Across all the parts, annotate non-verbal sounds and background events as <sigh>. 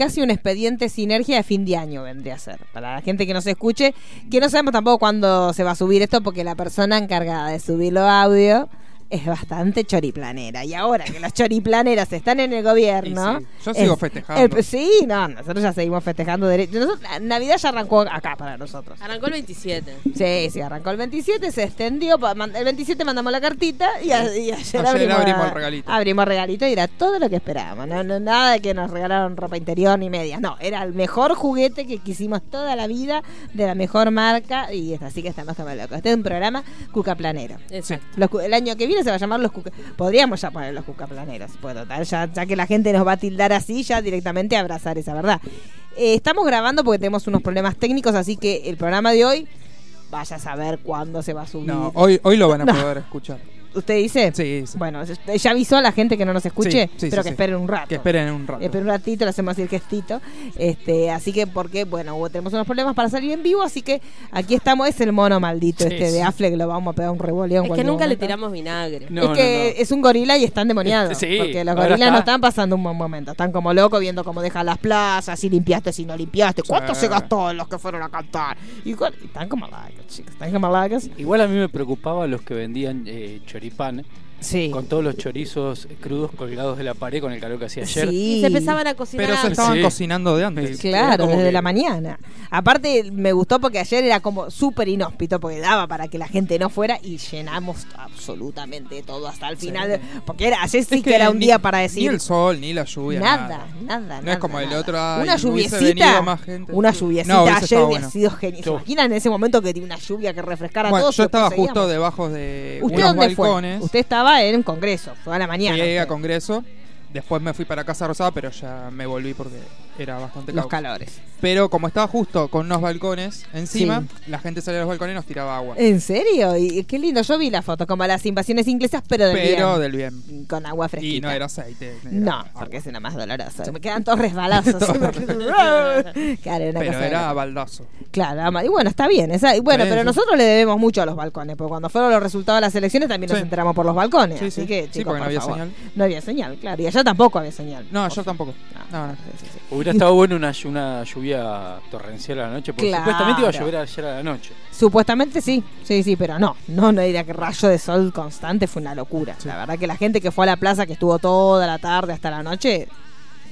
Casi un expediente Sinergia de fin de año vendría a ser. Para la gente que nos escuche, que no sabemos tampoco cuándo se va a subir esto, porque la persona encargada de subirlo audio es bastante choriplanera. Y ahora que las choriplaneras están en el gobierno. Sí, yo sigo es- festejando. el- sí, no, nosotros ya seguimos festejando. derecho. Nosotros- la Navidad ya arrancó acá para nosotros. Arrancó el 27. Sí, sí, arrancó el 27, se extendió. El 27 mandamos la cartita y, a- y ayer, Ayer abrimos, abrimos el regalito. Abrimos regalito y era todo lo que esperábamos. No, no, nada de que nos regalaron ropa interior ni medias. No, era el mejor juguete que quisimos toda la vida de la mejor marca y es así que estamos como locos. Este es un programa Cuca Planero. Exacto. Los el año que viene se va a llamar los cuca. Podríamos poner los cucaplaneros. Total, ya, ya que la gente nos va a tildar así, ya directamente abrazar esa verdad. Eh, estamos grabando porque tenemos unos problemas técnicos, así que el programa de hoy, vaya a saber cuándo se va a subir. No, hoy, hoy lo van a No. poder escuchar. ¿Usted dice? Sí, sí. Bueno, ya avisó a la gente que no nos escuche, Sí, sí, pero sí, que sí. esperen un rato. Que esperen un rato. Esperen un ratito, le hacemos así el gestito. Este, así que, porque, bueno, hubo- tenemos unos problemas para salir en vivo, así que aquí estamos, es el mono maldito Sí, este de. Affleck, lo vamos a pegar un revoleón. Es que nunca le tiramos vinagre. No, es no, que no. es un gorila y están demoniados. Sí, porque los gorilas está. no están pasando un buen momento. Están como locos viendo cómo dejan las plazas, si limpiaste, si no limpiaste. ¿Cuánto Sí. se gastó en los que fueron a cantar? Y, están como lacos, chicos. Están como lacos. Igual a mí me preocupaba los que vendían eh, choripán Sí. con todos los chorizos crudos colgados de la pared con el calor que hacía ayer. Sí. Y se empezaban a cocinar. Pero se estaban Sí. cocinando de antes. Claro, desde que- la mañana. Aparte, me gustó porque ayer era como súper inhóspito, porque daba para que la gente no fuera y llenamos absolutamente todo hasta el final. Porque era, ayer sí Es que, era un ni- día para decir. Ni el sol, ni la lluvia. Nada, Nada. nada, No nada, es como el otro. Una lluviecita. más gente. Una lluviecita No, ayer hubiera bueno. sido genial. ¿Se imaginan en ese momento que tiene una lluvia que refrescara Bueno, todo? yo estaba justo debajo de ¿Usted unos dónde balcones. fue? Usted estaba en un congreso, fue a la mañana. Llegué a. Congreso. Después me fui para Casa Rosada, pero ya me volví porque era bastante Los caos. calores. Pero como estaba justo con unos balcones encima, la gente salía a los balcones y nos tiraba agua. ¿En serio? Y qué lindo. Yo vi la foto, como las invasiones inglesas, pero del pero bien. del bien. Con agua fresquita. Y no era aceite. era No, agua. porque es una más dolorosa. Me quedan todos resbalados. <laughs> <laughs> claro, una Pero cosa era baldazo. Claro, ama- y bueno, está bien. esa- y bueno, Sí, pero sí. nosotros le debemos mucho a los balcones, porque cuando fueron los resultados de las elecciones también nos Sí. enteramos por los balcones. Sí, así sí. que, Sí, chicos, porque no por había favor. señal. No había señal, claro. Y allá tampoco había señal. No, yo tampoco. No, no. Sí, sí, sí. Hubiera estado bueno una, una lluvia torrencial a la noche, porque Claro. supuestamente iba a llover ayer a la noche. Supuestamente sí, sí, sí, pero no, no, no era que rayo de sol constante fue una locura. Sí. La verdad que la gente que fue a la plaza, que estuvo toda la tarde hasta la noche,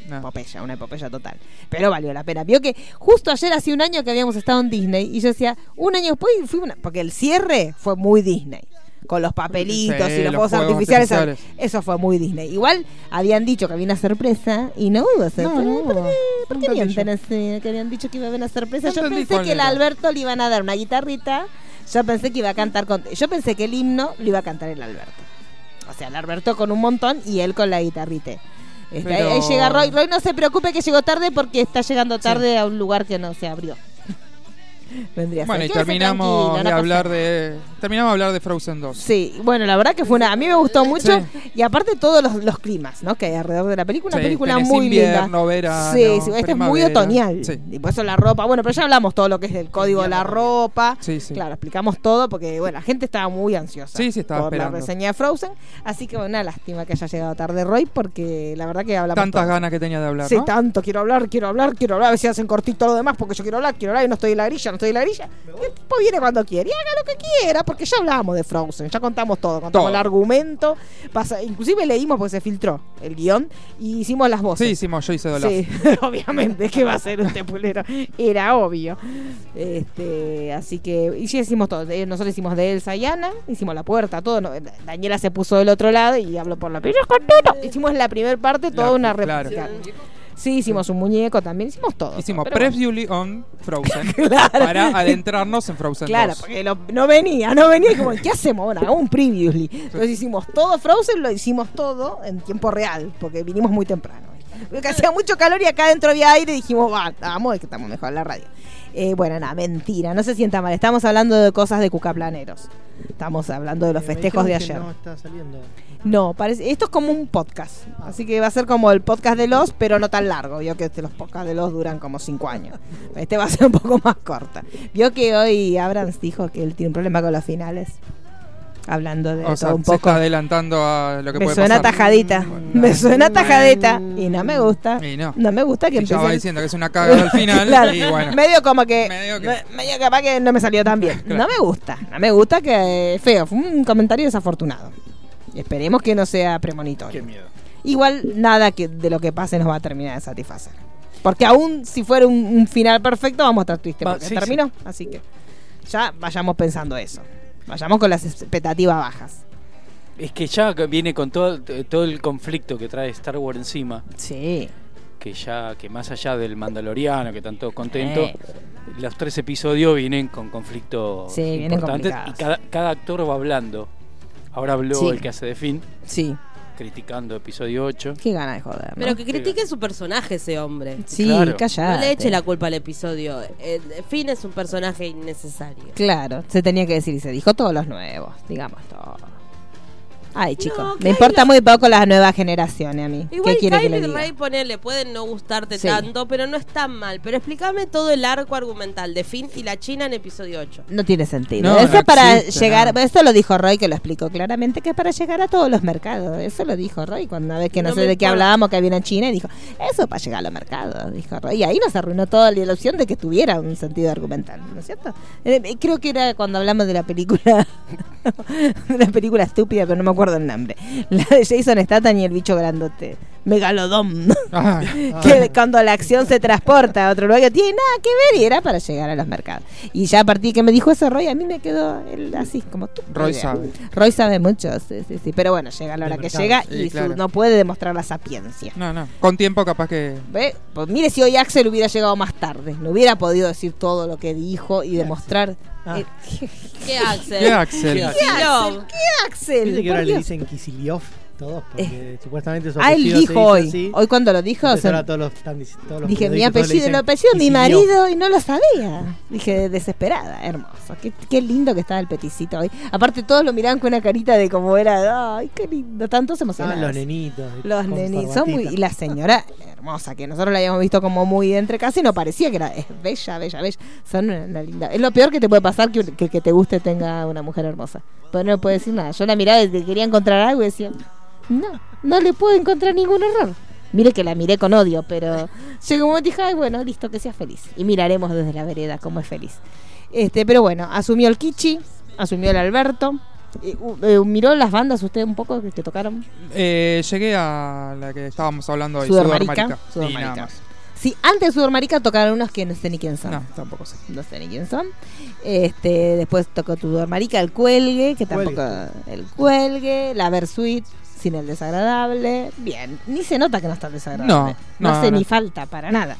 no. epopeya, una epopeya total. Pero valió la pena. Vio que justo ayer hacía un año que habíamos estado en Disney y yo decía, un año después fui una, porque el cierre fue muy Disney. Con los papelitos Sí, y los, los fuegos artificiales, artificiales. Eso fue muy Disney. Igual habían dicho que había una sorpresa y no hubo sorpresa. No, no hubo. ¿Por qué, por No qué mienten así? Que habían dicho que iba a haber una sorpresa. No yo pensé que el era. Alberto le iban a dar una guitarrita. Yo pensé que iba a cantar con. Yo pensé que el himno lo iba a cantar el Alberto. O sea, el Alberto con un montón y él con la guitarrita. Este, Pero- Ahí llega Roy. Roy no se preocupe que llegó tarde porque está llegando tarde a un lugar que no se abrió. <laughs> Vendría a ser. Bueno, y terminamos no de pasa hablar de terminamos de hablar de Frozen 2. Sí, bueno, la verdad que fue una. A mí me gustó mucho. Sí. Y aparte, todos los, los climas, ¿no? Que hay alrededor de la película. Una Sí, película muy invierno, linda. verano, sí, sí, este es muy otoñal. Y por eso la ropa. Bueno, pero ya hablamos todo lo que es el código de la ropa. Sí, sí. Claro, explicamos todo porque, bueno, la gente estaba muy ansiosa. Sí, sí, estaba por esperando. la reseña de Frozen. Así que, bueno, una lástima que haya llegado tarde Roy porque la verdad que hablamos. Tantas todo. ganas que tenía de hablar, Sí, ¿no? tanto, quiero hablar, quiero hablar, quiero hablar, a ver si hacen cortito lo demás, porque yo quiero hablar, quiero hablar y no estoy en la grilla, no estoy en la grilla. Y el tipo viene cuando quiere y haga lo que quiera, porque ya hablamos de Frozen, ya contamos todo, contamos Todo. el argumento, pasa, inclusive leímos porque se filtró el guion y hicimos las voces. Sí, hicimos, yo hice Dolaf. Sí, <laughs> obviamente, que va a ser un tepulero. Era obvio. Este, así que, y sí hicimos todo. Eh, Nosotros hicimos de Elsa y Ana, hicimos la puerta, todo. Daniela se puso del otro lado y habló por la primera Hicimos la primera parte, toda La- una claro. réplica. Sí, hicimos un muñeco también, hicimos todo. Hicimos pero previously on Frozen <laughs> Claro. para adentrarnos en Frozen Claro, 2. porque lo- no venía, no venía y como, ¿qué hacemos ahora? Hagamos un previously. Entonces hicimos todo Frozen, lo hicimos todo en tiempo real, porque vinimos muy temprano. Porque hacía mucho calor y acá adentro había aire y dijimos, va, vamos, es que estamos mejor en la radio. Eh, bueno, nada, mentira, no se sienta mal. Estamos hablando de cosas de cucaplaneros. Estamos hablando de los Eh, festejos de ayer. que No está saliendo. No, parece, esto es como un podcast. Así que va a ser como el podcast de los, pero no tan largo. Vio que este- los podcasts de los duran como cinco años. Este va a ser un poco más corta. Vio que hoy Abrams dijo que él tiene un problema con los finales. Hablando de O sea, todo un se poco. está adelantando a lo que Me puede suena pasar. tajadita. Me suena tajadita. Y no me gusta. Y no. No me gusta que Y ya va diciendo que es una cagada al final. <laughs> Claro, y bueno. medio como que Medio que- me- medio capaz que no me salió tan bien <laughs> Claro. no me gusta no me gusta que feo fue un comentario desafortunado esperemos que no sea premonitorio. Qué miedo. igual nada que de lo que pase nos va a terminar de satisfacer. Porque aún si fuera un, un final perfecto vamos a estar tristes porque sí, terminó. así que ya vayamos pensando eso. Vayamos con las expectativas bajas. Es que ya viene con todo, todo el conflicto que trae Star Wars encima, sí. Que ya que más allá del Mandaloriano, que están todos contentos, Eh. los tres episodios vienen con conflictos Sí, vienen y cada, cada actor va hablando. Ahora habló Sí. el que hace de Finn, sí criticando episodio 8. qué gana de joder ¿no? Pero que critique su personaje ese hombre. sí Claro. callate No le eche la culpa al episodio. El Finn es un personaje innecesario. Claro, se tenía que decir y se dijo todos los nuevos, digamos todo. Ay, chicos, No, me importa muy poco las nuevas generaciones a mí. Igual ¿Qué quiere que le diga? Ray, ponele, pueden no gustarte Sí. tanto, pero no es tan mal. Pero explícame todo el arco argumental de Finn y la China en episodio 8. No tiene sentido. No, Eso no es para existe, llegar, no. esto lo dijo Roy que lo explicó claramente que es para llegar a todos los mercados. Eso lo dijo Roy cuando una vez que no, No sé de qué hablábamos que había en China y dijo, eso es para llegar a los mercados, dijo Roy. Y ahí nos arruinó toda la ilusión de que tuviera un sentido argumental, ¿no es cierto? Eh, creo que era cuando hablamos de la película <laughs> de la película estúpida, pero no me acuerdo el nombre. <laughs> La de Jason Statham y el bicho grandote. Megalodon. Ay, <laughs> <laughs> que cuando la acción se transporta a otro lugar que tiene nada que ver y era para llegar a los mercados. Y ya a partir que me dijo eso Roy, a mí me quedó él así como tú. Roy idea. sabe. Roy sabe mucho, sí, sí, sí. Pero bueno, llega la hora De que llega Sí, y su- claro. no puede demostrar la sapiencia. No, no. Con tiempo capaz que... ¿Ve? Pues mire si hoy Axel hubiera llegado más tarde, no hubiera podido decir todo lo que dijo y demostrar. Ah. Eh, ¿Qué, ¿Qué Axel? ¿Qué Axel? ¿Qué Axel? Kicillof. Axel? Viste que Por ahora le Dios. dicen Kisiliov todos, porque supuestamente su Ah, él dijo hoy. así. Hoy cuando lo dijo, Entonces se- ahora todos los, están todos los Dije, mi apellido, el apellido de mi marido y no lo sabía. Dije, desesperada, hermoso. Qué, qué lindo que estaba el peticito hoy. Aparte, todos lo miraban con una carita de como era, ay, qué lindo. Tantos Ah, emocionados. los nenitos. Los nenitos son muy. Y la señora hermosa, que nosotros la habíamos visto como muy de entre casa y no parecía que era. Es bella, bella, bella. Son una, una linda. Es lo peor que te puede pasar que, que que te guste tenga una mujer hermosa. Pero no le puedo decir nada. Yo la miraba y quería encontrar algo y decía, no, no le puedo encontrar ningún error. Mire que la miré con odio, pero llegó un momento y dije, ay, bueno, listo, que sea feliz. Y miraremos desde la vereda cómo es feliz. Este, pero bueno, asumió el Kichi, asumió el Alberto. Eh, uh, eh, ¿Miró las bandas usted un poco que, que tocaron? Eh, llegué a la que estábamos hablando hoy, Sudamérica. Sí, antes de Sudamérica tocaron unos que no sé ni quién son. No, tampoco sé. No sé ni quién son. Este, después tocó Sudamérica, el Cuelgue, que Cuelgue. tampoco. El Cuelgue, la Versuit, sin el desagradable. Bien, ni se nota que no está el desagradable. No, no, hace no. ni falta para nada.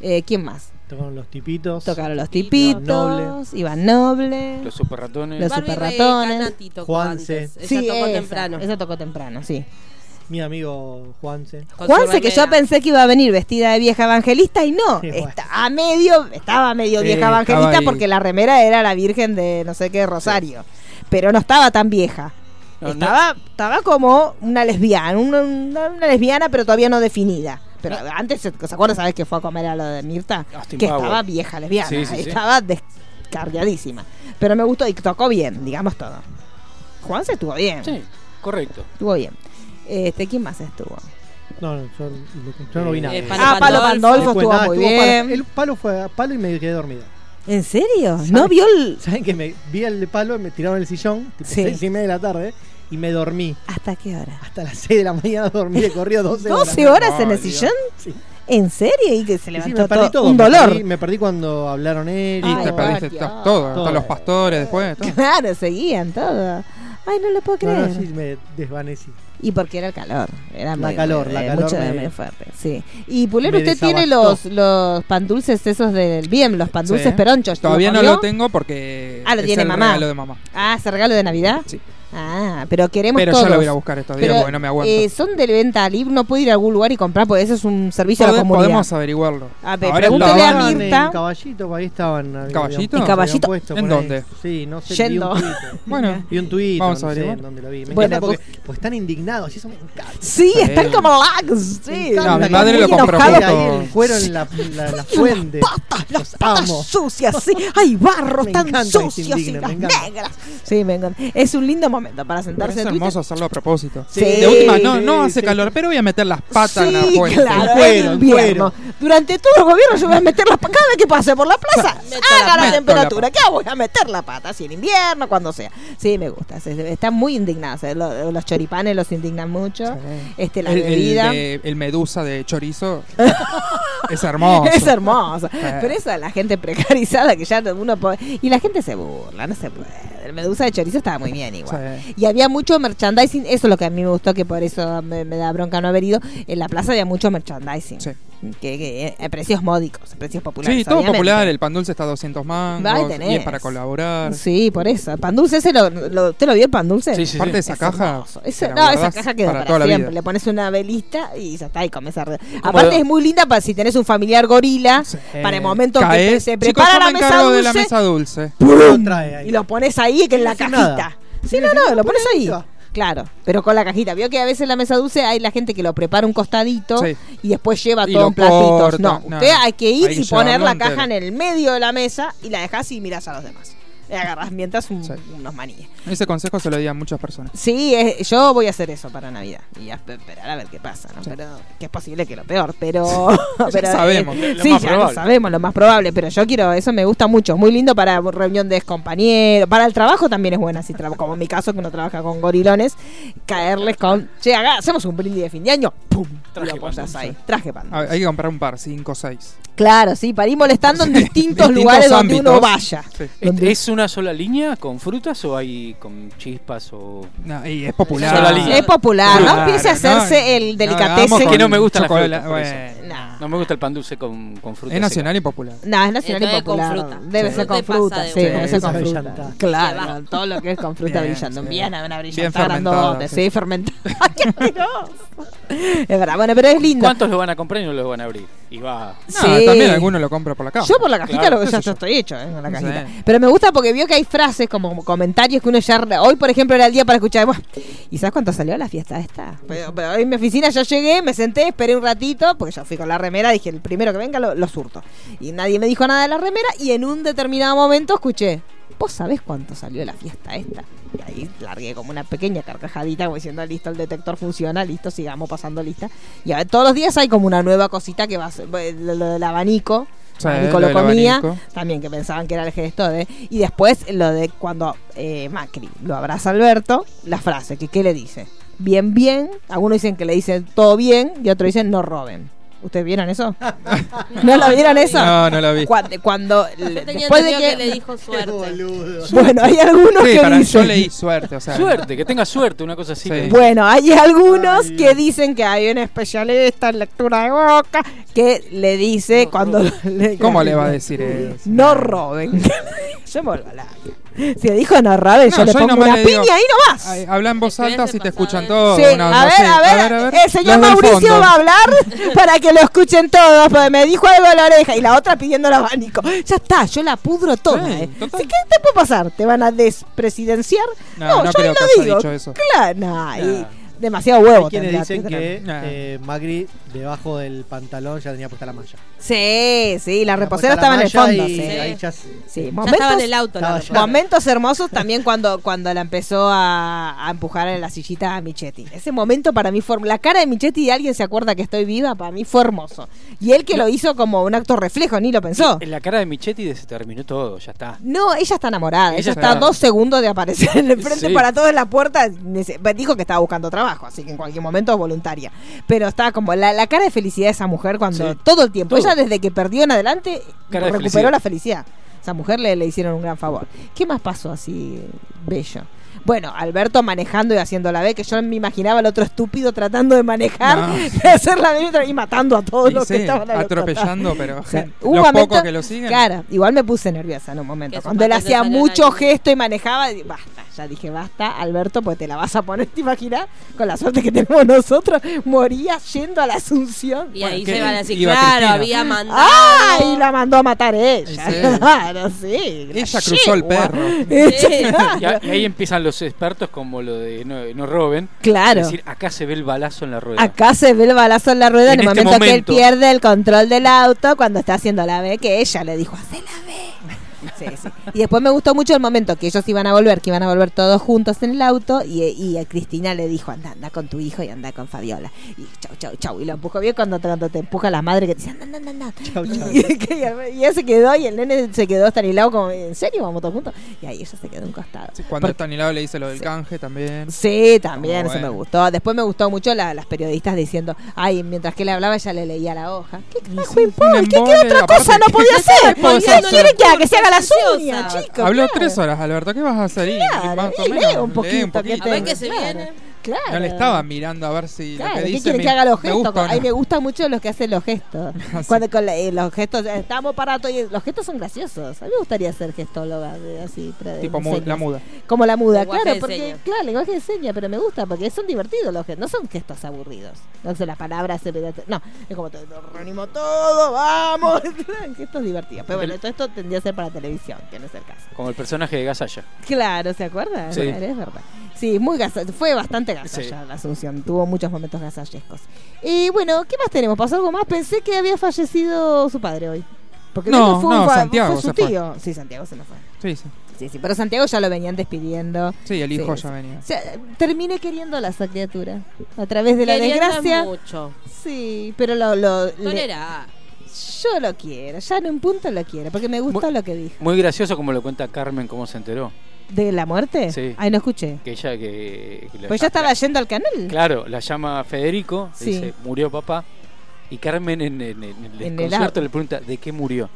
Eh, ¿Quién más? Tocaron los tipitos. Tocaron los Tipitos, tipitos, Iván Noble. Los super ratones. Los super ratones. Juanse. Ella Sí, tocó esa, temprano. Esa tocó temprano, sí. Mi amigo Juanse. Juanse, que yo pensé que iba a venir vestida de vieja evangelista y no. Sí, bueno. Está a medio, estaba medio Sí, vieja evangelista porque la remera era la Virgen de no sé qué Rosario. Pero no estaba tan vieja. No, no. estaba, estaba como una lesbiana, una, lesbiana pero todavía no definida. Pero antes, ¿se se acuerda, sabes que fue a comer a lo de Mirta? Austin que Power. estaba vieja lesbiana, Sí, sí, sí. estaba descarriadísima. Pero me gustó y tocó bien, digamos todo. Juanse estuvo bien, Sí, correcto. estuvo bien. Este, ¿quién más estuvo? No, no, yo, yo no vi nada. Eh, Palo ah, Palo Pandolfo. Estuvo nada, muy estuvo bien. Palo. El palo fue a palo y me quedé dormido. ¿En serio? ¿No vio el...? ¿Saben que me vi el de palo y me tiraron el sillón? Tipo Sí. seis y media de la tarde. Y me dormí. ¿Hasta qué hora? Hasta las 6 de la mañana dormí de corrido 12 <laughs> horas. ¿12 horas en el sillón? Sí. ¿En serio? Y que se Sí, levantó me perdí todo, todo. un me dolor. perdí- me perdí cuando hablaron él. Y te perdiste Dios. to- todo, Todo. hasta los pastores después, todo. Claro, seguían todo. Ay, no lo puedo No, creer. no, sí, me desvanecí. Y porque era el calor. Era La muy- calor, la eh, calor mucho me- muy fuerte. Sí. Y Pulero, usted tiene los, los pan dulces esos del bien, los pan dulces Sí. peronchos. Todavía no lo tengo porque Ah, lo es tiene el mamá. regalo de mamá. Ah, ¿ese regalo de Navidad? Sí. Ah, pero queremos Pero todos. ya lo voy a a buscar estos días Pero, porque no me aguanto. eh, son de venta libre, no puedo ir a algún lugar y comprar porque eso es un servicio a la comunidad. podemos averiguarlo. A ver, Ahora pregúntale a Mirta. En Caballito, por ahí estaban. ¿Caballito? ¿En Caballito? puesto ¿En dónde? Sí, no sé. Yendo. Vi un Twitter. <laughs> Bueno, Vi un Twitter, Vamos a no sé averiguar. en dónde lo vi. Me Bueno, encanta porque, porque están indignados y eso me encanta. Sí, Sí. están como lags. Sí, No, mi madre lo compró ahí el cuero en la, la, la fuente. patas, las patas sucias, sí. Hay barro tan sucios y las negras. Sí, me encanta. Es un lindo momento para es sentarse en Twitter. hermoso hacerlo a propósito. Sí. De última, no, no hace calor, pero voy a meter las patas en la fuente. claro, cuero, invierno. Durante todo el gobierno yo voy a meter las patas. Cada vez que pase por la plaza, <laughs> haga la la, temperatura. ¿Qué hago? Voy a meter la pata. Si en invierno, cuando sea. Sí, me gusta. Están muy indignados. eh, lo- Los choripanes los indignan mucho. Este, la El, el bebida. de- el medusa de chorizo <laughs> es hermoso. Es hermoso. Eh. Pero esa la gente precarizada que ya uno puede... Y la gente se burla, no se puede. El medusa de chorizo estaba muy bien igual. Sí. Y había mucho merchandising, eso es lo que a mí me gustó, que por eso me, me da bronca no haber ido. En la plaza había mucho merchandising. Sí. Que, que, eh, precios módicos, precios populares. Sí, todo obviamente. popular. El pan dulce está a 200 Ahí mangos. tenés. Y es para colaborar. Sí, por eso. El pan dulce, ese lo, lo- ¿usted lo vio el pan dulce? Sí, sí, Aparte de sí. esa Es caja. Ese- te la no, esa caja queda para, toda la siempre. vida. Le pones una velista y ya está, y comes ¿Cómo Aparte es muy linda para si tenés un familiar gorila, Sí. para el momento que Caes. te- se prepara la me mesa dulce, de la mesa dulce. Y lo pones ahí que en la cajita. nada. Sí, no, no, lo pones ahí. Claro, pero con la cajita. Vio que a veces en la mesa dulce hay la gente que lo prepara un costadito Sí. y después lleva Y todo en platitos. corta. No, No, usted no. hay que ir y poner la caja en el medio de la mesa y la dejas y miras a los demás. Agarras mientras un- Sí. unos maníes. Ese consejo se lo di a muchas personas. Sí, es- yo voy a hacer eso para Navidad y a esp- esperar a ver qué pasa, ¿no? Sí. Pero que es posible que lo peor, pero, <laughs> pero eh, sabemos. Lo sí, más ya lo sabemos, lo más probable, pero yo quiero, eso me gusta mucho, muy lindo para reunión de compañeros, para el trabajo también es buena, si como en mi caso que uno trabaja con gorilones, caerles con, che, haga- hacemos un brindis de fin de año, pum, Traje y lo pones pan ahí, traje pan. Hay que comprar un par, 5 o 6. Claro, sí, para ir molestando en distintos, Distintos lugares donde uno vaya. Sí. Donde- ¿Es una sola línea con frutas o hay con chispas o...? No, y es popular. Sola línea. Es popular, no Claro, empiece a hacerse no, el no, delicatessen. Es que no me con frutas, por eso. bueno. No. No me gusta el pan dulce con, con frutas. Es nacional y popular. No, es nacional y Entonces, con popular. fruta. Debe Sí. ser con No fruta, sí, una. debe Sí, ser con fruta. Claro, todo lo que es con fruta Bien, brillando. sí. Bien, una fermentada, grandote, sí. sí, fermentada. <laughs> Es verdad, bueno, pero es lindo. ¿Cuántos lo van a comprar y no los van a abrir? Y va... No, Sí. también alguno lo compra por la caja. Yo por la cajita Claro, lo que ya estoy hecho, eh, con la No cajita. Pero me gusta porque vio que hay frases como comentarios que uno ya... Hoy, por ejemplo, era el día para escuchar... ¿Y sabes cuánto salió la fiesta esta? Pero, pero en mi oficina yo llegué, me senté, esperé un ratito, porque yo fui con la remera, dije, el primero que venga lo, lo surto. Y nadie me dijo nada de la remera y en un determinado momento escuché... ¿Vos sabés cuánto salió la fiesta esta? Y ahí largué como una pequeña carcajadita, como diciendo, listo, el detector funciona, listo, sigamos pasando lista. Y a ver, todos los días hay como una nueva cosita que va a ser, lo, lo del abanico. Sí, abanico lo lo del comía, abanico. también que pensaban que era el gesto de... Y después lo de cuando eh, Macri lo abraza a Alberto, la frase, que qué le dice. Bien, bien. Algunos dicen que le dicen todo bien y otros dicen no roben. ¿Ustedes vieron eso? <laughs> ¿No lo vieron eso? No, no lo vi. Cuando, cuando le- Tenía después de que, que le dijo suerte. bueno, hay algunos Sí, que para, dicen yo leí suerte, o sea. Suerte, que tenga suerte, una cosa así. Sí. Bueno, hay algunos Ay, que dicen que hay un especialista en lectura de boca que le dice cuando le- ¿Cómo le va a decir eso? No roben. <laughs> yo me a la. Si le dijo no roben, No, yo le pongo una le piña digo- ahí nomás. Ay, Habla en voz alta si te pasado escuchan es- todos. Sí, una a, onda ver, así. a ver, el señor Mauricio va a hablar <laughs> para que lo escuchen todos, porque me dijo algo en la oreja y la otra pidiendo el abanico. Ya está, yo la pudro toda. Sí, ¿eh? total. Así que, ¿Qué te puede pasar? ¿Te van a despresidenciar? No, No, no yo creo que lo digo. dicho eso. Claro, no, y Nah. Demasiado huevo. Hay quienes dicen que eh, Macri debajo del pantalón ya tenía puesta la malla. Sí, sí, la reposera estaba en el fondo. y Sí, ahí ya- sí Ya estaba momentos, en el auto. la momentos hermosos también cuando, cuando la empezó a, a empujar en la sillita a Michetti. Ese momento para mí fue... La cara de Michetti y alguien se acuerda que estoy viva, para mí fue hermoso. Y él que lo hizo como un acto reflejo, ni lo pensó. En la cara de Michetti se terminó todo, ya está. No, ella está enamorada. Ella, Ella está a está- dos segundos de aparecer en el frente Sí. para todos en la puerta. Dijo que estaba buscando trabajo, así que en cualquier momento es voluntaria. Pero está como la, la cara de felicidad de esa mujer cuando Sí. todo el tiempo. Todo. Ella desde que perdió en adelante Cara recuperó felicidad. la felicidad. Esa mujer le, le hicieron un gran favor. ¿Qué más pasó así bello? Bueno, Alberto manejando y haciendo la B, que yo me imaginaba el otro estúpido tratando de manejar, No. <laughs> de hacer la B y matando a todos Y los sí, que estaban al atropellando, pero O sea, gente- un los momento- pocos que lo siguen. Claro, igual me puse nerviosa en un momento. Cuando él hacía mucho gesto y manejaba, basta, ya dije, basta, Alberto, pues te la vas a poner, <laughs> ¿te imaginas? Con la suerte que tenemos nosotros, moría yendo a la Asunción. Y Bueno, ahí se van a decir, claro, Cristina. había mandado. ¡Ah! Y la mandó a matar ella. Sí. <laughs> Claro, sí. Ella cruzó el perro. <laughs> Y, a- y ahí empiezan los expertos como lo de no, no roben. Claro. Es decir, acá se ve el balazo en la rueda. Acá se ve el balazo en la rueda en, En el este momento, que él pierde el control del auto cuando está haciendo la B, que ella le dijo, hace la B. Sí, sí. Y después me gustó mucho el momento que ellos iban a volver, que iban a volver todos juntos en el auto y, y a Cristina le dijo, anda, anda con tu hijo y anda con Fabiola. Y chau, chau, chau. Y lo empujó bien cuando te, cuando te empuja la madre que te dice, anda, anda, anda. Chau, chau. <laughs> Y, y él se quedó y el nene se quedó hasta lado como, ¿en serio vamos todos juntos? Y ahí ella se quedó un costado. Sí, Cuando Porque- Tanilado le dice lo del Sí. canje también. Sí, también, Como eso me gustó. Después me gustó mucho la- las periodistas diciendo, ay, mientras que le hablaba ella le leía la hoja. ¿Qué carajo ¿Qué, otra cosa no podía hacer? ¿Qué quiere que haga? Que se haga las uñas, chicos. Habló claro. tres horas, Alberto. ¿Qué vas a hacer? Y Claro, más o y menos, lee un poquito, que A ver tengo, qué se claro. viene. Claro. No le estaba mirando a ver si Claro, lo que ¿qué dice me- que haga los gestos? no. me gustan mucho los que hacen los gestos. <laughs> Ah. Cuando con la- eh, los gestos, eh, estamos parados y los gestos son graciosos. A mí me gustaría ser gestóloga, así. Tipo mu- la muda. Como la muda, Lenguaje claro, porque, claro, lenguaje de señas, pero me gusta porque son divertidos los gestos, no son gestos aburridos. No son las palabras, se- no, es como todo, reunimos todo, vamos, <laughs> gestos divertidos. Pero bueno, todo esto tendría que ser para televisión, que no es el caso. Como el personaje de Gasalla. Claro, ¿se acuerda? Sí. Claro, es verdad. Sí, muy gasa- fue bastante gasalla Sí. la Asunción, tuvo muchos momentos gasallescos. Y bueno, ¿qué más tenemos? ¿Pasó algo más? Pensé que había fallecido su padre hoy. Porque No, fue, no, fue- Santiago fue su se fue. tío. Sí, Santiago se nos fue. Sí, sí. Sí, sí, pero Santiago ya lo venían despidiendo. Sí, el hijo Sí, ya sí. venía. O sea, terminé queriéndola a esa criatura. A través de la Queriendo desgracia. mucho. Sí, pero lo, lo- le- Tolera. Yo lo quiero. Ya en un punto lo quiero. Porque me gustó Muy- lo que dijo. Muy gracioso como lo cuenta Carmen, cómo se enteró. ¿De la muerte? Sí. Ay, no escuché. Que ella que... Pues ya estaba yendo al canal. Claro, la llama Federico, Sí. dice, murió papá. Y Carmen en, en- en el En concierto le pregunta, ¿de qué murió?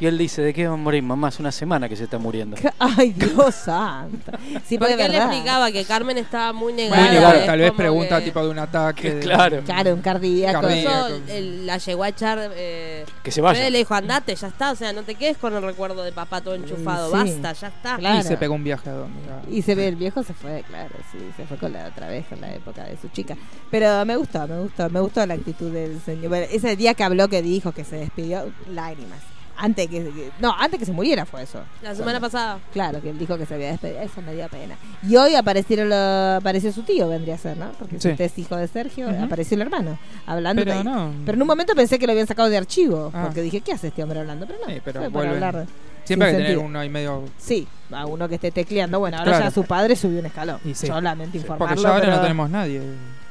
Y él dice, ¿de qué va a morir mamá? Es una semana que se está muriendo. <laughs> Ay, Dios santo. Sí, porque Porque él explicaba que Carmen estaba muy negada. Muy negada, tal vez pregunta que- tipo de un ataque. <laughs> Claro. Claro, un cardíaco. Cardíaco. Eso, él la llegó a echar. Eh, Que se vaya. Le dijo, andate, ya está. O sea, no te quedes con el recuerdo de papá todo enchufado. Sí. Basta, ya está. Claro. Y se pegó un viaje a donde. Y se ve, el viejo se fue, claro, sí, se fue con la otra vez, con la época de su chica. Pero me gustó, me gustó, me gustó la actitud del señor. Bueno, ese día que habló, que dijo, que se despidió, lágrimas. Antes que, que- no, antes que se muriera fue eso. La semana pasada. Claro, que él dijo que se había despedido, eso me dio pena. Y hoy aparecieron lo- apareció su tío, vendría a ser, ¿no? Porque si Sí. usted es hijo de Sergio, apareció el hermano, hablando. Pero de- no. pero en un momento pensé que lo habían sacado de archivo, Ah. porque dije, ¿qué hace este hombre hablando? Pero no, Sí, pero para hablar. Siempre hay que tener uno ahí medio. Sí, a uno que esté tecleando. Bueno, ahora Claro. ya su padre subió un escalón. Y sí. Yo lamento informarlo. Porque ya ahora pero- no tenemos nadie.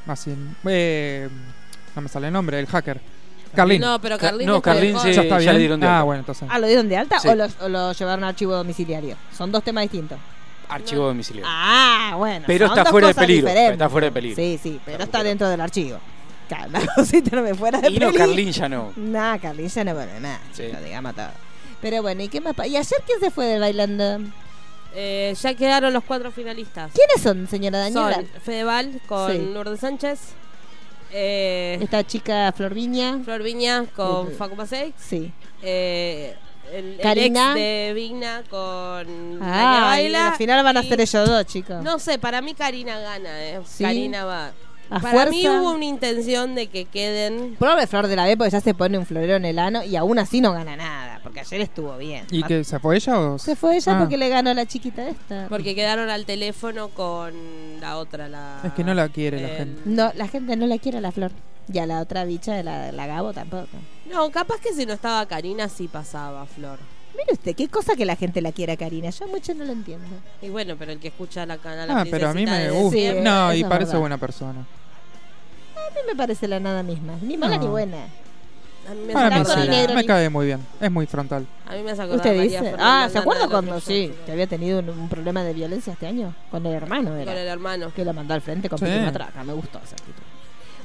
Más bien. Eh, no me sale el nombre, el hacker. Carlín. No, pero Ca- Carlín. no, Carlín se- ¿Ya está ya bien? le dieron de ah, alta. bueno, entonces. Ah, ¿lo dieron de alta Sí. o, los- o lo llevaron a archivo domiciliario? Son dos temas distintos. Archivo domiciliario. Ah, bueno. pero son está dos fuera de cosas peligro. diferentes. Está fuera de peligro. Sí, sí, pero Está está fuera. dentro del archivo. Claro, <laughs> la cosita no me fuera de Y no, peligro. Carlín ya no. Nah, Carlín ya no bueno, nada. Sí. Lo digamos todo. Pero bueno, ¿y qué más? pa- ¿Y ayer quién se fue del bailando? Eh, ya quedaron los cuatro finalistas. ¿Quiénes son, señora Daniela? Son Fedeval con Sí. Lourdes Sánchez. Eh, Esta chica Flor Viña. Flor Viña con Eh, Facu Pasei. Sí. Eh, el, el Karina. ex de Vigna con Ah, baila. al final van a y- ser ellos dos, chicos. No sé, para mí Karina gana, eh. Sí. Karina va. A para fuerza. mí hubo una intención de que queden. Pobre Flor de la B porque ya se pone un florero en el ano y aún así no gana nada, porque ayer estuvo bien. ¿Y que se fue ella o.? Se fue ella Ah. porque le ganó a la chiquita esta. Porque quedaron al teléfono con la otra, la. Es que no la quiere la gente. No, la gente no le quiere a la Flor. Y a la otra bicha de la, la Gabo tampoco. No, capaz que si no estaba Karina sí pasaba, Flor. Mire usted, qué cosa que la gente la quiera Karina. Yo mucho no lo entiendo. Y bueno, pero el que escucha la canal. Ah, pero a mí me gusta. no, y parece verdad. buena persona. A mí me parece la nada misma. Ni mala No. ni buena. A mí me sí, negro. me ni- cae muy bien. Es muy frontal. A mí me acordar ¿Usted María dice? Fernanda Ah, ¿se acuerda cuando sí? Que había tenido un, un problema de violencia este año. Con el hermano era. Con el hermano. Que lo mandó al frente con Sí. matraca. Me gustó esa actitud.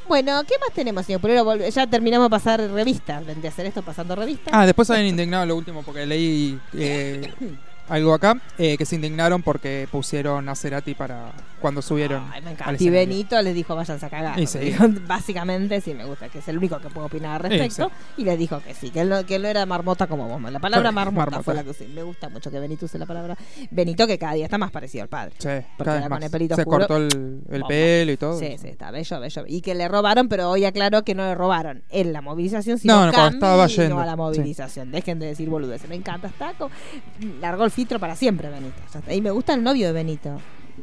Bueno, ¿qué más tenemos, señor Pulero? Ya terminamos de pasar revistas. A hacer esto pasando revistas. Ah, después habían indignado lo último porque leí. eh, <laughs> algo acá, eh, que se indignaron porque pusieron a Cerati para cuando subieron. Ay, me encanta. Y. Benito les dijo, váyanse a cagar. Y sí. <laughs> Básicamente, sí me gusta, que es el único que puedo opinar al respecto. Y les dijo que sí, que él no, que él no era marmota como vos. La palabra Sí, marmota, marmota. fue la que usé. Me gusta mucho que Benito use la palabra Benito, que cada día está más parecido al padre. Sí, Porque cada vez con más. el pelito Se oscuro. cortó el, el pelo y todo. Sí, sí, está bello, bello. Y que le robaron, pero hoy aclaró que no le robaron en la movilización, sino No, no, cuando estaba yendo, a la movilización. Dejen de decir boludeces. Me encanta, está. Largó el filtro para siempre, Benito. Y me gusta el novio de Benito.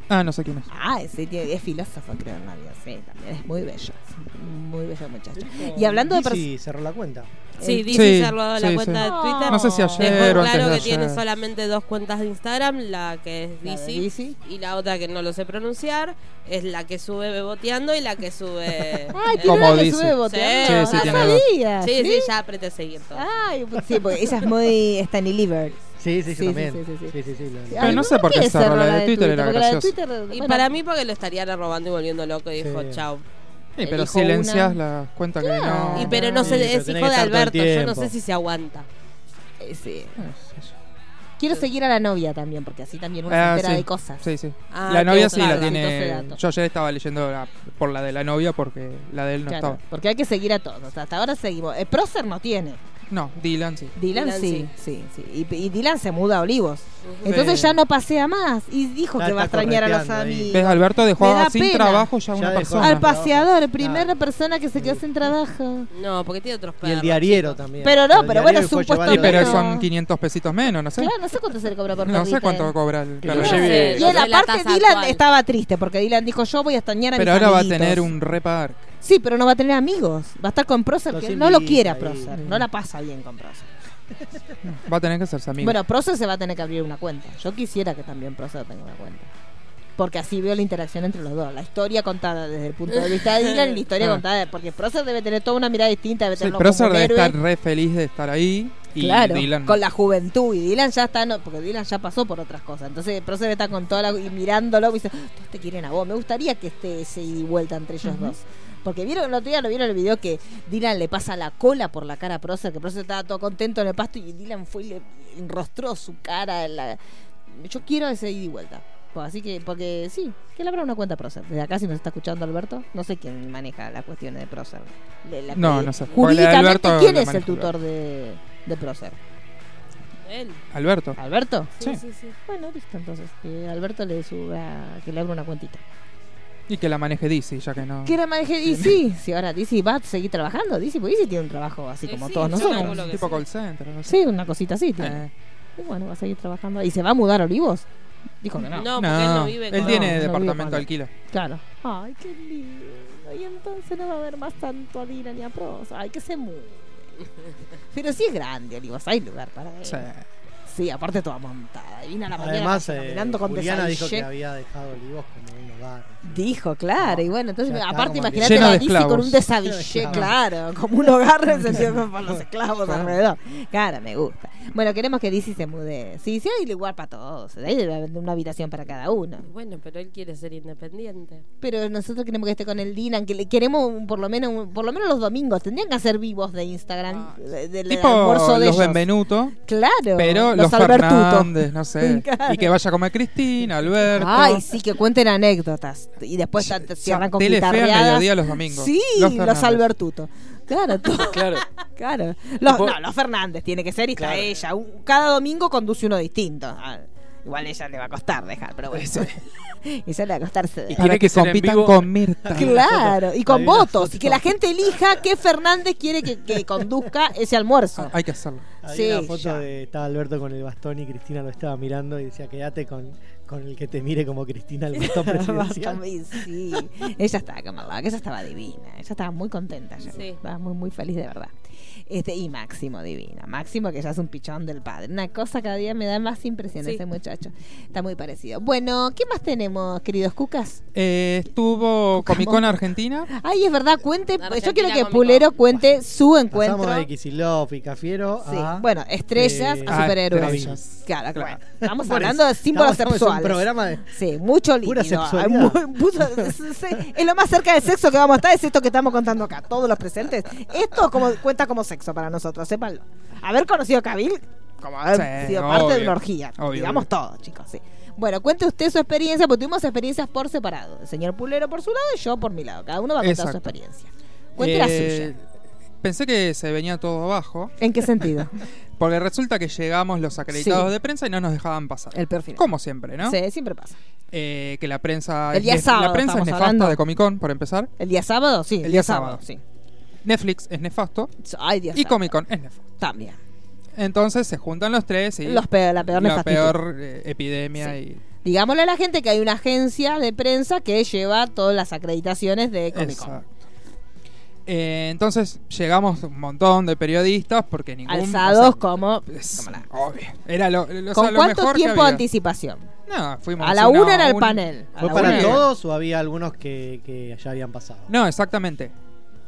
Ah, no sé quién es. Ah, ese tiene- es filósofo, creo, el novio. Sí, también es muy bello. es Muy bello muchacho. Y hablando de... Sí, cerró la cuenta. Sí, Eh, dice Sí, cerró la sí, cuenta sí. de Twitter. No sé si ayer Dejó o antes claro de que tiene ayer. solamente dos cuentas de Instagram, la que es Dizzy y la otra que no lo sé pronunciar, es la que sube beboteando y la que sube... <laughs> Ay, eh, tiene Como una que dice. sube boteando. Sí, sí, tiene sabía, sí, sí, ya apreté seguir todo. Ay, pues sí, porque ella es muy Stanley Lieber. Sí, sí, Sí, también. sí, sí, sí. Sí, sí, sí, lo- Pero no sé por qué quiere cerró la de Twitter, era. Twitter, Y para mí porque lo estarían robando y volviendo loco y dijo Sí. chao. Sí, pero silencias una. las cuentas que Claro. no. Y pero no Sí, sé, pero es hijo que de Alberto, yo no sé si se aguanta. eh, sí. Quiero seguir a la novia también, porque así también uno Ah, se entera sí. de cosas. Sí, sí. Ah, la novia sí la tiene. Yo ayer estaba leyendo la- por la de la novia porque la de él no Claro, estaba. porque hay que seguir a todos. Hasta ahora seguimos. El Prócer no tiene. No, Dylan sí. Dylan, Dylan sí, sí, sí. Y, y Dylan se muda a Olivos. Entonces Sí. ya no pasea más. Y dijo Ya que va a extrañar a los amigos. ¿Ves? Alberto dejó sin pena. trabajo ya, Ya una persona. Al paseador, primera persona que se quedó sin trabajo. No, porque tiene otros Y perros. el diariero también. Pero no, pero bueno, que es un puesto Sí, pero son 500 pesitos menos, no sé. Claro, no sé cuánto se le cobra por No sé cuánto cobra el Y él, aparte, Dylan actual. estaba triste porque Dylan dijo: Yo voy a extrañar a Pero mis ahora va a amiguitos". tener un repark. Sí, pero no va a tener amigos. Va a estar con Procer, Los que no lo quiere a. Procer. No la pasa bien con Procer. <laughs> Va a tener que hacerse amigo. Bueno, Procer se va a tener que abrir una cuenta. Yo quisiera que también Procer tenga una cuenta. Porque así veo la interacción entre los dos. La historia contada desde el punto de vista de Dylan y la historia <laughs> Ah. contada. Porque Procer debe tener toda una mirada distinta. Debe sí, tenerlo un debe héroe. estar re feliz de estar ahí. Y Claro, Dylan no. con la juventud. Y Dylan ya está, no, porque Dylan ya pasó por otras cosas. Entonces, Procer está con toda la. y mirándolo y dice: Todos te quieren a vos. Me gustaría que esté ese ida y vuelta entre ellos dos. Porque vieron el otro día, lo vieron el video que Dylan le pasa la cola por la cara a Procer, que Procer estaba todo contento en el pasto y Dylan fue y le enrostró su cara. en la- Yo quiero ese ida y vuelta. Pues así que, porque sí, que le abra una cuenta a Procer. Desde acá, si nos está escuchando Alberto, no sé quién maneja las cuestiones de Procer. De la- No, no sé. Jurídicamente, Alberto ¿quién es el tutor de, de Procer? Él. Alberto. ¿Alberto? Sí. Sí, sí, sí. Bueno, listo, entonces. Que Alberto le suba, que le abra una cuentita. Y que la maneje DC, ya que no. ¿Qué era maneje DC? Si ahora DC va a seguir trabajando, DC, porque DC tiene un trabajo así Eh, como sí, todos nosotros. que tipo sí. call center, no sé. Sí, una cosita así tiene. Eh, Y bueno, va a seguir trabajando. ¿Y se va a mudar a Olivos? Dijo que no. No, porque él no vive él con- tiene no vive departamento con- alquila. Claro. Ay, qué lindo. Y entonces no va a haber más tanto a Dina ni a Pros. Ay, que se mude. <laughs> Pero sí es grande, Olivos. Hay lugar para él. Sí. Sí, aparte toda montada. Vino a la mañana Además, eh, caminando con Juliana dijo que había dejado Olivos como un hogar. Dijo, claro, y bueno, entonces Ya está, aparte como imagínate Lleno la de Dizzy con esclavos. un desabillé, Lleno de esclavos. claro, como un hogar en el sentido con los esclavos alrededor. Claro, me gusta. Bueno, queremos que Dizzy se mude. Sí, sí hay lugar para todos, ahí debe haber una habitación para cada uno. Bueno, pero él quiere ser independiente. Pero nosotros queremos que esté con el Dylan, que le queremos un- por lo menos un- por lo menos los domingos, tendrían que hacer vivos de Instagram, de- del Tipo almuerzo de los ellos. Benvenuto, Claro, pero los, Albertuto. Fernández, no sé. <laughs> Claro. Y que vaya a comer Cristina, Alberto. Ay, sí, que cuenten anécdotas. Y después O sea, cierran con Telefe al guitarreadas. mediodía los domingos. Sí, Los los. Albertuto. Claro, <laughs> todo- Claro. claro. Los, no, los Fernández tiene que ser y está Claro. ella. Un- Cada domingo conduce uno distinto. Ah, igual ella le va a costar dejar, pero bueno. <laughs> ella le va a costarse Y. Para tiene que que compitan vivo. con Mirta. Claro, y con votos. Y que la gente elija qué Fernández quiere que, que conduzca ese almuerzo. Hay que hacerlo. Hay Sí, una foto ya. de estaba Alberto con el bastón y Cristina lo estaba mirando y decía quédate con, con el que te mire como Cristina el <laughs> bastón presidencial. Sí, ella estaba como la que ella estaba divina, ella estaba muy contenta, ella Sí. estaba muy muy feliz de verdad. Este y Máximo divina, Máximo que ya es un pichón del padre, una cosa cada día me da más impresión Sí. ese muchacho, está muy parecido. Bueno, ¿qué más tenemos, queridos cucas? Eh, estuvo. Comic Con Argentina. Ay, es verdad, cuente, Argentina yo quiero que Pulero cuente su encuentro. Pasamos de Kicillof y Cafiero Sí, a... bueno, estrellas eh, a Ah, superhéroes. Claro, Claro. bueno, estamos hablando de símbolos en sexuales. un programa de... Sí, mucho Pura líquido. sexualidad. Muy- mucho- es, lo más cerca de sexo que vamos a estar, es esto que estamos contando acá, todos los presentes. Esto como cuenta como sexo para nosotros, sépanlo. Haber conocido a Kabil como haber Sí, sido parte de una orgía. Obvio, digamos obvio. todo, chicos, sí. Bueno, cuente usted su experiencia, porque tuvimos experiencias por separado. El señor Pulero por su lado y yo por mi lado. Cada uno va a contar su experiencia. Cuente la Eh, suya. Pensé que se venía todo abajo, ¿En qué sentido? <laughs> porque resulta que llegamos los acreditados Sí. de prensa y no nos dejaban pasar. El perfil. Como siempre, ¿no? Sí, siempre pasa. Eh, que la prensa El día sábado la prensa es nefasta hablando. de Comic Con, por empezar. ¿El día sábado? Sí, el, día, sábado, sí. Netflix es nefasto Ay, día y sábado. Comic Con es nefasto. También. Entonces se juntan los tres y Los peor- la peor la peor eh, epidemia Sí. y Digámosle a la gente que hay una agencia de prensa que lleva todas las acreditaciones de Comic Con. Exacto. Eh, entonces llegamos un montón de periodistas porque ningún Alzados o sea, como... es como la- obvio. Era lo, lo- o ¿Con lo cuánto mejor tiempo de anticipación? No, fuimos A la una- una era el un- panel. A ¿Fue la para era- todos o había algunos que, que ya habían pasado? No, exactamente.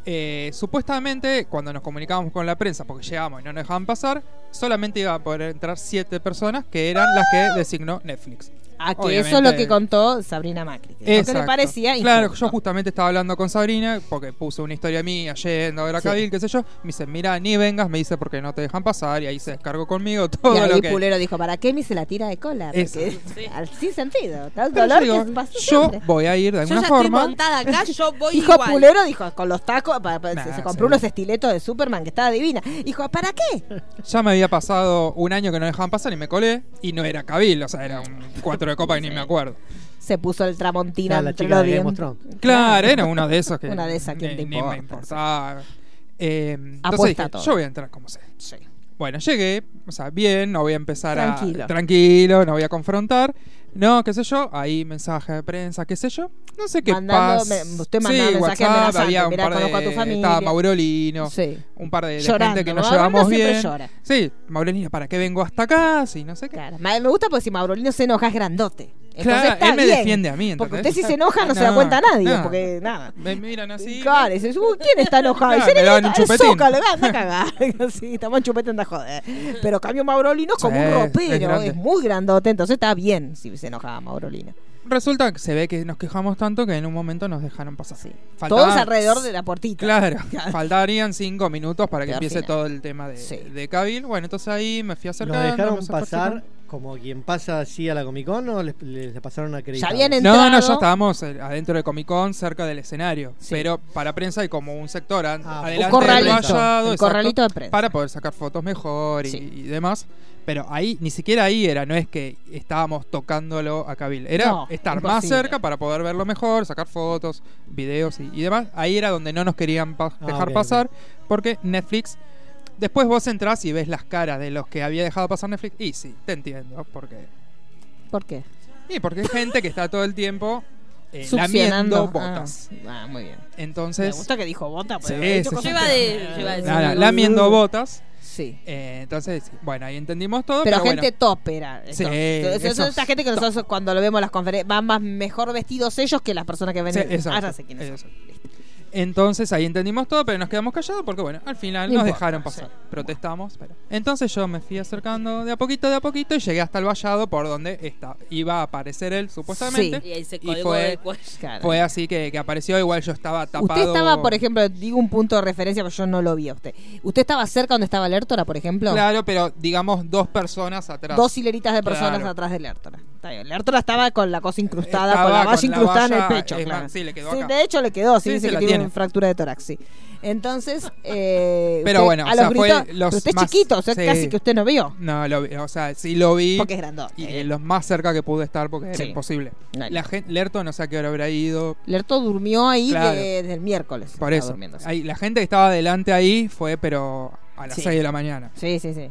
Eh, supuestamente, cuando nos comunicábamos con la prensa, porque llegamos y no nos dejaban pasar, solamente iba a poder entrar siete personas que eran las que designó Netflix. A que Obviamente- eso es lo que contó Sabrina Macri. que Lo que le parecía Claro, yo justamente estaba hablando con Sabrina porque puse una historia mía yendo a ver a Sí. Cabil, qué sé yo. Me dice, mira, ni vengas, me dice porque no te dejan pasar y ahí se descargó conmigo <laughs> todo y ahí lo que. Pulero dijo, ¿para qué me se la tira de cola? Porque. Sí. <laughs> al- sin sentido. Tal dolor yo digo, que yo voy a ir de Yo alguna ya estoy forma. montada acá, yo <laughs> voy Dijo igual. Pulero, dijo, con los tacos, pa- pa- Nah, se, se sí. compró unos estiletos de Superman que estaba divina. Dijo, ¿para qué? Ya me había pasado un año que no dejaban pasar y me colé y no era Cabil, o sea, era un cuatro de copa y ni me acuerdo. Se puso el tramontina Claro, la entre chica los de Game of dientes. Thrones. Claro, era uno de esos <laughs> que Una de esas, ¿quién ni, te ni importa? me importaba. Eh, entonces Apuesta dije, todo. yo voy a entrar como. Sí. Bueno, llegué, o sea, bien, no voy a empezar Tranquilo. a... Tranquilo, no voy a confrontar. No, qué sé yo, ahí mensaje de prensa, qué sé yo. No sé qué Mandando- pasa. usted mandaba mensaje WhatsApp, amenazante, había un mirá, par conozco a tu de... familia. Estaba Maurolino, Sí. un par de, de Llorando, gente que nos ¿no? llevamos bien. llora. Sí, Maurolino, ¿para qué vengo hasta acá? Sí, no sé qué. Claro. Me gusta porque si Maurolino se enoja es grandote. Entonces Claro, está él me bien. defiende a mí, Porque ¿entendés? usted si se enoja no, se da cuenta a nadie. no. Porque nada. Me miran así. Claro, y dices, uy, ¿quién está enojado? Claro, y se le dan un chupetín. Zócalo, anda a cagar. <laughs> sí, estamos en chupete, anda a joder. Pero cambio Maurolino es como Sí, un es ropero, grande. es, muy grandote, entonces está bien si se enojaba Maurolino. Resulta que se ve que nos quejamos tanto que en un momento nos dejaron pasar. Sí. Faltaba- Todos alrededor de la puertita. Claro, <laughs> Claro. faltarían cinco minutos para que Pero empiece final. todo el tema de, Sí. de Cabil. Bueno, entonces ahí me fui ¿Los acercando. dejaron me fui pasar acercando. como quien pasa así a la Comic Con o les, les pasaron a Ya habían No, no, ya estábamos eh, adentro de Comic Con, cerca del escenario. Sí. Pero para prensa hay como un sector Ah, un adelante del corralito, vallado, exacto, de prensa. Para poder sacar fotos mejor y, Sí. y demás. Pero ahí, ni siquiera ahí era, no es que estábamos tocándolo a Cabil. Era No, estar más cerca para poder verlo mejor, sacar fotos, videos y, y demás. Ahí era donde no nos querían pa- Ah, dejar pasar. Porque Netflix. Después vos entrás y ves las caras de los que había dejado pasar Netflix. Y sí, te entiendo. Porque. ¿Por qué? Y porque hay gente que está todo el tiempo eh, lamiendo botas. Ah, ah, muy bien. Entonces. Me gusta que dijo bota. porque Sí, sí, sí. Iba de- iba lamiendo botas. Sí. Eh, entonces, bueno, ahí entendimos todo. Pero, Pero, gente bueno, top era. Sí, entonces. Eso- esa gente que nosotros cuando lo vemos en las conferencias van más mejor vestidos ellos que las personas que ven. Sí, Ah, ya sé quiénes son. Entonces ahí entendimos todo, pero nos quedamos callados porque, bueno, al final No nos dejaron pasar. sí. Protestamos. Pero... Entonces yo me fui acercando de a poquito, de a poquito y llegué hasta el vallado por donde está. iba a aparecer él, supuestamente. Y ahí se Y fue-. Fue así que, que apareció. Igual yo estaba tapado. Usted estaba, por ejemplo, digo un punto de referencia, pero yo no lo vi a usted. ¿Usted estaba cerca donde estaba Lertora, por ejemplo? Claro, pero digamos dos personas atrás. Dos hileritas de personas Claro. atrás de Lertora. Está bien. Lertora estaba con la cosa incrustada, Estaba con la valla la incrustada en el pecho. claro. más, sí, le quedó Sí, de hecho le quedó, sí, Sí, sí, que la tiene, tiene. fractura de tórax, sí. Entonces, <laughs> eh, Pero usted bueno, a o los sea, fue gritos- los pero usted es más- chiquito, o sea, sí. casi que usted no vio. No, lo vi, o sea, sí lo vi. Porque es grandote. Y eh, lo más cerca que pude estar porque Sí. era imposible. No, La gente, Lerto no sé a qué hora habrá ido. Lerto durmió ahí Claro. de- desde el miércoles. Por eso. Ahí, la gente que estaba delante ahí fue, pero a las Sí. 6 de la mañana. Sí, sí, sí.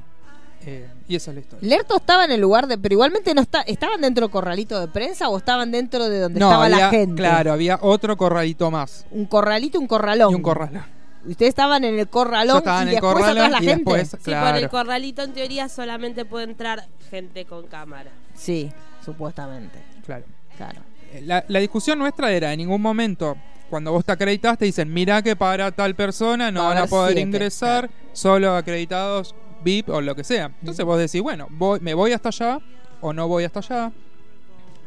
Eh, y esa es la historia. Lerto estaba en el lugar de. Pero igualmente no está. ¿Estaban dentro del corralito de prensa o estaban dentro de donde no, estaba había, la gente? claro, había otro corralito más. Un corralito y un corralón. Y un corralón. Ustedes estaban en el corralón y en el después corralón atrás la y gente. después- Sí, por Claro. el corralito en teoría solamente puede entrar gente con cámara. Sí, supuestamente. Claro. Claro. Eh, La, la discusión nuestra era, en ningún momento, cuando vos te acreditas, te dicen, mira que para tal persona no van a poder siete, ingresar, solo acreditados VIP o lo que sea. Entonces vos decís, bueno, voy, me voy hasta allá o no voy hasta allá.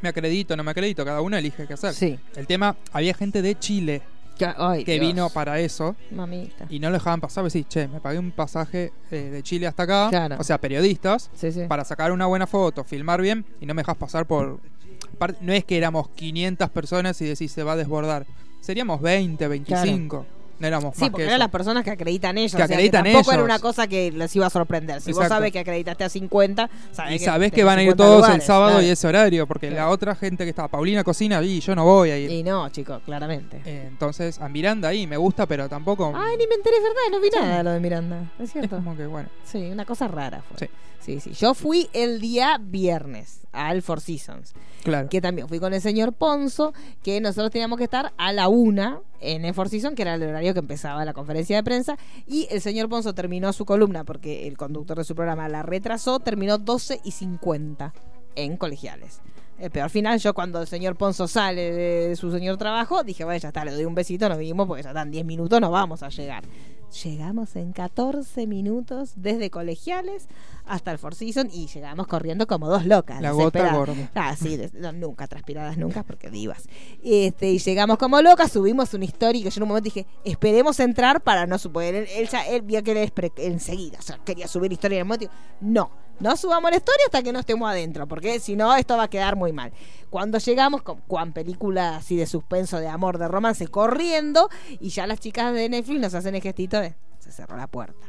Me acredito, no me acredito, cada uno elige qué hacer. Sí. El tema, había gente de Chile. Que, ay, que Dios. vino para eso Mamita. y no lo dejaban pasar. Decís, che, me pagué un pasaje eh, de Chile hasta acá. Claro. O sea, periodistas, Sí, sí. para sacar una buena foto, filmar bien y no me dejas pasar por. par- No es que éramos 500 personas y decís se va a desbordar. Seríamos 20, 25. No éramos Sí, más porque que eran eso. las personas que acreditan ellos. Que o sea, acreditan tampoco era una cosa que les iba a sorprender. Si vos sabes que acreditaste a 50, sabés Y que sabés que van a ir 50 todos el sábado claro. y ese horario, porque Claro. la otra gente que estaba, Paulina cocina, y yo no voy a ir. Y no, chicos, claramente. Eh, entonces, a Miranda ahí me gusta, pero tampoco. Ay, ni me enteré, es verdad, no vi nada lo de Miranda. Es es cierto. como que bueno. Sí, una cosa rara fue. Sí. Sí, sí. Yo fui el día viernes al Four Seasons. Que también fui con el señor Ponzo, que nosotros teníamos que estar a la una en el Four Seasons, que era el horario que empezaba la conferencia de prensa. Y el señor Ponzo terminó su columna, porque el conductor de su programa la retrasó, terminó 12 y 50 en colegiales. El peor final, yo cuando el señor Ponzo sale de su señor trabajo, dije, bueno, ya está, le doy un besito, nos vinimos porque ya están 10 minutos, nos vamos a llegar. Llegamos en 14 minutos desde colegiales hasta el Four Seasons y llegamos corriendo como dos locas. La gota gorda. Ah, sí, des- no, nunca transpiradas, nunca, porque divas. Este, y llegamos como locas, subimos una historia que yo en un momento dije, esperemos entrar para no suponer. Él, él ya él vio que él enseguida, o sea, quería subir historia en el momento. No, no subamos la historia hasta que no estemos adentro, porque si no, esto va a quedar muy mal. Cuando llegamos, con cuan película así de suspenso, de amor, de romance, corriendo, y ya las chicas de Netflix nos hacen el gestito de se cerró la puerta.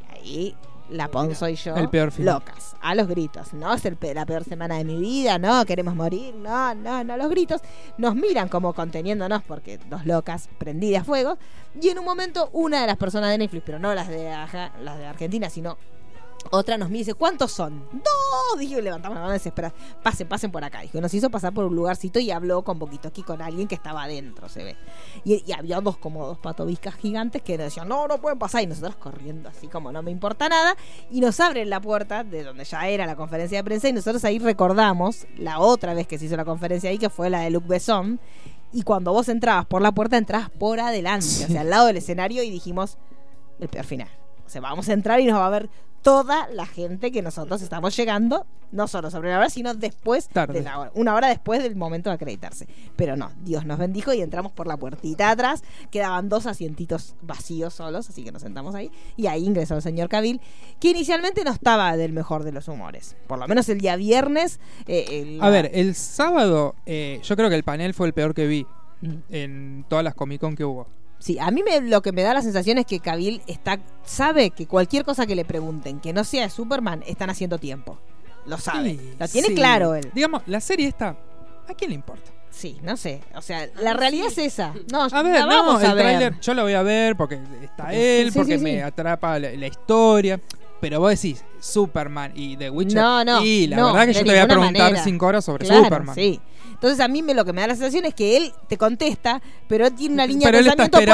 Y ahí la Ponzo y yo El peor final. locas, a los gritos. No es el pe- la peor semana de mi vida, no, queremos morir, no, no, no, los gritos. Nos miran como conteniéndonos porque dos locas prendidas a fuego. Y en un momento una de las personas de Netflix, pero no las de, las de Argentina, sino otra nos dice, ¿cuántos son? ¡Dos! Dijo, y levantamos la mano desesperada. Pasen, pasen por acá. Dijo, nos hizo pasar por un lugarcito y habló con poquito aquí con alguien que estaba adentro, se ve. Y, y había dos como dos patobiscas gigantes que nos decían, no, no pueden pasar. Y nosotros corriendo así como no me importa nada. Y nos abren la puerta de donde ya era la conferencia de prensa. Y nosotros ahí recordamos la otra vez que se hizo la conferencia ahí, que fue la de Luc Besson. Y cuando vos entrabas por la puerta, entrabas por adelante, o sea, <laughs> al lado del escenario y dijimos, el peor final. O sea, vamos a entrar y nos va a ver toda la gente que nosotros estamos llegando, no solo sobre la hora, sino después Tarde. de la hora, una hora después del momento de acreditarse. Pero no, Dios nos bendijo y entramos por la puertita de atrás, quedaban dos asientitos vacíos solos, así que nos sentamos ahí, y ahí ingresó el señor Cabil, que inicialmente no estaba del mejor de los humores. Por lo menos el día viernes. eh, el- A ver, el sábado, eh, yo creo que el panel fue el peor que vi en todas las Comic Con que hubo. Sí, a mí me, lo que me da la sensación es que Cabil está, sabe que cualquier cosa que le pregunten que no sea de Superman, están haciendo tiempo. Lo sabe. Sí, lo tiene sí. claro él. Digamos, la serie esta, ¿a quién le importa? Sí, no sé. O sea, la realidad es esa. No, A ver, la no, vamos a el ver. tráiler yo lo voy a ver porque está Porque- él, sí, porque sí, me sí. atrapa la, la historia. Pero vos decís, Superman y The Witcher. No, no. Y la no, verdad que yo te voy a preguntar manera. cinco horas sobre Claro, Superman. Sí. Entonces a mí me, lo que me da la sensación es que él te contesta, pero él tiene una línea Pero de pensamiento por y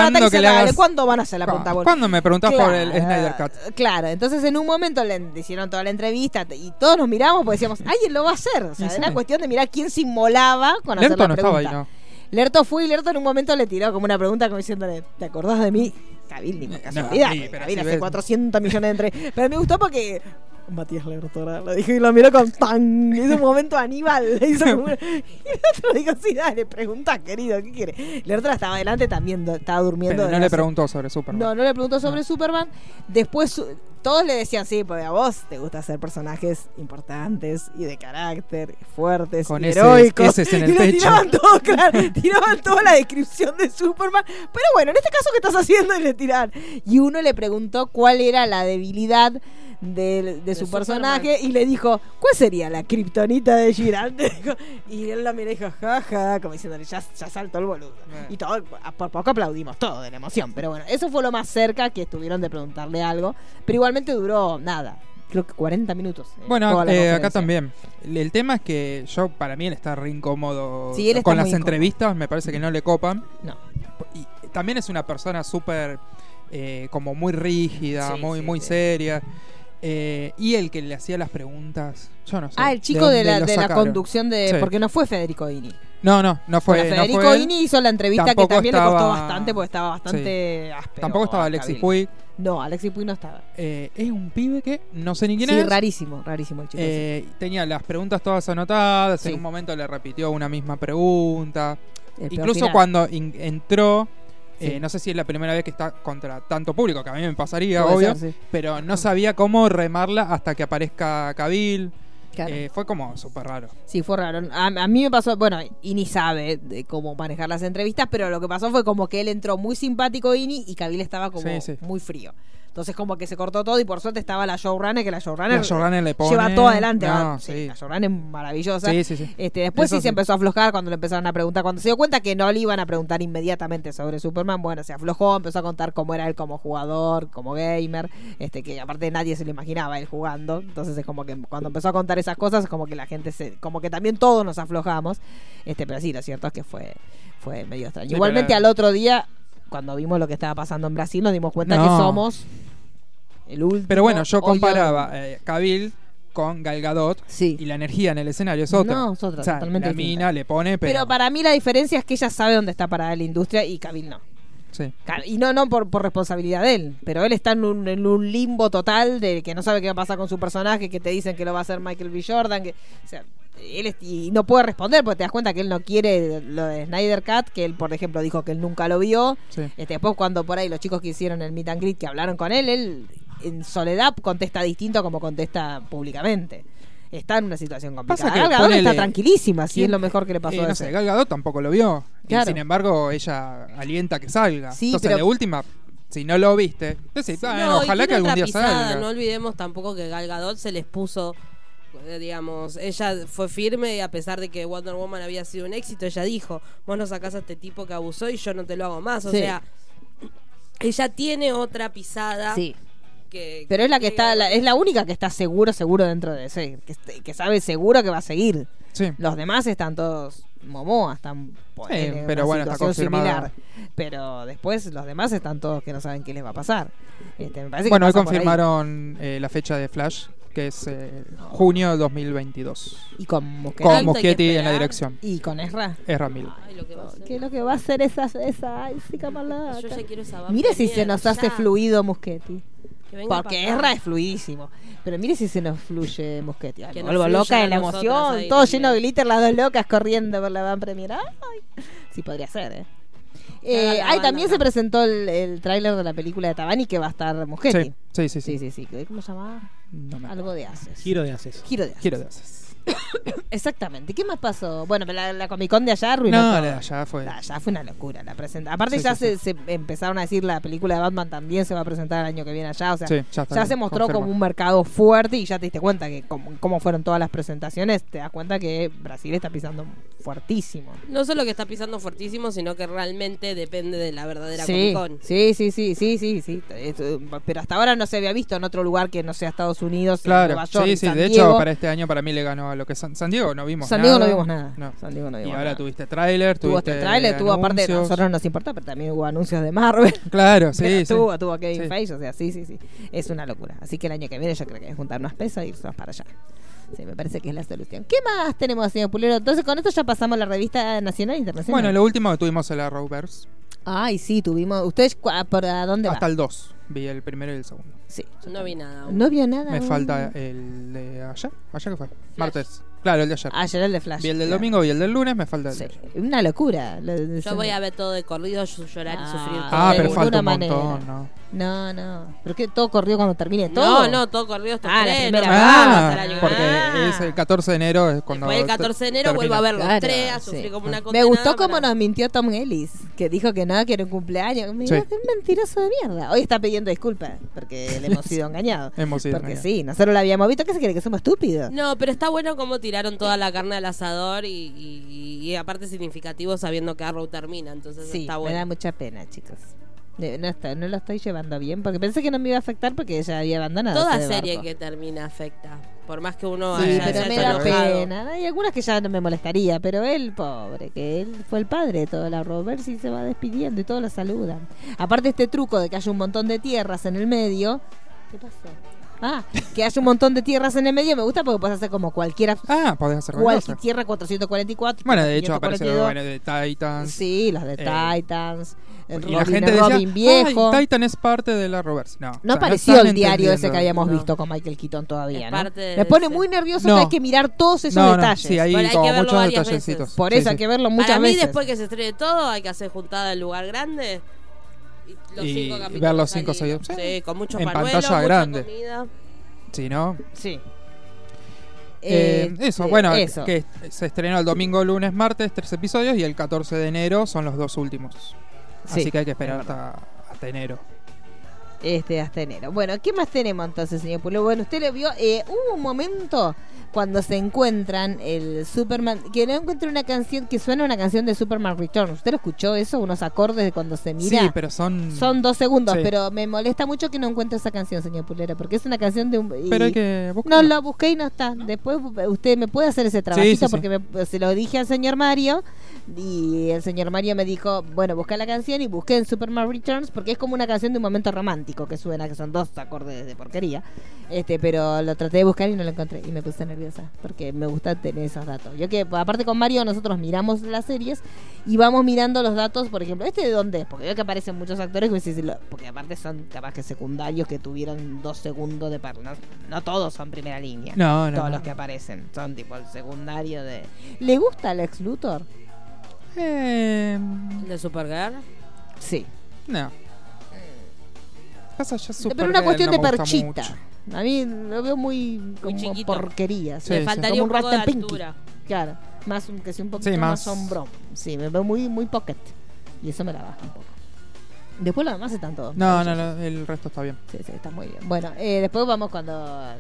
"Dale, hagas- ¿cuándo van a hacer la ¿Cu- pregunta? vos?". ¿Cuándo me preguntás por el Claro, Snyder Cut? Claro, entonces en un momento le hicieron toda la entrevista y todos nos miramos porque decíamos, alguien lo va a hacer. O sea, era cuestión de mirar quién se inmolaba con hacer Lerto la no estaba ahí, ¿no? Lerto fue y Lerto en un momento le tiró como una pregunta como diciéndole, ¿te acordás de mí? Cabil, ni por No, casualidad. sí, pero Cabil hace ves- 400 millones de entre. Pero me gustó porque Matías Lerto ¿verdad? lo dijo y lo miró con tan. Hizo un momento Aníbal. Le <laughs> hizo como una- Y el otro dijo, sí, dale, pregunta, querido, ¿qué quiere? Lerto estaba adelante también, do- estaba durmiendo. Pero no le preguntó sobre Superman. no, no le preguntó sobre Superman. Después su- todos le decían, sí, porque a vos te gusta hacer personajes importantes y de carácter, fuertes Con y ese- heroicos. eses en el y le tiraban todo, claro, tiraban toda la descripción de Superman. Pero bueno, en este caso, ¿qué estás haciendo? Y le tiran. Y uno le preguntó cuál era la debilidad de, de su Superman. personaje y le dijo, ¿cuál sería la kriptonita de Girante? <laughs> y él la miró y dijo, jaja, como diciéndole, ya, ya saltó el boludo. Y todo, por poco aplaudimos todo de la emoción. Pero bueno, eso fue lo más cerca que estuvieron de preguntarle algo. Pero igualmente duró nada. Creo que 40 minutos. eh, Bueno, eh, acá también. El, tema es que yo, para mí, él está re incómodo Sí, él está con las incómodo. entrevistas. Me parece que no le copan. No. Y también es una persona súper, eh, como muy rígida, Sí, muy, sí, muy sí. seria. Eh, y el que le hacía las preguntas, yo no sé. Ah, el chico de, la, de la conducción de... Sí. Porque no fue Federico Ini. No, no, no fue. Bueno, no Federico fue él. Ini hizo la entrevista Tampoco que también le costó bastante porque estaba bastante áspero. Tampoco estaba Alexis Cabil. Puig. No, Alexis Puig no estaba. Eh, es un pibe que no sé ni quién Sí, es. rarísimo, rarísimo el chico. Eh, tenía las preguntas todas anotadas. Sí. En un momento le repitió una misma pregunta. El Incluso cuando in- entró Eh, no sé si es la primera vez que está contra tanto público, que a mí me pasaría, Puede obvio. ser, sí. Pero no sabía cómo remarla hasta que aparezca Cabil. Claro. Eh, fue como súper raro. Sí, fue raro. A, a mí me pasó, bueno, Ini sabe de cómo manejar las entrevistas, pero lo que pasó fue como que él entró muy simpático, Ini, y Kabil estaba como sí. muy frío. Entonces como que se cortó todo y por suerte estaba la showrunner, que la showrunner, La showrunner le pone- lleva todo adelante. No, sí. La showrunner es maravillosa. Sí, sí, sí. Este, después sí, sí. se empezó a aflojar cuando le empezaron a preguntar. Cuando se dio cuenta que no le iban a preguntar inmediatamente sobre Superman, bueno, se aflojó, empezó a contar cómo era él como jugador, como gamer, este que aparte nadie se lo imaginaba él jugando. Entonces es como que cuando empezó a contar esas cosas, es como que la gente se, como que también todos nos aflojamos. Este, pero sí, lo cierto es que fue, fue medio extraño. Sí, Igualmente pero- al otro día, cuando vimos lo que estaba pasando en Brasil, nos dimos cuenta No. que somos el último. Pero bueno, yo comparaba eh, Cabil con Gal Gadot Sí. y la energía en el escenario es otra. No, es otra, O sea, totalmente La distinta. mina le pone, pero. Pero para mí la diferencia es que ella sabe dónde está parada la industria y Kabil no. Sí. Y no, no por, por responsabilidad de él, pero él está en un, en un limbo total de que no sabe qué va a pasar con su personaje, que te dicen que lo va a hacer Michael B. Jordan, que, o sea, él y no puede responder porque te das cuenta que él no quiere lo de Snyder Cut, que él, por ejemplo, dijo que él nunca lo vio. Sí. Este, después cuando por ahí los chicos que hicieron el meet and greet, que hablaron con él, él en soledad contesta distinto como contesta públicamente. Está en una situación complicada. Gal Gadot ponele- está tranquilísima, si ¿Quién- es lo mejor que le pasó Eh, a no ese. sé, Gal Gadot tampoco lo vio. Claro. Y sin embargo, ella alienta que salga. Sí, Entonces, pero- de última, si no lo viste, decís, "Bueno, No, y ojalá que algún día pisada, salga. No olvidemos tampoco que Gal Gadot se les puso, digamos, ella fue firme y a pesar de que Wonder Woman había sido un éxito, ella dijo, vos no sacás a este tipo que abusó y yo no te lo hago más. O Sí. sea, ella tiene otra pisada. Sí. Que, Pero es la que está, la- es la única que está seguro, seguro dentro de ese, que, est- que sabe seguro que va a seguir. Sí. Los demás están todos Momoa, están ponele, en pero una bueno, está situación confirmado. similar. Pero después los demás están todos que no saben qué les va a pasar. Este, me parece que Bueno, hoy por ahí. confirmaron eh, la fecha de Flash, que es eh, junio de 2022. Y con Muschietti. Con Muschietti en la dirección. Y con Ezra. Es Ramil. Ay, lo que va a hacer. ¿Qué es lo que va a hacer esa, esa ay, sí? Yo ya quiero esa vaca Mire si se nos hace ya. fluido venga Porque. Ezra es fluidísimo. Pero mire si se nos fluye Muschetti. Ay, Que nos vuelvo fluya loca de la emoción. ahí Todo también. lleno de glitter, las dos locas corriendo por la van premier. Ay, sí, podría ser, ¿eh? Eh, ay, también se presentó el, el tráiler de la película de Tabani que va a estar Muschetti. Sí, sí, sí. Sí, sí, sí. ¿Cómo se llamaba? No me Algo de Haces. Giro de haces. Giro de Haces. Quiero de haces. <coughs> Exactamente. ¿Qué más pasó? Bueno, la, la Comic Con de allá arruinó No, todo. la de allá fue. La- ya fue una locura la presenta. Aparte Sí, ya sí, se, se empezaron a decir la película de Batman también se va a presentar el año que viene allá. O sea, Sí, ya se mostró como un mercado fuerte y ya te diste cuenta que como, cómo fueron todas las presentaciones, te das cuenta que Brasil está pisando fuertísimo. No solo que está pisando fuertísimo, sino que realmente depende de la verdadera Sí, Comic Con. sí, sí, sí, sí, sí, sí. Eh, Pero hasta ahora no se había visto en otro lugar que no sea Estados Unidos, en Claro, Nueva York, sí, sí. San De Diego. hecho, para este año para mí le ganó a lo que San, San Diego no vimos San nada. Diego no vimos nada. No. San Diego no Y vimos ahora nada. tuviste tráiler, Tuvo tuviste este tráiler, tuvo aparte, a anuncios. nosotros no nos importa, pero también hubo anuncios de Marvel. <laughs> Claro, <laughs> sí, Pero sí. tuvo, tuvo Kevin Sí. Feige, o sea, sí, sí, sí. Es una locura. Así que el año que viene yo creo que hay que juntar unas pesas e irnos para allá. Sí, me parece que es la solución. ¿Qué más tenemos, señor Pulero? Entonces, con esto ya pasamos a la revista nacional e internacional. Bueno, lo último que tuvimos el Arrowverse. Ay, sí, tuvimos. ¿Ustedes cua- por a dónde Hasta el 2. Vi el primero y el segundo. Sí. No vi nada. aún. No vio nada. Me aún. falta el de ayer. ¿Ayer qué fue? Martes. Claro, el de ayer. Ayer el de Flash. vi el del claro. domingo y el del lunes, me falta el Sí, de ayer. una locura. lo de- Yo voy a ver todo de corrido, llorar y Ah. sufrir. todo Ah, de pero ninguna falta un manera. montón, ¿no? No, no. ¿Pero qué? ¿Todo corrió cuando termine todo? No, no, todo corrido hasta Ah, la primera Ah, porque es el 14 de enero es cuando Después el 14 de enero termina. vuelvo a ver los Claro, tres, a sí. sufrir como una Me condenada gustó cómo nos mintió Tom Ellis, que dijo que no, que era un cumpleaños. Me Sí. dijo, es mentiroso de mierda. Hoy está pidiendo disculpas porque le hemos <laughs> sido engañados. Hemos sido Porque engañados. sí, nosotros lo habíamos visto. ¿Qué se cree? ¿Que somos estúpidos? No, pero está bueno cómo tiraron toda la carne al asador y, y- y aparte significativo sabiendo que Arrow termina, entonces sí, está me bueno. da mucha pena, chicos. No, está- no lo estoy llevando bien porque pensé que no me iba a afectar porque ella había abandonado. Toda serie barco. que termina afecta. Por más que uno Sí, haya pero me da pena. Hay algunas que ya no me molestaría, pero él, pobre, que él fue el padre de todo la Robert, si se va despidiendo y todos lo saludan. Aparte este truco de que haya un montón de tierras en el medio. ¿Qué pasó? Ah, que haya un montón de tierras en el medio me gusta porque puedes hacer como cualquiera. Ah, podés hacer Cualquier tierra 444. Bueno, de hecho apareció 542. bueno, de Titans. Sí, los de Eh, Titans. El y Robin, la gente el decía, Robin viejo. "Ay, Titan es parte de la Roverse. No, o No sea, apareció están el diario ese que habíamos No. visto con Michael Keaton todavía, ¿no? Me pone ese. muy nervioso No. que hay que mirar todos esos No, no, detalles. sí, hay Bueno, hay que verlo muchos detallecitos. veces. Por Sí, eso hay sí. que verlo muchas Para mí, veces. después que se estrene todo, hay que hacer juntada en lugar grande Y los Y cinco capítulos ver los cinco salidos. seguidos. Sí, con mucho En panuelo, pantalla mucha grande. comida. Sí, ¿no? Sí. Eh, Este, eso, bueno, eso. que se estrenó el domingo, lunes, martes, tres episodios y el 14 de enero son los dos últimos. Sí, Así que hay que esperar hasta, hasta enero. Este, hasta enero. Bueno, ¿qué más tenemos entonces, señor Pulo? Bueno, usted le vio. eh, hubo un momento cuando se encuentran el Superman. Que no encuentra una canción que suena una canción de Superman Returns. ¿Usted lo escuchó eso? Unos acordes de cuando se mira. Sí, pero son. Son dos segundos, Sí. pero me molesta mucho que no encuentre esa canción, señor Pulera, porque es una canción de un. y- Pero hay que No, buscarlo. lo busqué y no está. Después usted me puede hacer ese trabajito sí, sí. porque me- se lo dije al señor Mario y el señor Mario me dijo, bueno, busca la canción y busqué en Superman Returns porque es como una canción de un momento romántico que suena, que son dos acordes de porquería. Este, pero lo traté de buscar y no lo encontré y me puse nerviosa porque me gusta tener esos datos. Yo que aparte con Mario nosotros miramos las series y vamos mirando los datos, por ejemplo, ¿este de dónde es? Porque veo que aparecen muchos actores, lo- porque aparte son capaz que secundarios que tuvieron dos segundos de par. No, no todos son primera línea. No, no. Todos no. los que aparecen son tipo el secundario de... ¿Le gusta Lex Luthor? Eh, De Supergirl. Sí. no. Pasa ya Pero Supergirl una cuestión no de mucho. A mí lo veo muy, como chiquito. porquería. Sí, Le sí. faltaría Como un un poco de altura. Claro. Más un- que sea un poquito Sí, más más- sombrón. Sí, me veo muy, muy pocket. Y eso me la baja un poco. Después lo demás están todos. No, no, no, el resto está bien. Sí, sí, está muy bien. Bueno, eh, después vamos cuando,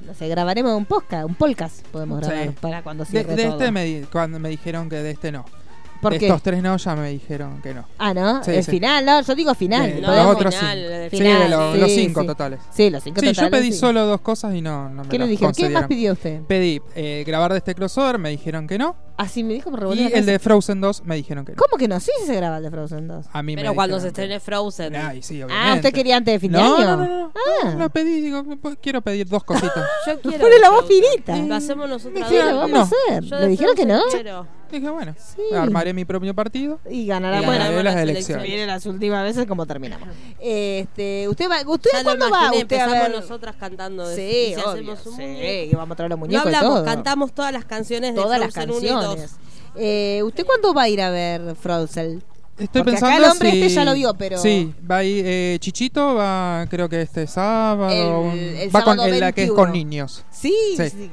no sé, grabaremos un podcast, un podcast podemos Sí. grabar para cuando De, de todo. este me, di- cuando me dijeron que de este no. ¿Por de qué? estos tres no, ya me dijeron que no. Ah, ¿no? Sí, el sí. final, no, yo digo final. De- los otros final, sí. de final, de los, sí, los cinco sí. totales. Sí, los cinco Sí, yo totales, pedí sí. solo dos cosas y no, no me ¿Qué le dijeron? ¿Qué más pidió usted? Pedí eh, grabar de este crossover, me dijeron que no. Así me dijo, me revolvió Y el de. Frozen 2 me dijeron que no. ¿Cómo que no? Sí, sí se graba el de Frozen 2. A mí me Pero cuando se estrene Frozen. Ay, sí, obviamente. Ah, ¿usted quería antes de fin de no, año? No, no, no. Ah. No, Lo pedí, digo, quiero pedir dos cositas. <laughs> Yo quiero. Pone la voz finita. Lo hacemos nosotros. Sí, lo vamos a hacer. ¿Le dijeron que no? Dije, bueno, Sí. armaré mi propio partido. Y ganará. Y Bueno, ganaré las las elecciones. viene las últimas veces como terminamos. Este, ¿Usted va, usted Ya cuándo va? Usted a empezamos ver. nosotras cantando. de- Sí, y si obvio, hacemos un sí, muñeco. y vamos a traer los No muñecos y hablamos, todo. cantamos todas las canciones de Todas las Frozen 1 y canciones. 2. Eh, ¿Usted cuándo va a ir a ver Frozen? Estoy Porque acá pensando el hombre si- este ya lo vio, pero- Sí, va ahí, eh, Chichito va, creo que este sábado. El- el va con la que es 21. con niños. Sí, sí. Sí.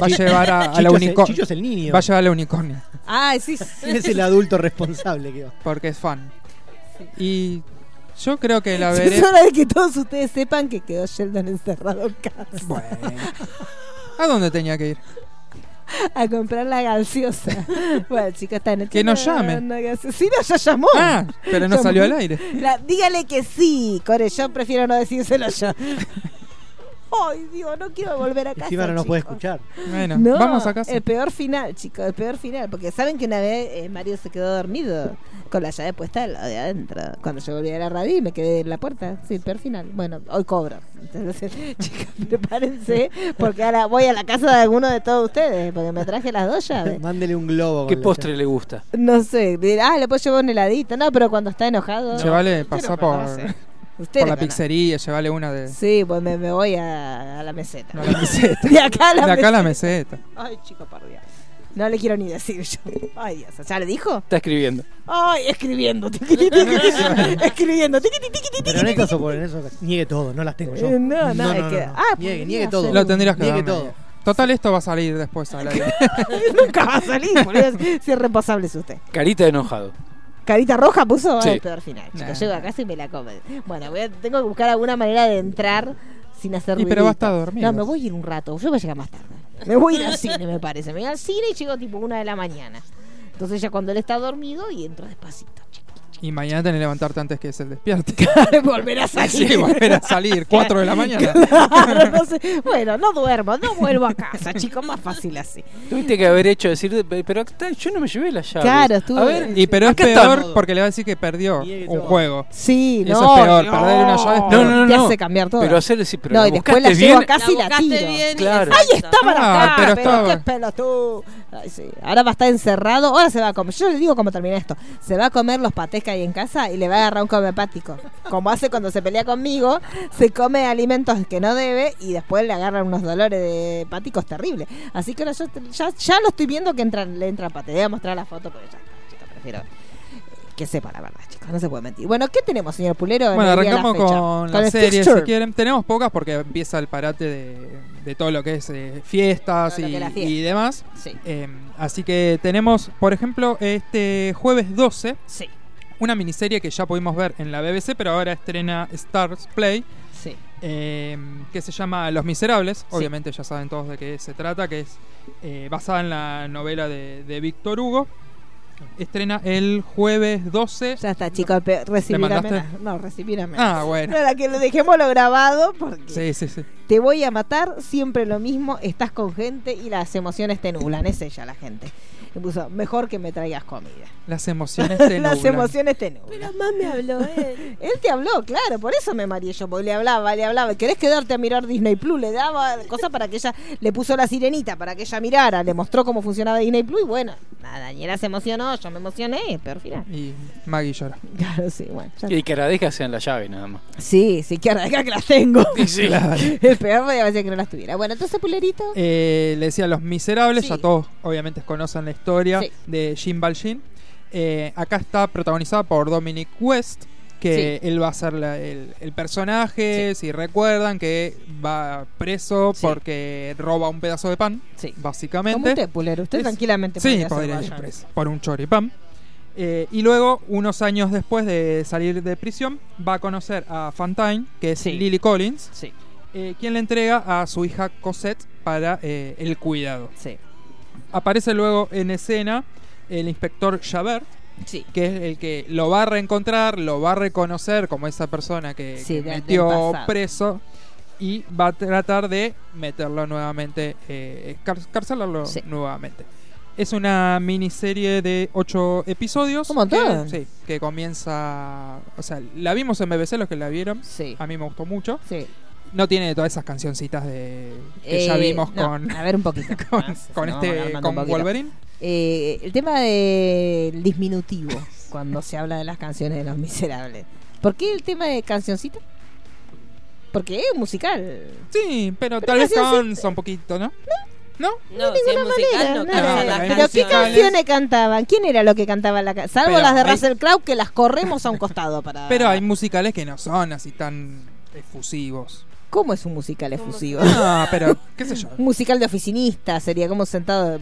Va a llevar a, a la el, unicornio. Es el niño. Va a llevar a la unicornio. Ah, sí, <laughs> sí. Él es el adulto responsable que va. Porque es fan. Y yo creo que la veré. Es hora de que todos ustedes sepan que quedó Sheldon encerrado en casa Bueno. ¿A dónde tenía que ir? a comprar la gaseosa. <laughs> bueno, chicos, esta noche. Que nos no- llame. no sí, no, ya llamó. Ah, pero no Llamó. salió al aire. La- dígale que sí, Core. Yo prefiero no decírselo yo. Ay, Dios, no quiero volver a casa. Encima no nos puede escuchar. Bueno, No, vamos a casa. El peor final, chicos, el peor final. Porque saben que una vez eh, Mario se quedó dormido con la llave puesta al lado de adentro. Cuando yo volví a la radio y me quedé en la puerta. Sí, el peor final. Bueno, hoy cobro. Entonces, <laughs> chicos, prepárense porque ahora voy a la casa de alguno de todos ustedes porque me traje las dos llaves. Mándele un globo. ¿Qué postre le gusta? No sé, dirá, ah, le puedo llevar un heladito. No, pero cuando está enojado. Llévale, Usted pasá no por. Usted por no la pizzería, llévale una de, Sí, pues me, me voy a, a la meseta. a la <laughs> meseta. De acá a la De acá a la meseta. Ay, chico, por Dios. No le quiero ni decir yo. Ay, Dios. ¿Ya le dijo? Está escribiendo. Ay, escribiendo. tiquiti, tiquiti, <laughs> escribiendo. tiquiti. Pero en estas o por en eso, niegue todo, no las tengo yo. Eh, no, no, es que- ah, niegue, todo. Lo tendrías que Niegue darme. todo. Total, esto va a salir después <laughs> al aire. Nunca va a salir, boludo. Si es responsable es usted. Carita de enojado. Carita roja puso Sí. Peor final. Nah. llego a casa y me la come. Bueno, voy a- tengo que buscar alguna manera de entrar sin hacer Y pero va a ruidito. estar dormido. No, me voy a ir un rato. Yo voy a llegar más tarde. Me voy a ir al cine, me parece. Me voy al cine y llego tipo una de la mañana. Entonces ya cuando él está dormido y entro despacito. Y mañana tenés que levantarte antes que se despierte. <laughs> Volver a salir. Sí, volver a salir, <laughs> 4 de la mañana. Claro, no sé. Bueno, no duermo, no vuelvo a casa, <laughs> chicos, más fácil así. Tuviste que haber hecho decir, pero acá yo no me llevé la llave. Claro, estuve- A ver, Y pero es peor porque le va a decir que perdió un juego. Sí, Eso no. es peor, no. perder una llave es No, peor. no, no, Te no. hace cambiar todo. Pero hacer sí, pero no, la y después la llevo bien. a casa y la tiro. bien Claro. ¡Ay, estaban Ah, acá! pero Pero, estaba- qué pelotudo. Ay, sí. Ahora va a estar encerrado. Ahora se va a comer. Yo le digo cómo termina esto. Se va a comer los patés que hay en casa y le va a agarrar un come hepático. Como hace cuando se pelea conmigo, se come alimentos que no debe y después le agarran unos dolores de hepáticos terribles. Así que ahora yo ya, ya lo estoy viendo que entra, le entra pate. Voy a mostrar la foto porque ya está, chica, prefiero. que sepa la verdad, chicos, no se puede mentir. Bueno, ¿qué tenemos, señor Pulero? en Bueno, la arrancamos con la el serie, si quieren. Tenemos pocas porque empieza el parate de, de todo lo que es eh, fiestas y, que demás. Sí, Eh, así que tenemos, por ejemplo, este jueves 12, sí, una miniserie que ya pudimos ver en la BBC, pero ahora estrena Stars Play, sí. eh, que se llama Los Miserables. Sí. Obviamente ya saben todos de qué se trata, que es eh, basada en la novela de, de Víctor Hugo. Estrena el jueves 12. Ya está, chicos, pe- recibí la mandaste? amenaza. No, recibí la amenaza. Ah, bueno. La que lo dejémoslo grabado porque Sí, sí, sí. te voy a matar, siempre lo mismo, estás con gente y las emociones te nublan, es ella la gente. Me puso, mejor que me traigas comida. Las emociones <laughs> te las nublan. emociones te nublan. Pero más me habló él. <laughs> Él te habló, claro, por eso me mareé yo, porque le hablaba, le hablaba. ¿Querés quedarte a mirar Disney Plus? Le daba cosas para que ella, le puso la sirenita para que ella mirara, le mostró cómo funcionaba Disney Plus y bueno, nada, Daniela se emocionó, yo me emocioné, pero al final. Y Maggie llora. <laughs> Claro, sí, bueno. ya- Y que agradezca sean la llave nada más. Sí, sí, que acá que las tengo. Sí. El peor podía ser que no las tuviera. Bueno, entonces, Pulerito. Eh, le decía Los Miserables, Sí. ya todos obviamente conocen la historia Sí. de Jim Valjean. Eh, acá está protagonizada por Dominic West, que él va a ser la- el, el personaje, si recuerdan, que va preso Sí. porque roba un pedazo de pan, Sí. básicamente. Como usted, Pulero. Usted Es- tranquilamente Sí, podría ir preso por un choripán. Eh, y luego, unos años después de salir de prisión, va a conocer a Fantine, que es. Lily Collins, eh, quien le entrega a su hija Cosette para eh, el cuidado. sí. Aparece luego en escena el inspector Javert, Sí. que es el que lo va a reencontrar, lo va a reconocer como esa persona que, Sí, que de- del metió preso y va a tratar de meterlo nuevamente, eh, car- carcelarlo Sí. nuevamente. Es una miniserie de ocho episodios. Montón. Que, sí, que comienza. O sea, la vimos en BBC, los que la vieron. Sí. A mí me gustó mucho. Sí. No tiene todas esas cancioncitas de que ya vimos no, con, A ver un poquito. <laughs> con, este con. Wolverine. Eh, el tema del disminutivo, cuando se habla de las canciones de los miserables. ¿Por qué el tema de cancioncita? Porque es musical. Sí, pero, Pero tal vez cansa un poquito, ¿no? ¿No? No, si es musical, no no, canta no, las Pero ¿qué canciones cantaban? ¿Quién era lo que cantaba la ca- Salvo Pero las de hay- Russell Crowe que las corremos a un costado para. Pero hay musicales que no son así tan efusivos. ¿Cómo es un musical efusivo? No, pero qué sé yo. <laughs> Un musical de oficinista sería como sentado.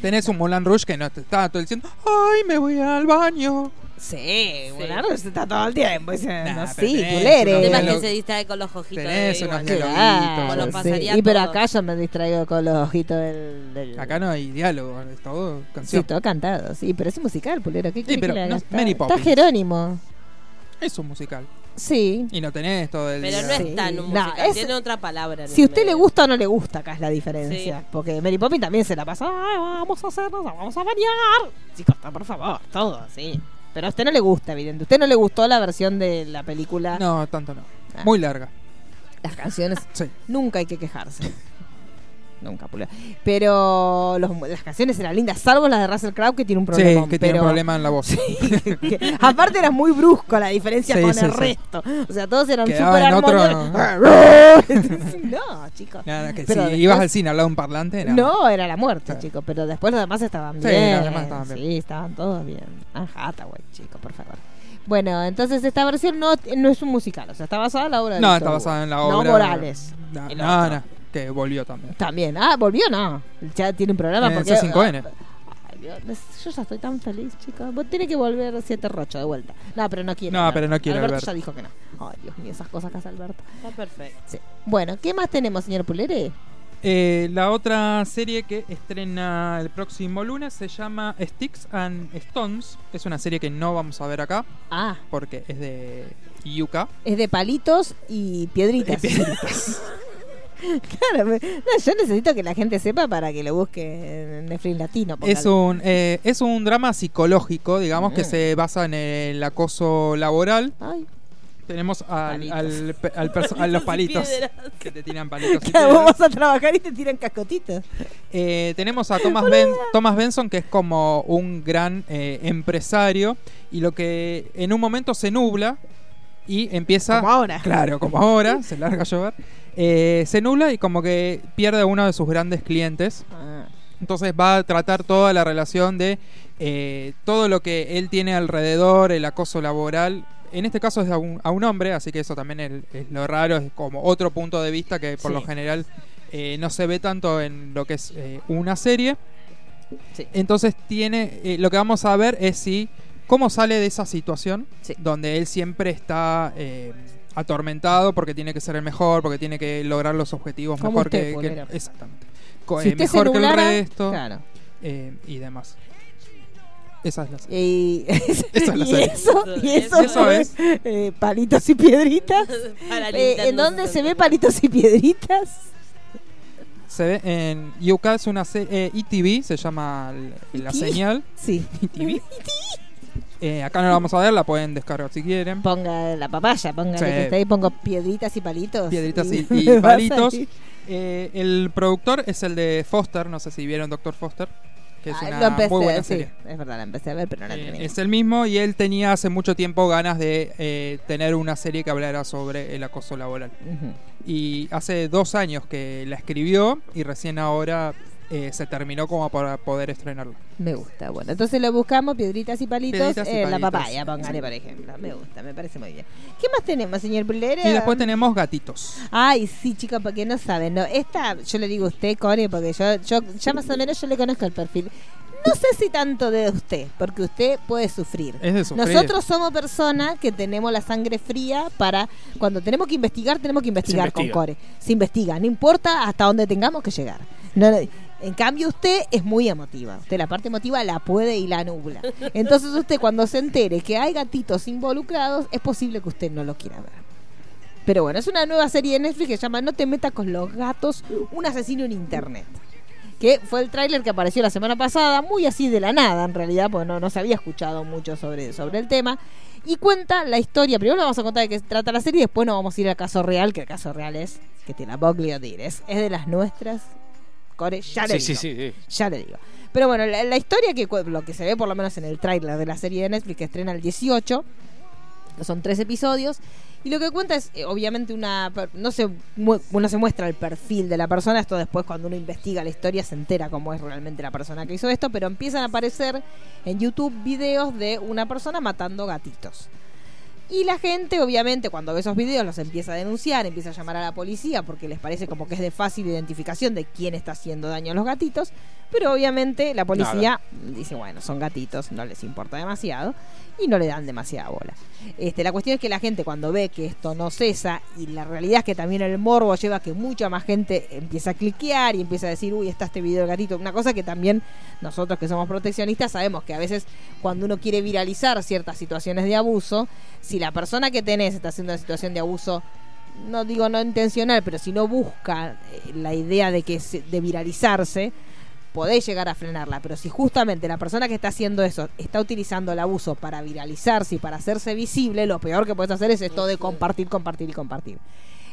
Tenés un Moulin Rouge que no te está todo diciendo, ay, me voy al baño. Sí, bueno, no se está todo el tiempo. diciendo, Nah, sí, culere. El tema es que se distrae con los ojitos Tenés de unos. Claro, lo sí. Y pero acá yo me distraigo con los ojitos del. del- Acá no hay diálogo, es todo Sí, canción. todo cantado, sí, pero es musical, Pulero. ¿Qué Sí, pero que no Está-. Jerónimo. Es un musical. Sí. Y no tenés todo el Pero día. no es tan un No, musical, es- tiene otra palabra. Si usted le gusta o no le gusta, acá es la diferencia. Sí. Porque Mary Poppins también se la pasa. "Ay, vamos a hacernos, vamos a bañar. Chicos, por favor, todo, sí. Pero a usted no le gusta, evidente. Usted no le gustó la versión de la película. No, tanto no. Ah. Muy larga. Las canciones, Sí. nunca hay que quejarse. Nunca, Pulero. Pero los- las canciones eran lindas, salvo las de Russell Crowe que tiene un problema. sí, que tiene un problema en la voz. <laughs> que- <laughs> aparte era muy brusco la diferencia Sí, con sí, el sí. resto. O sea, todos eran súper armoniosos. <laughs> no, chicos. Nada, que Pero si después- ibas al cine al lado de un parlante, no. No, era la muerte, Sí. chicos. Pero después los demás estaban Sí, bien. los demás estaban bien. Sí, estaban todos bien. Ah, Hathaway, chicos, por favor. Bueno, entonces esta versión no, no es un musical. O sea, está basada en la obra de No, está basada en la No obra. Morales. No, el no, no, que volvió también. También. Ah, volvió, no. Ya tiene un programa En porque. C5N. Ay, Dios, yo ya estoy tan feliz, chicos. Vos tiene que volver Siete Rocho de vuelta. No, pero no quiere. No, Alberto. pero no quiere Alberto Alberto. ya dijo que no. Ay, Dios mío, esas cosas que hace Alberto. Está perfecto. Sí. Bueno, ¿qué más tenemos, señor Pulere? Eh, la otra serie que estrena el próximo lunes se llama Sticks and Stones. Es una serie que no vamos a ver acá Ah, porque es de Yuka. es de palitos y piedritas. <laughs> <laughs> claro, no, yo necesito que la gente sepa para que lo busque en Netflix latino. Es un, eh, es un drama psicológico, digamos, que Mm. se basa en el acoso laboral. Ay, Tenemos al, a los <laughs> palitos que te tiran palitos. y claro, vas a trabajar y te tiran cascotitos. Eh, tenemos a Thomas, Ben- Thomas Benson, que es como un gran eh, empresario, y lo que en un momento se nubla y empieza. Como ahora. Claro, como ahora, se larga a llover. Eh, se nubla y como que pierde a uno de sus grandes clientes. Ah, Entonces va a tratar toda la relación de eh, todo lo que él tiene alrededor, el acoso laboral. En este caso es a un, a un hombre, así que eso también es, es lo raro, es como otro punto de vista que por Sí. lo general eh, no se ve tanto en lo que es eh, una serie. Sí. Entonces tiene, lo que vamos a ver es si cómo sale de esa situación Sí. donde él siempre está atormentado porque tiene que ser el mejor, porque tiene que lograr los objetivos Como mejor usted, que, exactamente, Co- Si eh, mejor que el resto Claro. eh, y demás. Esa es la serie. Y, <laughs> Esa es la y serie. eso, y eso, es. eh, palitos y piedritas. <laughs> Eh, ¿En dónde se ve 64. palitos y piedritas? Se ve en UK es una se- eh, ETV, se llama la ¿ET? señal. Sí. ETV. <laughs> Eh, acá no la vamos a ver, la pueden descargar si quieren. Ponga la papaya, póngale Sí. que está ahí, pongo piedritas y palitos. Piedritas y, <laughs> palitos. Eh, el productor es el de Foster, no sé si vieron Doctor Foster, que es Ah, una lo empecé, muy buena sí, serie. Es verdad, la empecé a ver, pero no la Eh, terminé. es el mismo y él tenía hace mucho tiempo ganas de eh, tener una serie que hablara sobre el acoso laboral. Y hace dos años que la escribió y recién ahora eh, se terminó como para poder estrenarla. Me gusta. Bueno, entonces lo buscamos, piedritas y palitos. Piedritas y eh, La papaya, póngale, por ejemplo. Me gusta, me parece muy bien. ¿Qué más tenemos, señor Pulera? Y después tenemos Gatitos. Ay, sí, chicos, porque no saben. No, esta, yo le digo a usted, Core, porque yo, yo ya más o menos yo le conozco el perfil. No sé si tanto de usted, porque usted puede sufrir. Es de sufrir. Nosotros somos personas que tenemos la sangre fría para cuando tenemos que investigar, tenemos que investigar con. Core. Se investiga, no importa hasta dónde tengamos que llegar. No, no, en cambio, usted es muy emotiva. Usted la parte emotiva la puede y la nubla. Entonces, usted cuando se entere que hay gatitos involucrados, es posible que usted no lo quiera ver. Pero bueno, es una nueva serie de Netflix que se llama No te metas con los gatos, un asesino en internet. Que fue el tráiler que apareció la semana pasada, muy así de la nada en realidad, porque no, no se había escuchado mucho sobre, sobre el tema. Y cuenta la historia, primero le vamos a contar de qué trata la serie y después nos vamos a ir al caso real, que el caso real es que te la voglio dir, es, es de las nuestras. Core, ya le Sí, digo. sí, sí, sí. Ya le digo. Pero bueno, la, la historia que lo que se ve por lo menos en el tráiler de la serie de Netflix que estrena el 18, que son tres episodios, y lo que cuenta es eh, obviamente una no se no se muestra el perfil de la persona, esto después cuando uno investiga la historia se entera cómo es realmente la persona que hizo esto, pero empiezan a aparecer en YouTube videos de una persona matando gatitos. Y la gente, obviamente, cuando ve esos videos, los empieza a denunciar, empieza a llamar a la policía porque les parece como que es de fácil identificación de quién está haciendo daño a los gatitos. Pero obviamente la policía dice, bueno, son gatitos, no les importa demasiado y no le dan demasiada bola. Este, la cuestión es que la gente cuando ve que esto no cesa y la realidad es que también el morbo lleva a que mucha más gente empieza a cliquear y empieza a decir, uy, está este video del gatito. Una cosa que también nosotros que somos proteccionistas sabemos que a veces cuando uno quiere viralizar ciertas situaciones de abuso, si la persona que tenés está haciendo una situación de abuso no digo no intencional, pero si no busca eh, la idea de que se- de viralizarse, podéis llegar a frenarla. Pero si justamente la persona que está haciendo eso está utilizando el abuso para viralizarse y para hacerse visible, lo peor que puedes hacer es esto de compartir, compartir y compartir.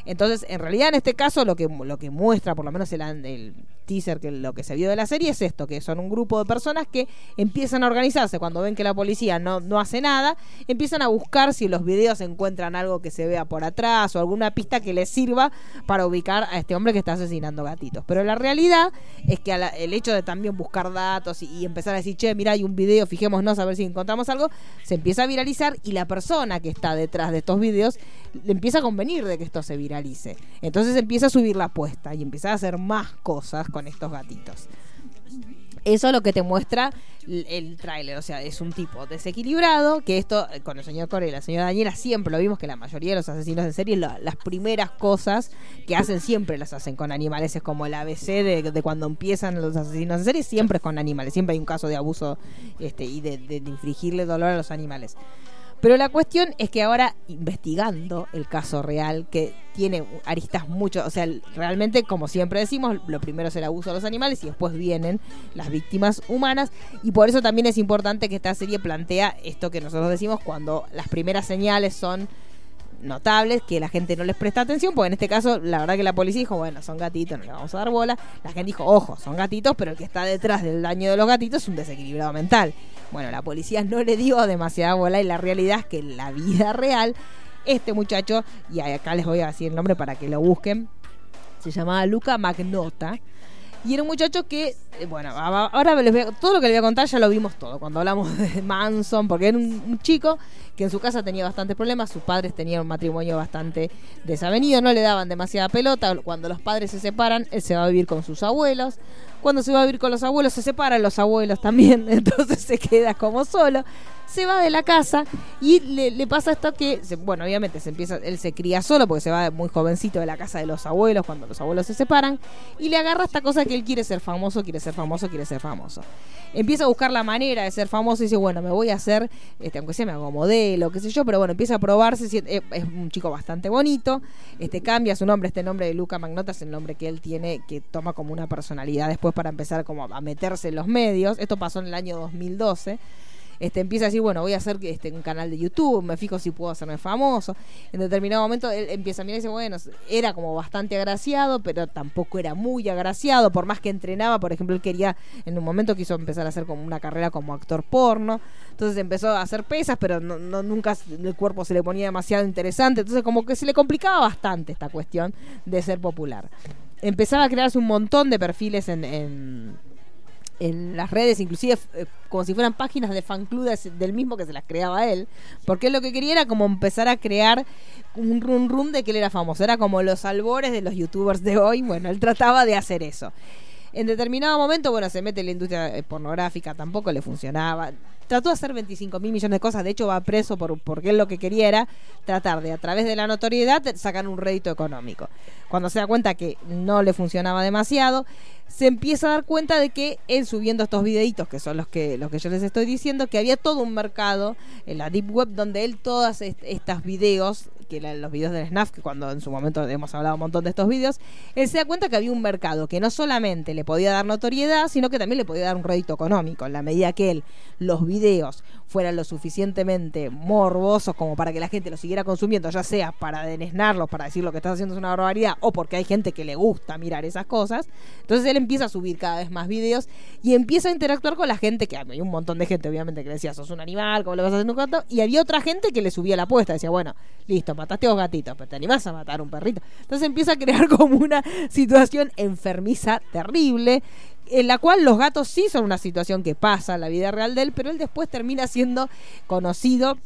Entonces, en realidad, en este caso, lo que, muestra, por lo menos el, teaser, que lo que se vio de la serie, es esto, que son un grupo de personas que empiezan a organizarse cuando ven que la policía no, no hace nada, empiezan a buscar si los videos encuentran algo que se vea por atrás o alguna pista que les sirva para ubicar a este hombre que está asesinando gatitos. Pero la realidad es que el hecho de también buscar datos y, y empezar a decir, che, mira, hay un video, fijémonos a ver si encontramos algo, se empieza a viralizar y la persona que está detrás de estos videos le empieza a convenir de que esto se viralice. Entonces empieza a subir la apuesta y empieza a hacer más cosas con estos gatitos. Eso es lo que te muestra el, el tráiler, o sea, es un tipo desequilibrado, que esto eh, con el señor Corey y la señora Daniela siempre lo vimos que la mayoría de los asesinos en serie, la- las primeras cosas que hacen siempre las hacen con animales, es como el ABC de, de cuando empiezan los asesinos en serie, siempre es con animales, siempre hay un caso de abuso este, y de- de infligirle dolor a los animales. Pero la cuestión es que ahora, investigando el caso real, que tiene aristas mucho, o sea, realmente, como siempre decimos, lo primero es el abuso de los animales y después vienen las víctimas humanas. Y por eso también es importante que esta serie plantea esto que nosotros decimos cuando las primeras señales son notables que la gente no les presta atención, porque en este caso la verdad que la policía dijo, bueno, son gatitos, no le vamos a dar bola. La gente dijo, ojo, son gatitos, pero el que está detrás del daño de los gatitos es un desequilibrado mental. Bueno, la policía no le dio demasiada bola y la realidad es que en la vida real, este muchacho, y acá les voy a decir el nombre para que lo busquen, se llamaba Luca Magnota. Y era un muchacho que, eh, bueno, ahora les voy a- todo lo que les voy a contar ya lo vimos todo cuando hablamos <laughs> de Manson, porque era un, un chico que en su casa tenía bastantes problemas, sus padres tenían un matrimonio bastante desavenido, no le daban demasiada pelota, cuando los padres se separan, él se va a vivir con sus abuelos, cuando se va a vivir con los abuelos se separan los abuelos también, <laughs> entonces se queda como solo, se va de la casa y le, pasa esto que, se- bueno, obviamente se empieza, él se cría solo porque se va muy jovencito de la casa de los abuelos cuando los abuelos se separan y le agarra esta cosa que él quiere ser famoso, quiere ser famoso, quiere ser famoso. Empieza a buscar la manera de ser famoso y dice, bueno, me voy a hacer, este, aunque sea me hago modelo, qué sé yo, pero bueno, empieza a probarse, eh, es un chico bastante bonito, este cambia su nombre, este nombre de Luca Magnota es el nombre que él tiene, que toma como una personalidad después para empezar como a meterse en los medios. Esto pasó en el año 2012 este, empieza a decir, bueno, voy a hacer este, un canal de YouTube, me fijo si puedo hacerme famoso. En determinado momento él empieza a mirar y dice, bueno, era como bastante agraciado, pero tampoco era muy agraciado, por más que entrenaba, por ejemplo, él quería, en un momento quiso empezar a hacer como una carrera como actor porno, entonces empezó a hacer pesas, pero no, nunca el cuerpo se le ponía demasiado interesante, entonces como que se le complicaba bastante esta cuestión de ser popular. Empezaba a crearse un montón de perfiles en- en en las redes, inclusive eh, como si fueran páginas de fan club de- del mismo que se las creaba él, porque él lo que quería era como empezar a crear un run run de que él era famoso, era como los albores de los youtubers de hoy, bueno, él trataba de hacer eso. En determinado momento, bueno, se mete en la industria eh, pornográfica, tampoco le funcionaba. Trató de hacer 25 mil millones de cosas, de hecho va preso por, porque él lo que quería era tratar de, a través de la notoriedad, sacar un rédito económico. Cuando se da cuenta que no le funcionaba demasiado, se empieza a dar cuenta de que él subiendo estos videitos, que son los que, los que yo les estoy diciendo, que había todo un mercado en la Deep Web donde él todas est- estas videos, que eran los videos del SNAF, que cuando en su momento hemos hablado un montón de estos videos, él se da cuenta que había un mercado que no solamente le podía dar notoriedad, sino que también le podía dar un rédito económico, en la medida que él, los videos fueran lo suficientemente morbosos como para que la gente los siguiera consumiendo, ya sea para denesnarlos, para decir lo que estás haciendo es una barbaridad, o porque hay gente que le gusta mirar esas cosas. Entonces él empieza a subir cada vez más videos y empieza a interactuar con la gente, que hay un montón de gente obviamente que decía, sos un animal, ¿cómo le vas a hacer un gato? Y había otra gente que le subía la apuesta, decía, bueno, listo, mataste a dos gatitos, pero te animás a matar un perrito. Entonces empieza a crear <laughs> como una situación enfermiza terrible en la cual los gatos sí son una situación que pasa en la vida real de él, pero él después termina siendo conocido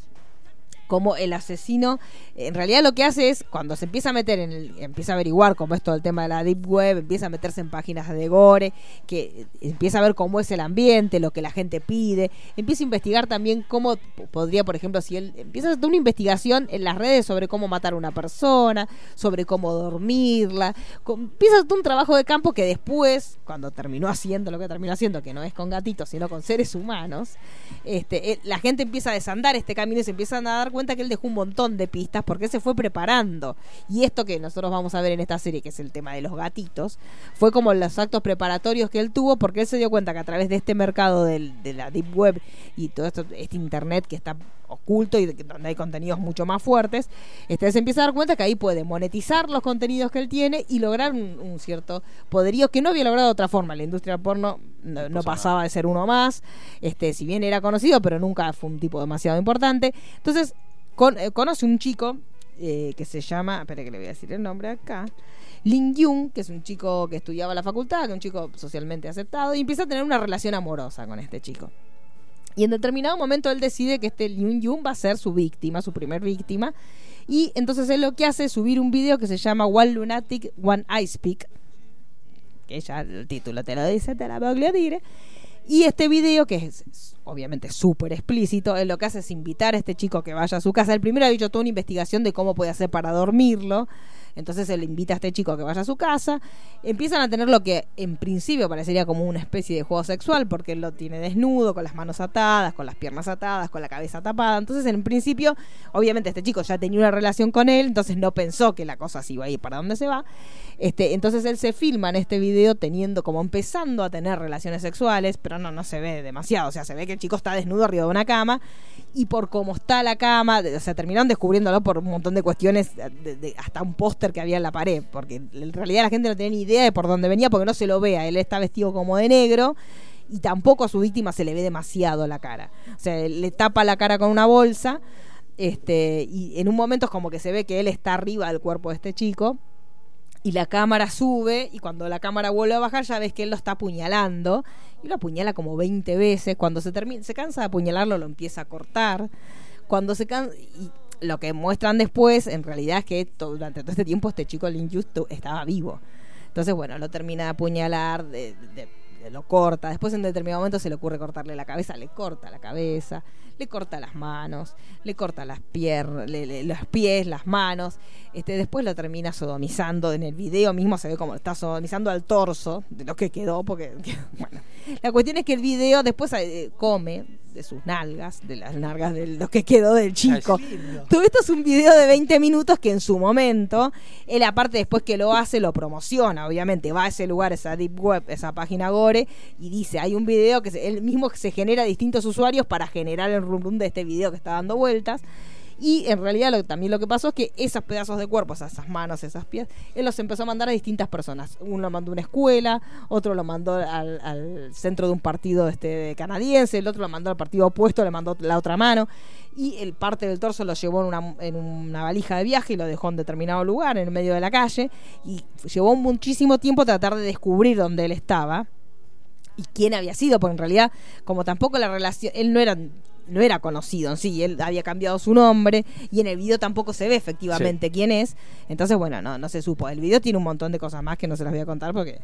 como el asesino, en realidad lo que hace es, cuando se empieza a meter en el, empieza a averiguar cómo es todo el tema de la Deep Web, empieza a meterse en páginas de Gore, que empieza a ver cómo es el ambiente, lo que la gente pide, empieza a investigar también cómo podría, por ejemplo, si él empieza a hacer una investigación en las redes sobre cómo matar a una persona, sobre cómo dormirla, empieza a hacer un trabajo de campo que después, cuando terminó haciendo lo que terminó haciendo, que no es con gatitos, sino con seres humanos, este, eh, la gente empieza a desandar este camino y se empiezan a dar cuenta que él dejó un montón de pistas porque se fue preparando. Y esto que nosotros vamos a ver en esta serie, que es el tema de los gatitos, fue como los actos preparatorios que él tuvo porque él se dio cuenta que a través de este mercado del- de la Deep Web y todo esto, este Internet que está oculto y donde hay contenidos mucho más fuertes, este, se empieza a dar cuenta que ahí puede monetizar los contenidos que él tiene y lograr un, un cierto poderío que no había logrado de otra forma. La industria del porno no, no pasaba de ser uno más, este, si bien era conocido, pero nunca fue un tipo demasiado importante. Entonces, con- eh, conoce un chico eh, que se llama, espera que le voy a decir el nombre acá, Lin Yun, que es un chico que estudiaba en la facultad, que es un chico socialmente aceptado, y empieza a tener una relación amorosa con este chico. Y en determinado momento él decide que este Lin Yun va a ser su víctima, su primer víctima. Y entonces él lo que hace es subir un video que se llama One Lunatic, One Ice Pick. Que ya el título te lo dice, te la voy a decir. Y este video, que es es obviamente súper explícito, él lo que hace es invitar a este chico que vaya a su casa. El primero ha dicho toda una investigación de cómo puede hacer para dormirlo. Entonces él invita a este chico a que vaya a su casa. Empiezan a tener lo que en principio parecería como una especie de juego sexual, porque él lo tiene desnudo, con las manos atadas, con las piernas atadas, con la cabeza tapada. Entonces en principio, obviamente este chico ya tenía una relación con él, entonces no pensó que la cosa se iba a ir para dónde se va. Este, entonces él se filma en este video teniendo como empezando a tener relaciones sexuales, pero no, no se ve demasiado. O sea, se ve que el chico está desnudo arriba de una cama y por cómo está la cama, o sea, terminaron descubriéndolo por un montón de cuestiones, hasta un póster que había en la pared, porque en realidad la gente no tenía ni idea de por dónde venía porque no se lo vea. Él está vestido como de negro y tampoco a su víctima se le ve demasiado la cara. O sea, le tapa la cara con una bolsa. Este, y en un momento es como que se ve que él está arriba del cuerpo de este chico y la cámara sube y cuando la cámara vuelve a bajar ya ves que él lo está apuñalando y lo apuñala como 20 veces. Cuando se termina, se cansa de apuñalarlo, lo empieza a cortar. Cuando se cansa y lo que muestran después en realidad es que durante todo este tiempo este chico Lin Yu tu- estaba vivo. Entonces, bueno, lo termina de apuñalar, de- de- lo corta. Después, en determinado momento, se le ocurre cortarle la cabeza, le corta la cabeza, le corta las manos, le corta las piernas, los pies, las manos. Este, después lo termina sodomizando. En el video mismo se ve como está sodomizando al torso, de lo que quedó, porque, <laughs> bueno. La cuestión es que el video después eh, come de sus nalgas, de las nalgas de lo que quedó del chico. Todo esto es un video de 20 minutos que en su momento, él aparte después que lo hace, lo promociona, obviamente, va a ese lugar, esa deep web, esa página Gore, y dice, hay un video que se- él mismo se genera distintos usuarios para generar el rum rum de este video que está dando vueltas. Y en realidad lo, también lo que pasó es que esos pedazos de cuerpo, o sea, esas manos, esas pies, él los empezó a mandar a distintas personas. Uno lo mandó a una escuela, otro lo mandó al, al centro de un partido este, canadiense, el otro lo mandó al partido opuesto, le mandó la otra mano. Y el parte del torso lo llevó en una, en una valija de viaje y lo dejó en determinado lugar, en el medio de la calle. Y llevó muchísimo tiempo tratar de descubrir dónde él estaba y quién había sido, porque en realidad, como tampoco la relación, él no era no era conocido en sí, él había cambiado su nombre y en el video tampoco se ve efectivamente quién es, entonces bueno, no, no se supo. El video tiene un montón de cosas más que no se las voy a contar porque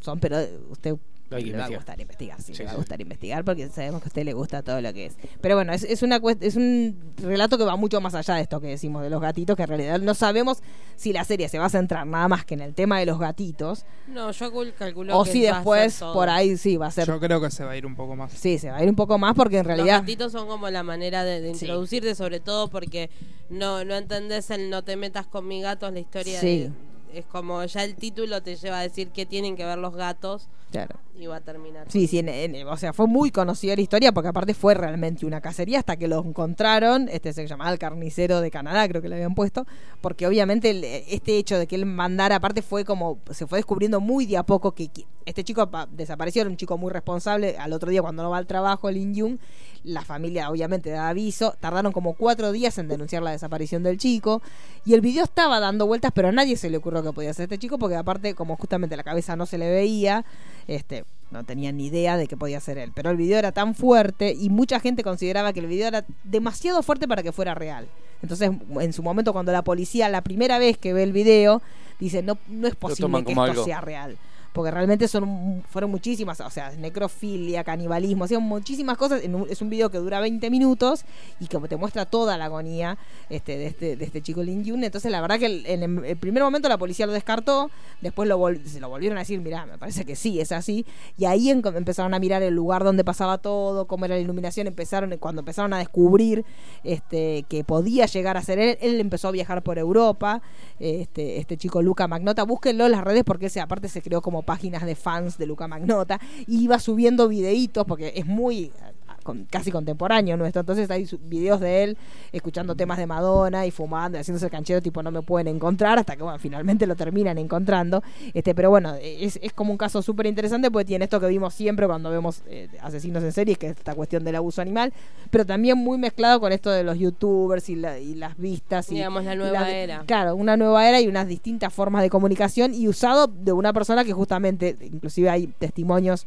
son, pero usted Hay que le va a gustar investigar, sí, Sí, le va a sí. gustar investigar porque sabemos que a usted le gusta todo lo que es. Pero bueno, es, es una cuest- es un relato que va mucho más allá de esto que decimos de los gatitos, que en realidad no sabemos si la serie se va a centrar nada más que en el tema de los gatitos No, yo cul- calculo o que si va a ser después por ahí sí va a ser Yo creo que se va a ir un poco más. Sí, se va a ir un poco más porque en Los realidad. gatitos son como la manera de, de Sí. introducirte, sobre todo porque no, no entendés el no te metas con mi gato, la historia Sí. de- es como ya el título te lleva a decir qué tienen que ver los gatos Claro. y va a terminar. Sí, sí, en- en- o sea, fue muy conocida la historia porque aparte fue realmente una cacería hasta que lo encontraron, este se llamaba el carnicero de Canadá, creo que le habían puesto, porque obviamente el- este hecho de que él mandara aparte fue como, se fue descubriendo muy de a poco que que este chico pa- desapareció, era un chico muy responsable, al otro día cuando no va al trabajo, Lin Yun, la familia obviamente da aviso, tardaron como cuatro días en denunciar la desaparición del chico, y el video estaba dando vueltas, pero a nadie se le ocurrió que podía ser este chico, porque aparte como justamente la cabeza no se le veía, este no tenían ni idea de que podía ser él. Pero el video era tan fuerte y mucha gente consideraba que el video era demasiado fuerte para que fuera real. Entonces, en su momento, cuando la policía, la primera vez que ve el video, dice, no, no es posible que esto algo. sea real. Porque realmente son fueron muchísimas, o sea, necrofilia, canibalismo, o sea, muchísimas cosas. Es un video que dura 20 minutos y que te muestra toda la agonía este, de, este, este chico Lin Yun. Entonces, la verdad que en el, primer momento la policía lo descartó, después lo se lo volvieron a decir, mirá, me parece que sí, es así. Y ahí empezaron a mirar el lugar donde pasaba todo, cómo era la iluminación, empezaron, cuando empezaron a descubrir este, que podía llegar a ser él, él empezó a viajar por Europa, este, este chico Luca Magnota, búsquenlo en las redes porque ese aparte se creó como páginas de fans de Luca Magnota y iba subiendo videitos porque es muy con- casi contemporáneo nuestro, entonces hay videos de él escuchando temas de Madonna y fumando y haciéndose el canchero tipo no me pueden encontrar hasta que bueno, finalmente lo terminan encontrando. Este pero bueno es, es como un caso súper interesante porque tiene esto que vimos siempre cuando vemos eh, asesinos en series que es esta cuestión del abuso animal pero también muy mezclado con esto de los youtubers y, la- y las vistas y Digamos, la nueva la- era. claro una nueva era y unas distintas formas de comunicación y usado de una persona que justamente inclusive hay testimonios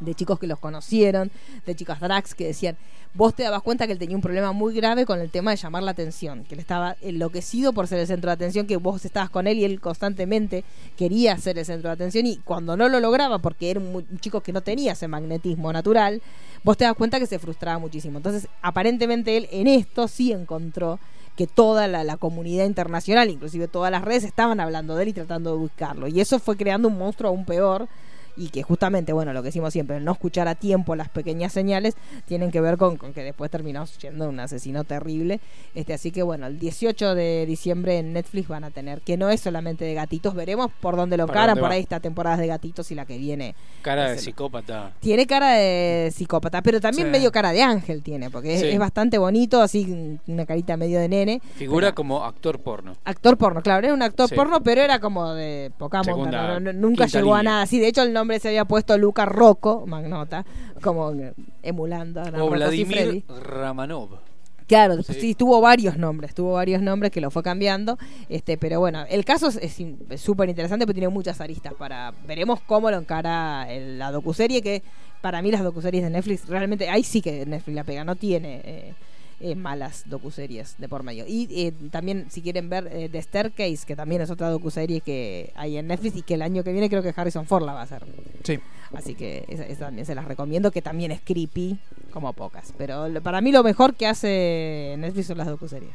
de chicos que los conocieron, de chicas drags que decían, vos te dabas cuenta que él tenía un problema muy grave con el tema de llamar la atención, que él estaba enloquecido por ser el centro de atención, que vos estabas con él y él constantemente quería ser el centro de atención y cuando no lo lograba, porque era un, chico que no tenía ese magnetismo natural, vos te das cuenta que se frustraba muchísimo. Entonces, aparentemente él en esto sí encontró que toda la, la comunidad internacional, inclusive todas las redes, estaban hablando de él y tratando de buscarlo. Y eso fue creando un monstruo aún peor y que justamente, bueno, lo que decimos siempre, el no escuchar a tiempo las pequeñas señales, tienen que ver con, con que después terminó siendo un asesino terrible. Este, así que bueno, el 18 de diciembre en Netflix van a tener, que no es solamente de gatitos, veremos por dónde lo ¿Para cara, por ahí está temporada de gatitos y la que viene. Cara de psicópata. Tiene cara de psicópata, pero también Sí. medio cara de ángel tiene, porque es, Sí. es bastante bonito, así una carita medio de nene. Figura Pero- como actor porno. Actor porno, claro, era un actor Sí. porno, pero era como de poca monta, Segunda, no- no- nunca llegó a nada. Sí, de hecho el nombre se había puesto Luca Rocco, Magnota, como emulando a O Vladimir. Ramanov. Claro, Sí. sí. tuvo varios nombres, tuvo varios nombres que lo fue cambiando, este, pero bueno, el caso es súper interesante, pero tiene muchas aristas para veremos cómo lo encara el- la docuserie que para mí las docuseries de Netflix realmente ahí sí que Netflix la pega, no tiene eh, eh, malas docuseries de por medio. Y eh, también si quieren ver eh, The Staircase, que también es otra docuserie que hay en Netflix y que el año que viene creo que Harrison Ford la va a hacer. Sí. Así que esa, esa también se las recomiendo, que también es creepy, como pocas. Pero para mí lo mejor que hace Netflix son las docuseries.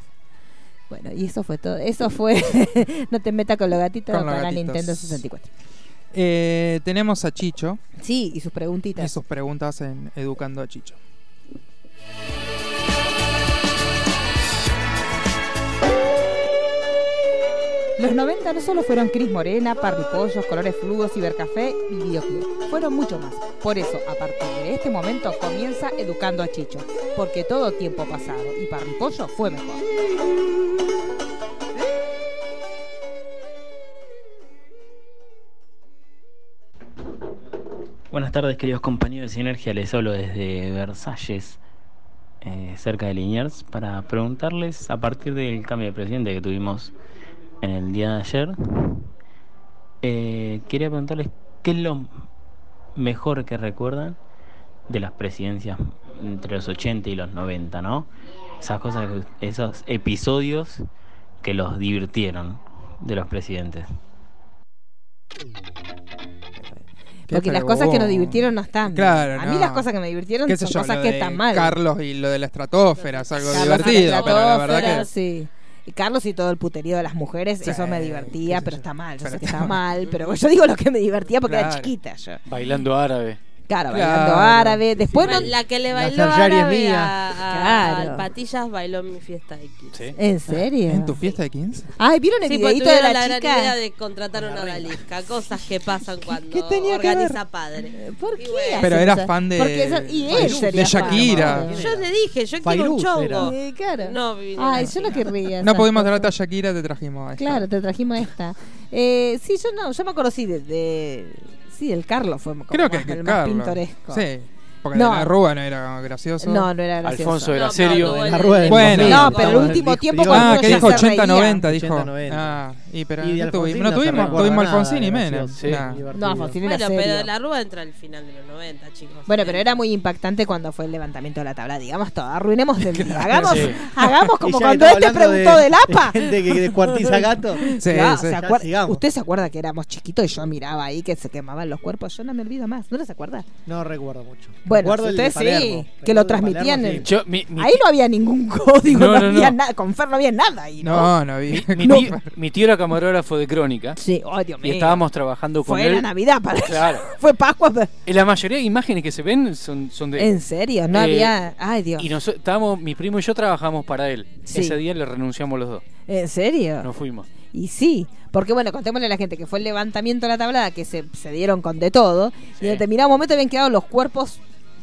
Bueno, y eso fue todo. Eso fue <laughs> No te metas con los gatitos Con los para gatitos. Nintendo 64. Eh, tenemos a Chicho Sí, y sus y preguntitas. sus preguntas en Educando a Chicho. Los 90 no solo fueron Cris Morena, parripollos, colores fluos, cibercafé y videoclub. Fueron mucho más. Por eso, a partir de este momento, comienza Educando a Chicho. Porque todo tiempo pasado y parripollo fue mejor. Buenas tardes, queridos compañeros de Sinergia. Les hablo desde Versalles, eh, cerca de Liniers, para preguntarles, a partir del cambio de presidente que tuvimos en el día de ayer, eh, quería preguntarles qué es lo mejor que recuerdan de las presidencias entre los 80 y los 90, ¿no? Esas cosas, que- esos episodios que los divirtieron de los presidentes. Porque las cosas que nos divirtieron no están. Claro, a no. mí las cosas que me divirtieron ¿Qué sé son yo? cosas que están mal. Carlos y lo de la estratosfera es algo Carlos divertido, la pero la verdad que. sí. Y Carlos y todo el puterío de las mujeres, Sí, eso me divertía, pero yo. está mal. Yo Pero sé que está mal. pero yo digo lo que me divertía porque era chiquita yo. Bailando árabe. Claro, Claro. bailando árabe. Después no. la que le La bailó árabe mía. a, a- Claro. al Patillas bailó en mi fiesta X. Sí. ¿En serio? ¿En tu fiesta de 15? Ay, ¿vieron el Sí, videito de la, la, gran idea chica? de contratar a una Dalisca. Cosas que pasan cuando qué tenía que organiza padre. ¿Por qué? bueno. Pero era eso? fan de- Porque eso- y él de sería fan, Shakira. obvio. Yo le dije, yo quiero un Fairuz chongo. Sí, claro. No, Ay, la yo no chica. querría. No pudimos traerte a Shakira, te trajimos a esta. Claro, te trajimos esta. Eh, sí, yo no, yo me acuerdo sí de, de- sí, el Carlos fue como Creo que más- que el más pintoresco. Sí. Porque No. de la Rúa no era gracioso. No, no era gracioso. Alfonso era No, serio. pero La del Bueno. 2000, No, pero el último dijo- tiempo cuando Ah, que dijo se 80-90, reía. dijo. 80-90. Ah, y pero Y de no tuvimos, Alfonsín no no se tuvimos, Alfonsín y de Menem. gracioso. Sí. Nah. No, Alfonsín era Bueno, serio. pero la Rúa entra al final de los 90, chicos. Bueno, pero era muy impactante cuando fue el levantamiento de la tabla. Digamos todo, arruinemos del día. <laughs> Hagamos, Sí. hagamos <laughs> como cuando que él te estamos preguntó del APA. de <laughs> Gente que descuartiza gato. Sí, sí. ¿se. ¿Usted se acuerda que éramos chiquitos y yo miraba ahí que se quemaban los cuerpos? Yo no me olvido más. ¿No les acuerda? No recuerdo mucho. Bueno, el de ustedes sí, Palermo. que lo transmitían Palermo, en- sí. Yo, mi, mi Ahí no había ningún <laughs> código, No, no, no, había no. nada. Con Fer no había nada ahí, ¿no? No, no vi. <laughs> mi, No. tío, mi tío era camarógrafo de crónica Sí, oh Dios y mío. estábamos trabajando con Fue él. la Navidad para Claro. <laughs> Fue Pascua. pero- Y la mayoría de imágenes que se ven son, son de ¿En serio? No Eh, había. Ay, Dios. Y nosotros estábamos, mi primo y yo trabajamos para él. Sí. Ese día le renunciamos los dos. ¿En serio? Nos fuimos. Y sí, porque bueno, contémosle a la gente que fue el levantamiento de la tablada, que se, se dieron con de todo, y en determinado momento habían quedado los cuerpos,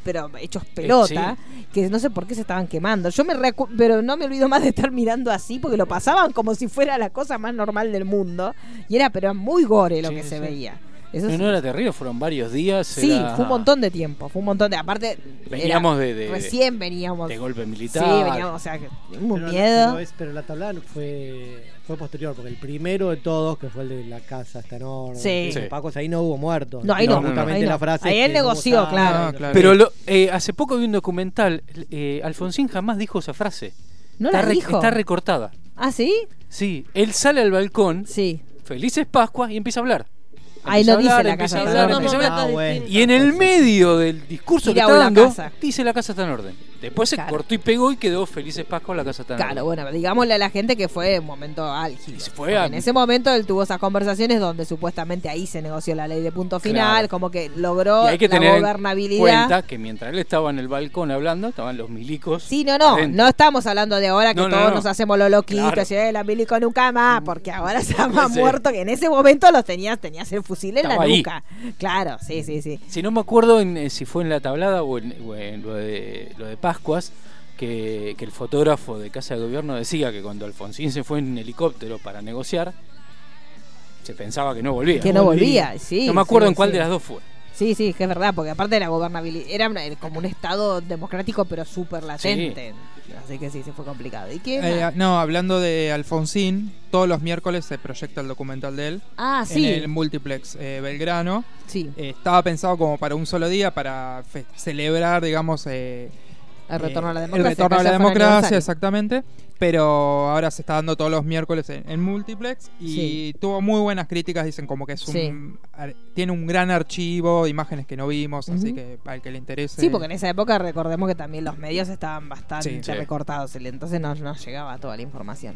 pero hechos pelota, que no sé por qué se estaban quemando. Yo me recu- pero no me olvido más de estar mirando así, porque lo pasaban como si fuera la cosa más normal del mundo, y era pero muy gore lo Sí, que sí, se sí. veía. Eso No, sí. no era terrible, fueron varios días. Sí, era- fue un montón de tiempo, fue un montón de... Aparte, era- Veníamos de, de- recién veníamos... de golpe Sí, militar. veníamos, o sea, que un Pero, miedo. Pero, es- pero la tablada no fue, fue posterior, porque el primero de todos, que fue el de la casa está en orden, Sí. Sí. Pacos, ahí no hubo muertos. No, ahí no, no, justamente ahí no. la frase Ahí él no negoció, sangre, claro. no- claro. Pero lo- eh, hace poco vi un documental. eh, Alfonsín jamás dijo esa frase. ¿No está, la re- dijo? está recortada. ¿Ah, sí? Sí, él sale al balcón, Sí. felices Pascuas, y empieza a hablar. Ahí a dice hablar, la empieza casa hablar. Ah, bueno. Y en el medio del discurso que está la dando, dice la casa está en orden. Después se cortó y pegó y quedó felices Pascuas, la casa en Claro, bueno, digámosle a la gente que fue un momento álgido. Fue a- En ese momento él tuvo esas conversaciones donde supuestamente ahí se negoció la ley de punto final, Claro. como que logró Y hay que la tener en gobernabilidad. cuenta que mientras él estaba en el balcón hablando, estaban los milicos. Sí, no, no, adentro. no estamos hablando de ahora que No, todos no. nos hacemos los loquitos, Claro. y "Eh, la milico nunca más, porque ahora está <laughs> más muerto que en ese momento los tenías, tenías el fusil en Estaba la ahí. nuca. Claro, sí, sí, sí. Si no me acuerdo en, eh, si fue en la tablada o en, o en lo, de, lo de Pascuas, que, que el fotógrafo de Casa de Gobierno decía que cuando Alfonsín se fue en helicóptero para negociar, se pensaba que no volvía. Que no volvía, sí. no me acuerdo sí, en cuál sí. de las dos fue. Sí, sí, que es verdad, porque aparte de la gobernabilidad, era como un estado democrático, pero súper latente. Así que sí, se fue complicado. ¿Y qué? Eh, no, hablando de Alfonsín, todos los miércoles se proyecta el documental de él ah, sí. en el multiplex eh, Belgrano. Sí, Eh, estaba pensado como para un solo día, para celebrar, digamos, eh, el retorno a la eh, democracia. El retorno a la democracia, exactamente. Pero ahora se está dando todos los miércoles en, en multiplex y Sí. tuvo muy buenas críticas. Dicen como que es un, Sí. ar- tiene un gran archivo, imágenes que no vimos, así que al que le interese. Sí, porque en esa época recordemos que también los medios estaban bastante Sí, recortados, entonces no llegaba toda la información.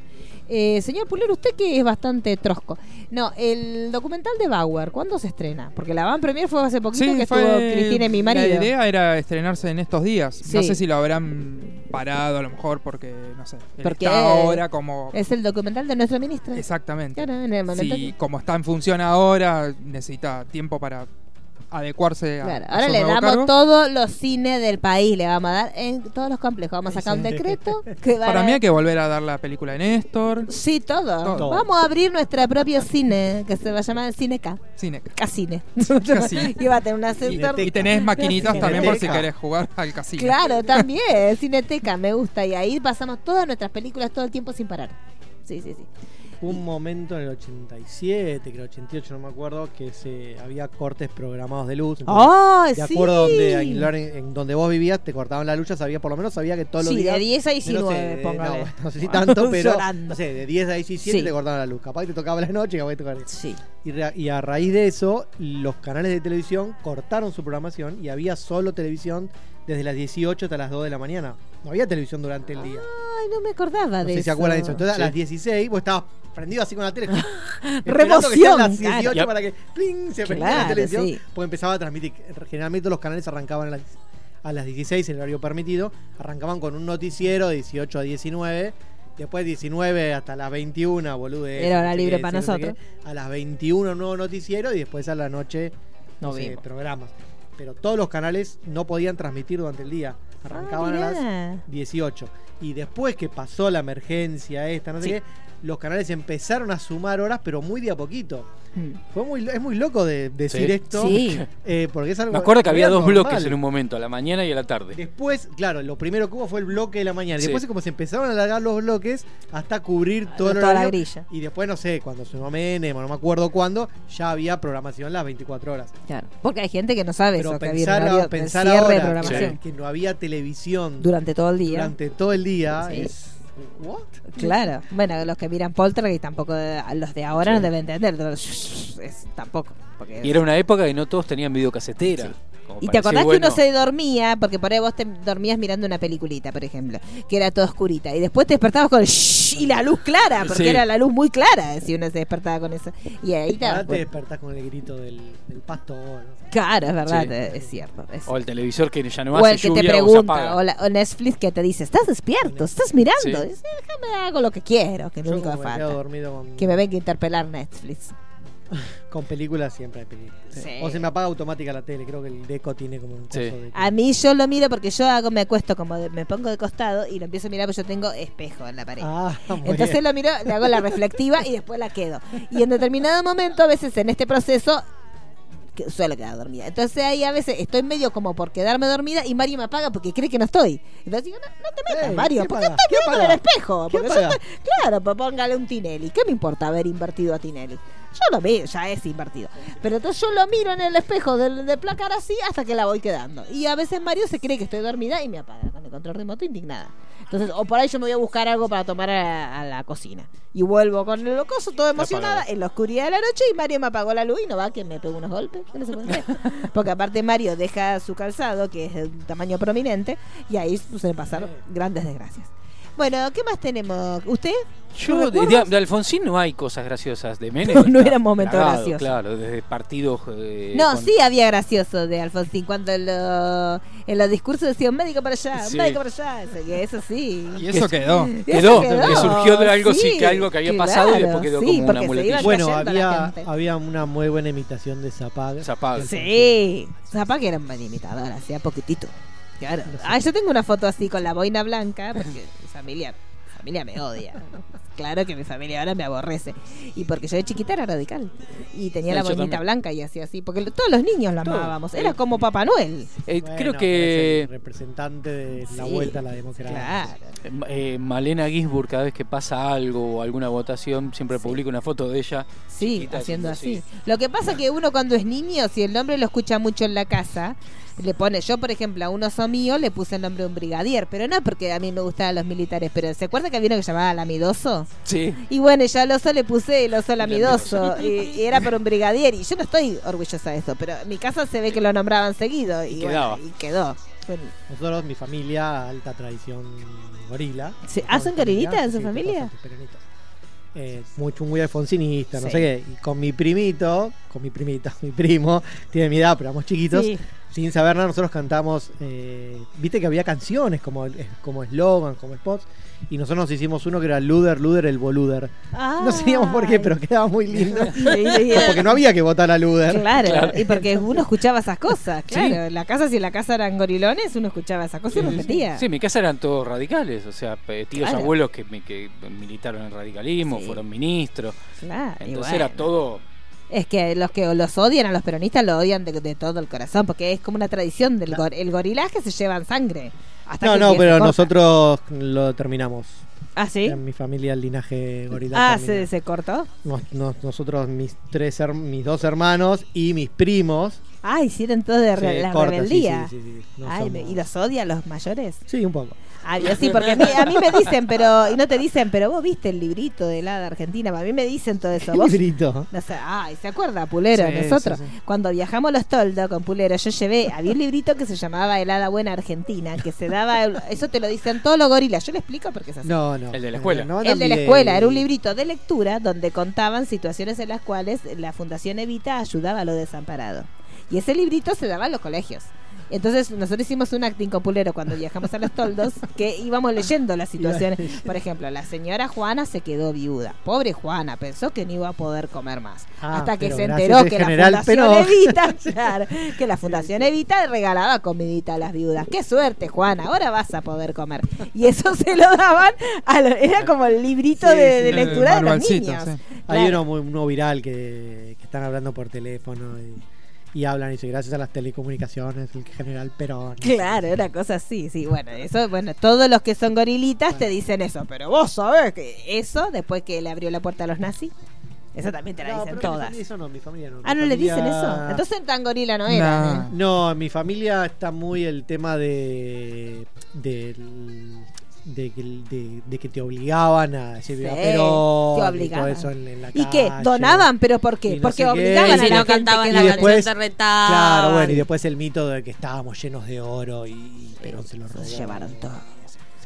Eh, señor Pulero, usted que es bastante trosco. No, el documental de Bauer, ¿cuándo se estrena? Porque la van premier fue hace poquito que fue- estuvo Cristina y mi marido. La idea era estrenarse en estos días. No sé si lo habrán parado a lo mejor porque, no sé, Porque está ahora como... Es el documental de nuestra ministra. Exactamente. Claro, en el momento Si que- como está en función ahora, necesita tiempo para adecuarse a, Claro, a ahora le damos cargo. todos los cines del país, le vamos a dar en todos los complejos. Vamos a sacar un decreto <laughs> que va Para a- mí hay que volver a dar la película de Néstor. Sí, todo. Todo. Vamos a abrir nuestro propio cine, que se va a llamar el Cine K. Cine. Casine. Casine. <laughs> y va a tener una Y, y tenés maquinitas también por si querés jugar al casino. Claro, <laughs> también, Cineteca, me gusta. Y ahí pasamos todas nuestras películas todo el tiempo sin parar. Sí, sí, sí. Un momento en el 87, creo 88, no me acuerdo, que se había cortes programados de luz. entonces, ¡Ay, de sí! acuerdo donde, en, en donde vos vivías, te cortaban la luz, ya sabía, por lo menos sabía que todos los Sí, días. de 10 a de, no sé, 19, de- póngale. No, no sé si tanto, <laughs> pero. No sé, de 10 a 17 Sí. te cortaban la luz. Capaz que te tocaba la noche, capaz que te tocaba. Sí. Y, re- y a raíz de eso, los canales de televisión cortaron su programación y había solo televisión desde las 18 hasta las 2 de la mañana. No había televisión durante el día. Ay, no me acordaba No de sé eso. si se acuerdan de eso. Entonces Sí. a las 16 vos estabas prendido así con la tele. <laughs> Remoción, las claro. 18 Ya. para que ¡pling! se prendía la Claro, televisión. sí. Pues empezaba a transmitir. Generalmente los canales arrancaban a las, a las 16, el horario permitido. Arrancaban con un noticiero de 18 a 19. Después 19 hasta las 21, boludo. Era hora libre para nosotros. A las 21 un nuevo noticiero y después a la noche No no sé, programas. Pero todos los canales no podían transmitir durante el día. Arrancaban Ah, a las mirá. 18. Y después que pasó la emergencia esta, no sé Sí. qué, los canales empezaron a sumar horas, pero muy de a poquito. Mm. Fue muy, es muy loco de decir Sí. esto. Sí. eh, porque es algo. Me acuerdo que había dos normal. bloques en un momento, a la mañana y a la tarde. Después, claro, lo primero que hubo fue el bloque de la mañana. Y Sí. después, como se empezaron a alargar los bloques hasta cubrir todo Toda la grilla. Y después, no sé, cuando se Menem, o no me acuerdo cuándo, ya había programación las 24 horas. Claro. Porque hay gente que no sabe Pero eso, que había pensar, de pensar cierre de ahora programación. que no había televisión Durante todo el día. durante todo el día Sí. es. ¿What? Claro. Bueno, los que miran Poltergeist tampoco, los de ahora no deben entender. Es, tampoco. Porque Y era una época que no todos tenían videocasetera. Sí. Como Y te acordás bueno, que uno se dormía, porque por ahí vos te dormías mirando una peliculita, por ejemplo, que era toda oscurita, y después te despertabas con el shhh y la luz clara, porque Sí. era la luz muy clara si uno se despertaba con eso. Y ahí te te despertás con el grito del, del pasto. ¿no? Claro, es verdad, Sí. es cierto. es O el televisor que ya no o hace el que lluvia te o se pregunta, apaga. o, la- o Netflix que te dice, ¿estás despierto? ¿Estás mirando? Sí. Y dice, déjame hago lo que quiero, que es lo único que falta. Que me venga a interpelar Netflix. <laughs> con películas, siempre hay películas. Sí. O se me apaga automática la tele. Creo que el Deco tiene como un coso Sí. de A mí yo lo miro porque yo hago, me acuesto como, de- me pongo de costado y lo empiezo a mirar porque yo tengo espejo en la pared. Ah, <laughs> Entonces bien. lo miro, le hago la reflectiva y después la quedo. Y en determinado momento, a veces en este proceso, que suelo quedar dormida. Entonces ahí a veces estoy medio como por quedarme dormida y Mario me apaga porque cree que no estoy. Entonces digo, no, no te metas, Ey, Mario, ¿qué porque apaga? estás ¿Qué mirando en el espejo. ¿Qué Porque yo apaga? estoy- claro, pues póngale un Tinelli. ¿Qué me importa haber invertido a Tinelli? Yo lo veo, ya es invertido. Pero entonces yo lo miro en el espejo del de placar así hasta que la voy quedando. Y a veces Mario se cree que estoy dormida y me apaga con el control remoto indignada. Entonces, o por ahí yo me voy a buscar algo para tomar a, a la cocina. Y vuelvo con el locoso, todo emocionada, en la oscuridad de la noche, y Mario me apagó la luz y no va que me pegó unos golpes. no se. Porque aparte Mario deja su calzado, que es de un tamaño prominente, y ahí suelen pasar grandes desgracias. Bueno, ¿qué más tenemos? ¿Usted? Yo, de, de Alfonsín no hay cosas graciosas. De Menem. No, no era un momento plagado, gracioso. Claro, desde partidos. eh, No, con- sí había gracioso de Alfonsín cuando en, lo- en los discursos decía un médico para allá, un Sí. médico para allá. Eso, que eso sí. Y eso quedó. Eso Quedó, que surgió de algo sí, que algo que había pasado y después quedó sí, como una muletilla. Bueno, había, había una muy buena imitación de Zapag. Zapag. Sí, Zapag era un buen imitador, hacía poquitito. Claro. Ah, yo tengo una foto así con la boina blanca, porque es familiar. familia me odia. Claro que mi familia ahora me aborrece. Y porque yo de chiquita era radical. Y tenía Sí, la boinita blanca y hacía así. Porque lo- todos los niños lo Todo. amábamos. Era como Papá Noel. Eh, Bueno, creo que representante de la Sí, vuelta a la democracia. Claro. eh, Malena Gisburg, cada vez que pasa algo o alguna votación, siempre Sí. publica una foto de ella. Sí, haciendo así. así. Lo que pasa que uno cuando es niño, si el nombre lo escucha mucho en la casa, le pone, yo por ejemplo a un oso mío le puse el nombre de un brigadier, pero no porque a mí me gustaban los militares, pero ¿se acuerda que había uno que llamaba Lamidoso? Sí. Y bueno, yo al oso le puse el oso lamidoso y, y era por un brigadier y yo no estoy orgullosa de eso, pero en mi casa se ve que lo nombraban seguido y, Y bueno, quedaba. y quedó. Nosotros, mi familia, alta tradición gorila. ¿Ah, familia, gorilitas en su sí, familia? Eh, mucho muy alfonsinista, no Sí. sé qué. Y con mi primito, con mi primito, <laughs> mi primo, tiene mi edad, pero éramos chiquitos. Sí. Sin saber nada, nosotros cantamos. eh, Viste que había canciones como como eslogan, como spots. Y nosotros nos hicimos uno que era Luder, Luder, el Boluder. No sabíamos por qué, pero quedaba muy <laughs> lindo. Y- y- y- Porque no había que votar a Luder. Claro, Claro. y porque uno escuchaba esas cosas, claro. La casa, si en la casa eran gorilones, uno escuchaba esas cosas y repetía. Sí, en mi casa eran todos radicales, o sea, tíos Claro. abuelos que, me- que militaron en radicalismo, Sí. fueron ministros. Claro, Entonces bueno. era todo. Es que los que los odian a los peronistas lo odian de, de todo el corazón, porque es como una tradición del gor- el gorilaje se lleva en sangre. Hasta No, que no, pero nosotros lo terminamos. ¿Ah, sí? En mi familia el linaje gorila. Ah. ¿se, se cortó. Nos- nos- nosotros, mis tres her- mis dos hermanos y mis primos. Ah, hicieron todo de re- la corta, rebeldía. sí, sí, sí. No Ay, somos- me- ¿y los odian los mayores? Sí, un poco. Sí, porque a mí, a mí me dicen, pero, y no te dicen, pero vos viste el librito de la de Argentina, a mí me dicen todo eso. ¿Qué ¿Vos? librito? No sé, ay, ¿se acuerda, Pulero? Sí, Nosotros, sí, sí. cuando viajamos los Toldos con Pulero, yo llevé, había un librito que se llamaba Helada Buena Argentina, que se daba, eso te lo dicen todos los gorilas, yo le explico porque es así. No, no. El de la escuela. No, el de la escuela, era un librito de lectura donde contaban situaciones en las cuales la Fundación Evita ayudaba a los desamparados. Y ese librito se daba en los colegios. Entonces nosotros hicimos un acting con Pulero cuando viajamos a los toldos <laughs> que íbamos leyendo las situaciones. Por ejemplo, la señora Juana se quedó viuda. Pobre Juana, pensó que no iba a poder comer más. Ah, Hasta que se enteró que la Fundación. Evita, <laughs> claro, <laughs> que la Fundación Evita regalaba comidita a las viudas. Qué suerte, Juana, ahora vas a poder comer. Y eso se lo daban, a lo- era como el librito Sí, de, sí, de el lectura de los niños. sí. Hay uno muy uno viral que, que están hablando por teléfono y, y hablan y dice gracias a las telecomunicaciones el general Perón. Claro, una cosa así, sí, bueno, eso, bueno, todos los que son gorilitas te dicen eso, pero vos sabés que eso, después que le abrió la puerta a los nazis, eso también te la No, dicen pero todas. familia eso no, mi familia no. Ah, ¿no le dicen eso? Entonces tan gorila no era. No. ¿eh? No, en mi familia está muy el tema de. del- de, que- de- de que te obligaban a decir Sí, y todo eso en, en la ¿Y qué? calle. ¿Donaban? ¿Pero por Y qué? no Porque qué, obligaban y a si la no gente cantaban que la y después- canción retaban. Claro, bueno, y después el mito de que estábamos llenos de oro y Perón se lo robó. Se llevaron todo.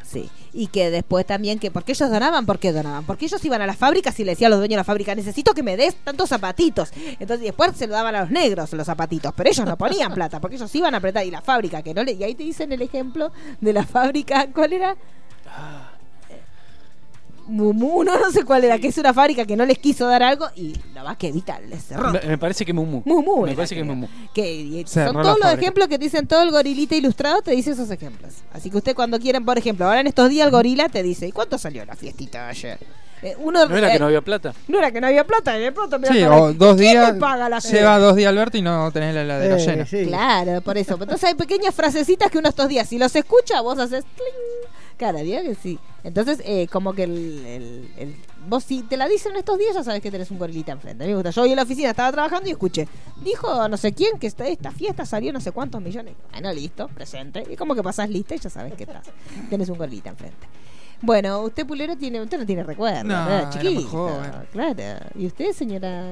Sí, y que después también que porque ellos donaban, ¿por qué donaban? Porque ellos iban a las fábricas y le decían a los dueños de la fábrica, necesito que me des tantos zapatitos. Entonces después se lo daban a los negros los zapatitos, pero ellos no ponían <laughs> plata, porque ellos iban a apretar y la fábrica que no le y ahí te dicen el ejemplo de la fábrica, ¿cuál era? Mumu, no, no sé cuál era, que es una fábrica que no les quiso dar algo y la más que evita les cerró. Me, me parece que Mumu. Mumu Me parece que. Mumu. Que son todos los fábrica. ejemplos que te dicen todo el gorilita ilustrado, te dice esos ejemplos. Así que usted cuando quieren, por ejemplo, ahora en estos días el gorila te dice, ¿y cuánto salió la fiestita de ayer? Eh, uno, ¿No era que eh, no había plata? no era que no había plata, de pronto me Sí, o dos ¿quién días. paga la Lleva dos días Alberto y no tenés la heladera Eh, llena. sí. Claro, por eso. Entonces hay pequeñas frasecitas que uno estos días, si los escucha, vos haces cling. Cara, diga que sí. Entonces, eh, como que el, el- el- vos si te la dicen estos días, ya sabes que tenés un gorilita enfrente. A mí me gusta. Yo hoy en la oficina estaba trabajando y escuché. Dijo no sé quién que esta, esta fiesta salió no sé cuántos millones. Bueno, listo, presente. Y como que pasás lista y ya sabes que estás. <laughs> Tenés un gorilita enfrente. Bueno, usted Pulero tiene, usted no tiene recuerdo, No, ¿verdad? Chiquito, joven. claro. ¿Y usted, señora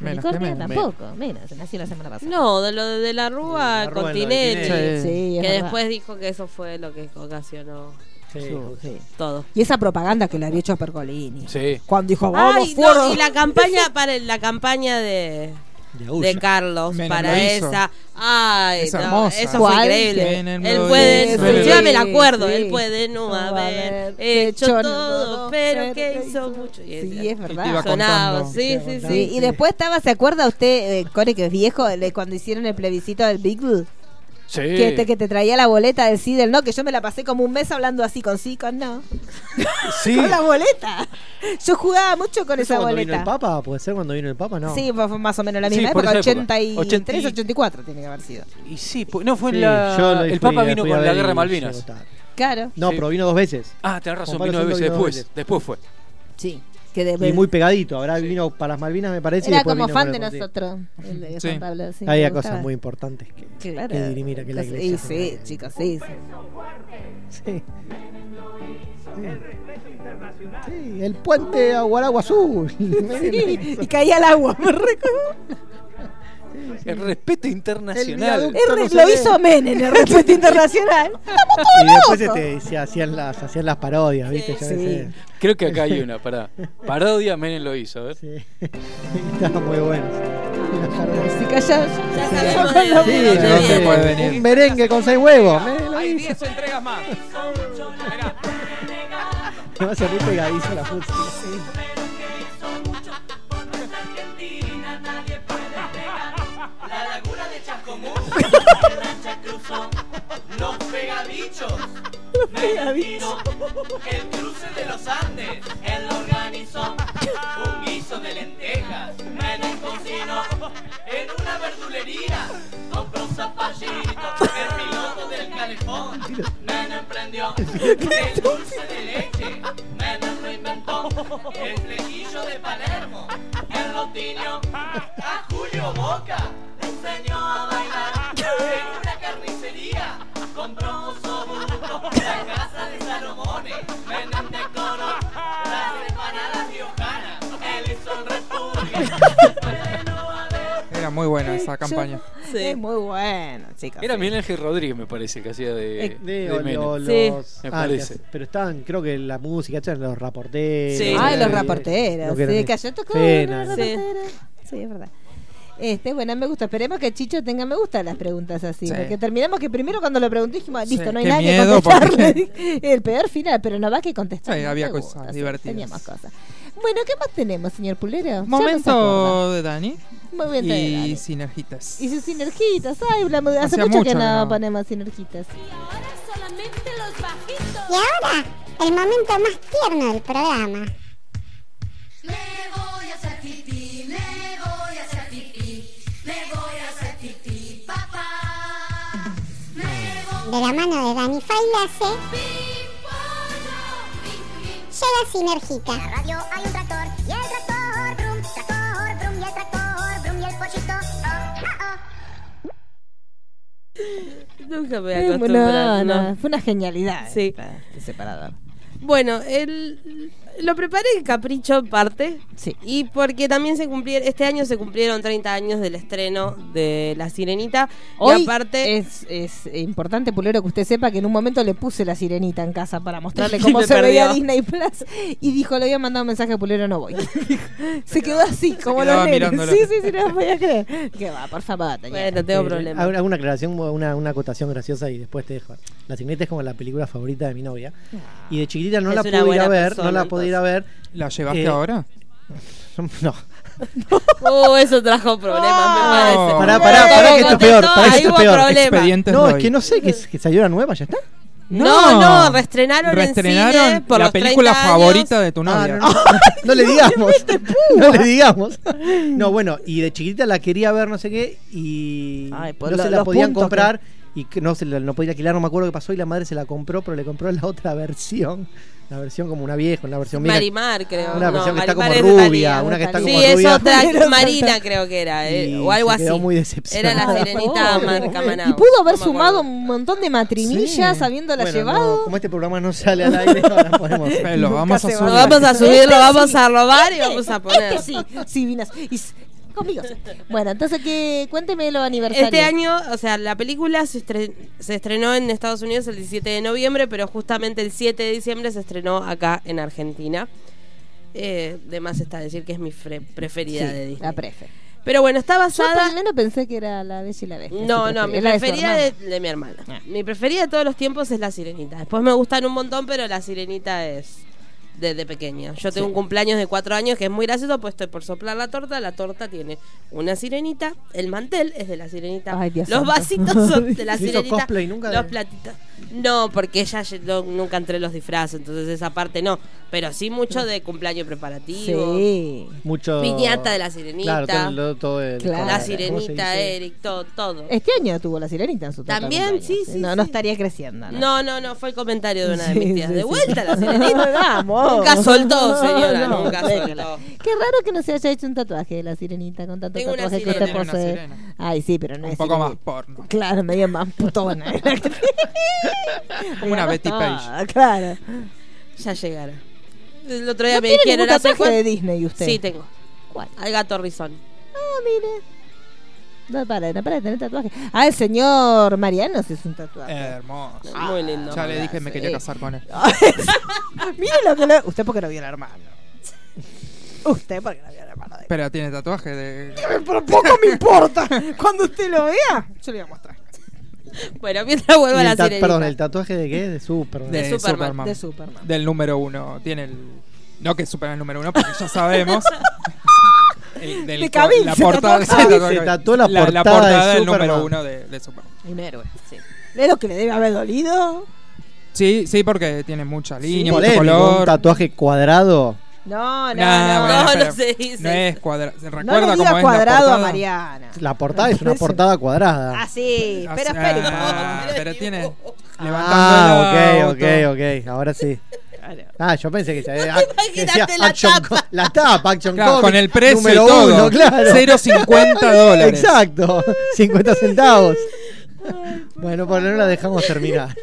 Menos menos. Tampoco, menos, nació la semana pasada. No, de lo de, de la Rúa continente. Sí. Sí, Que después dijo que eso fue lo que ocasionó Sí, Sí, sí. todo. Y esa propaganda que le había hecho a Pergolini. Sí. Cuando dijo, vamos Ay, no, y la campaña para la campaña de, de. Carlos Menem para esa. Ay, Es no, hermosa. eso fue increíble. Menem Él puede, hizo. yo me la acuerdo, sí. él puede no No haber hecho hecho todo, todo, pero que hizo mucho. Y Sí, es verdad. iba Sonaba, contando. sí, Te sí, iba sí. Sí, y después estaba, ¿se acuerda usted, eh, Core, que es viejo, le- cuando hicieron el plebiscito del Big Blue? Sí. Que te, que te traía la boleta del sí, del no, que yo me la pasé como un mes hablando así con sí, con no. <laughs> Sí. Con la boleta. Yo jugaba mucho con ¿Eso esa cuando vino el boleta. Papa? ¿Puede ser cuando vino el Papa? No. Sí, fue, fue más o menos la Sí, misma por época, esa época. 83, 80 84 tiene que haber sido. Y sí, pu- no fue Sí, la. yo lo el Papa vino fui a con la ver guerra de y Malvinas. llegó tarde. Claro, No, Sí. pero vino dos veces. Ah, tenés razón, Juan vino dos II veces vino dos después. veces. Después fue. sí. Que de- Y muy pegadito. Ahora vino para las Malvinas, me parece. y era después como vino fan de el nosotros. El de Sí. Pablo, sí, Había cosas muy importantes que, Claro. que dirimir aquí en la Sí, iglesia. sí, chicos, sí. sí. Sí. Sí, el puente Aguaragua Azul. Sí, y caía al agua. <laughs> El respeto El internacional. no sé lo hizo Menem, el respeto <laughs> internacional. Y después este, se hacían las, hacían las parodias, ¿viste? Ya Sí. ves, Creo que acá hay una, pará. Parodia, Menem lo hizo, ¿eh? Sí. <laughs> Estaba muy bueno. Si calla, Ya sabemos de Sí, no se puede venir. Un merengue con seis huevos. Hay hizo. 10 entregas más. Me va a ser muy pegadizo la música. La <laughs> Cruzó, los pegadichos, Menentino, el cruce de los Andes, él lo organizó, un guiso de lentejas, Menem cocinó, en una verdulería, compró zapallitos, el piloto del calefón, Menem prendió, el dulce de leche, Menem lo inventó, el flequillo de Palermo, él lo tiñó, a Julio Boca, en una carnicería, compró un sobuco, la casa de Salomone, Menem decoró, las empanadas riojanas, él hizo el refugio, no va a haber Era muy buena esa campaña. Sí. Es muy bueno, chicos. Era sí. Miguel Ángel Rodríguez, me parece, que hacía de, Eh, De, de o- Menem. o Sí. los, Me ah, parece. que- pero estaban, creo que la música, eran los raporteros. Sí. Ay, los reporteros. que Sí, reporteros. Sí, es verdad. Este, bueno, me gusta. Esperemos que Chicho tenga me gusta las preguntas así. Sí. Porque terminamos que primero cuando lo pregunté dijimos, listo, Sí, no hay qué nada miedo, que contestarle. porque- <laughs> El peor final, pero no va que contestar. Sí, había cosas gusta, divertidas. Teníamos cosas. Bueno, ¿qué más tenemos, señor Pulero? Momento de Dani Momento de y Dani. sinergitas. Y sus sinergitas. Ay, hablamos de- hace Hacía mucho, mucho que no, no. ponemos sinergitas. Y ahora, el momento más tierno del programa. De la mano de Dani Failase, llega Sinergita. En la radio hay un tractor, y el tractor, brum, tractor, brum, y el tractor, brum, y el pollito, oh, oh, oh. Nunca me voy a Eh, acostumbrar. no, no. no, fue una genialidad. Sí. este separador. Bueno, el, lo preparé capricho en parte. Sí. Y porque también se cumplieron, este año se cumplieron 30 años del estreno de La Sirenita. Hoy y aparte. es, es importante, Pulero, que usted sepa que en un momento le puse la sirenita en casa para mostrarle <laughs> cómo se veía perdió. Disney Plus. Y dijo, le había mandado un mensaje a Pulero, no voy. <laughs> se quedó así, como los nenes. Sí, sí, sí, no me podía creer. Que va, por favor. Bueno, tengo Eh, problemas. hago una aclaración, una, una acotación graciosa y después te dejo. La Sirenita es como la película favorita de mi novia. Y de chiquitita no Es la pude ir a ver, persona, no la pude ir a ver. ¿La llevaste Eh, ahora? <laughs> No. Oh, <laughs> eso trajo problemas, me parece. Pará, pará, pará, que esto es peor. Pará, que esto es peor. Expedientes No, es que no sé, que, que salió la nueva, ya está. No, no, reestrenaron, en Reestrenaron cine por la los película 30 años. favorita de tu Ah, novia. no, no, <laughs> no le digamos. No le digamos. No, bueno, y de chiquitita la quería ver, no sé qué, y Ay, pues no lo- se la podían comprar. Y que no se la, no podía alquilar, no me acuerdo qué pasó. Y la madre se la compró, pero le compró la <laughs> otra versión. La versión como una vieja, una versión vieja. Marimar, creo. Una No, versión que está como Marimar es rubia, una que está Sí, como Sí, es rubia. otra, Pero Marina <laughs> creo que era, eh, o algo se así. quedó muy Era decepcionada. la sirenita Oh. <laughs> Marca Manao. Y pudo haber No sumado un montón de matrimillas Sí. habiéndola Bueno, llevado. no, como este programa no sale al aire, ahora podemos. Eh, lo vamos a subir. Lo vamos a subir, lo vamos sí. a robar y Este- vamos a poner. Este sí, sí, Vinas. Y conmigo sí. Bueno, entonces, que cuénteme los aniversarios. Este año, o sea, la película se, estre- se estrenó en Estados Unidos el 17 de noviembre, pero justamente el 7 de diciembre se estrenó acá en Argentina. Eh, de más está decir que es mi preferida Sí, de Disney. la prefe. Pero bueno, está Yo basada... primero pensé que era la Bella y la Bestia. No, no, mi de preferida de, hermana. de mi hermana. Ah. Mi preferida de todos los tiempos es la sirenita. Después me gustan un montón, pero la sirenita es desde pequeña. Yo tengo un cumpleaños de cuatro años que es muy gracioso, pues estoy por soplar la torta. La torta tiene una sirenita, el mantel es de la sirenita, Ay, los santo. vasitos son <laughs> de la ¿Se hizo sirenita, cosplay nunca de- los platitos. No, porque ella no- nunca entré en los disfraces, entonces esa parte no. Pero sí mucho de cumpleaños preparativo. Sí. Mucho. Piñata de la sirenita. Claro, todo, el- todo el- Claro. La ¿cómo se sirenita? Eric, todo, todo. Este año tuvo la sirenita en su También, sí, sí, No, no estaría creciendo. ¿no? No, no, no, fue el comentario de una de Sí, mis tías. sí, de sí. vuelta la <laughs> sirenita. Vamos. Nunca soltó, señora, No, nunca soltó. Qué raro que no se haya hecho un tatuaje de la sirenita con tanto Tengo una tatuaje que usted sirena. Tiene una posee. sirena. Ay, sí, pero no Un es poco sirena. más porno. Claro, medio más putona. <laughs> <laughs> <laughs> Como una Betty Page. Claro. Ya llegará. El otro día ¿No me tiene dijeron ningún hace tatuaje de Disney usted? Sí, tengo. ¿Cuál? Al gato rizón. Ah, mire. No para, no para de tener tatuaje. Ah, el señor Mariano sí es un tatuaje. Hermoso. Muy lindo. Ya le dije me quería casar con él. <laughs> Mire lo que le... Usted porque no vio el hermano. Usted porque no vio el hermano. de- Pero tiene tatuaje de. Pero poco me importa. Cuando usted lo vea, yo le voy a mostrar. <laughs> Bueno, mientras el la sirenita. Perdón, ¿el tatuaje de qué? De Superman. De Superman. De Superman. Del número uno. Tiene el. No que es Superman el número uno, porque ya sabemos. <laughs> El- del De Cavill, la se portada, <laughs> sí, Cavill. tatuó Se tatuó la la, portada portada de del Superman. número uno de, de Superman. Un héroe, sí. ¿Es lo que le debe haber dolido? Sí, sí, porque tiene mucha línea, mucho Polémico, color. Un tatuaje cuadrado. No, no, no. bueno, no, no se dice No es cuadrado. No ¿Recuerda le cómo es la cuadrado a portada? Mariana. La portada es una portada cuadrada. Ah, sí, pero sí, espere. ah, pero tiene. Ah, ok, ok, ok. Ahora sí. Ah, yo pensé que, ya- <laughs> que decía Imagínate la Action tapa. Co- la tapa, Action Claro, Comics, con el precio y número todo. uno, <laughs> claro. 0.50 dólares. Exacto, 50 centavos. Bueno, por no la dejamos terminar.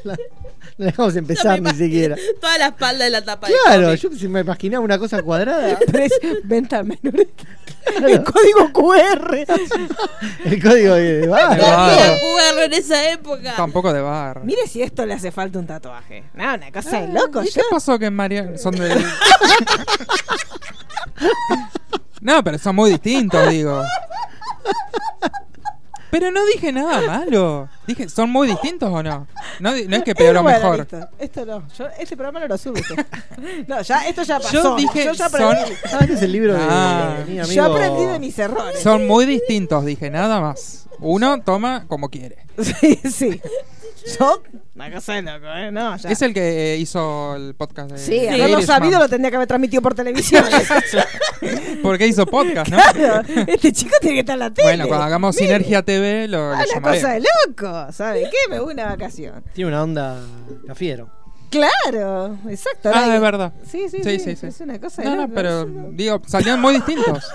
La <laughs> dejamos empezar ni siquiera. Toda la espalda de la tapa de Claro, yo si me imaginaba una cosa cuadrada. <laughs> Precio- Venta menor. El código QR. <laughs> El código de No barra. había QR en esa época. Tampoco de bar. Mire si esto le hace falta un tatuaje. No, una cosa de loco. ¿Y yo- qué pasó que en María son de No, pero son muy distintos, digo. Pero no dije nada malo. Dije, ¿son muy distintos o no? No, di- no es que peor o Bueno, mejor. listo. Esto no. Yo, este programa no lo usted. <laughs> No, ya, esto ya pasó. Yo dije, ya son, aprendí. Ah, este es el libro de, Ah. de mi amigo. Yo aprendí de mis errores. son muy distintos, dije, nada más. Uno toma como quiere. <laughs> Sí, sí. Yo, una cosa de loco, ¿eh? No, ya. Es el que hizo el podcast de Sí, de haberlo sabido lo tendría que haber transmitido por televisión. <laughs> Porque hizo podcast, ¿no? Claro, este chico tiene que estar en la tele. Bueno, cuando hagamos Mire, Sinergia TV lo, lo ah, Una llamaremos. cosa de loco, ¿sabe qué? Me voy a una vacación. Tiene una onda cafiero. Claro, exacto. Ah, es verdad. Sí, sí, Sí, sí, sí, sí. Es una cosa de No, no, pero digo, salían muy distintos. <laughs>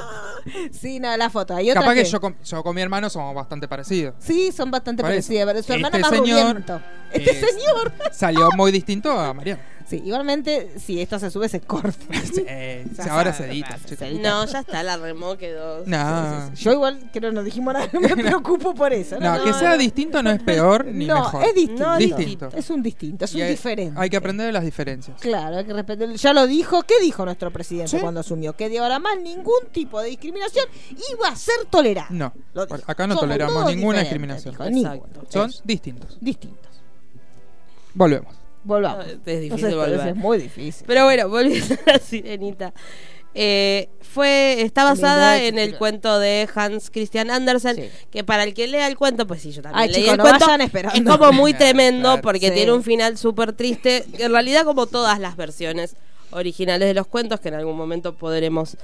Sí, no, la foto. Hay otra Capaz que que yo con, yo con mi hermano somos bastante parecidos. Sí, son bastante parecidas, pero su hermano Este más señor rubiento. Este es- señor. Salió muy distinto a Mariano. Sí, igualmente, si esto se sube, se corta. <laughs> Sí, <laughs> ahora se edita. se. No, ya está, la remó quedó. No, Yo igual creo no dijimos nada, <laughs> no me preocupo por eso. no, No, que no, sea no. distinto no es peor ni no, mejor. es distinto. No, distinto. Es un distinto, es Y un hay, diferente. hay que aprender de las diferencias. Claro, hay que respetar. Ya lo dijo, ¿qué dijo nuestro presidente Sí. cuando asumió? Que de ahora más ningún tipo de discriminación iba a ser tolerada. No, acá no Somos toleramos ninguna discriminación. dijo, Exacto. Son Eso. distintos. distintos. Volvemos. Volvamos. Es No difícil sé, volver. Es muy difícil. Pero bueno, volviendo a la sirenita. Eh, fue, está basada Linda en el cuento de Hans Christian Andersen, Sí. que para el que lea el cuento, pues sí, yo también Ay, leí el no cuento. vayan esperando. Es como muy Claro, <laughs> tremendo claro. porque Sí. tiene un final súper triste. En realidad, como todas las versiones originales de los cuentos, que en algún momento podremos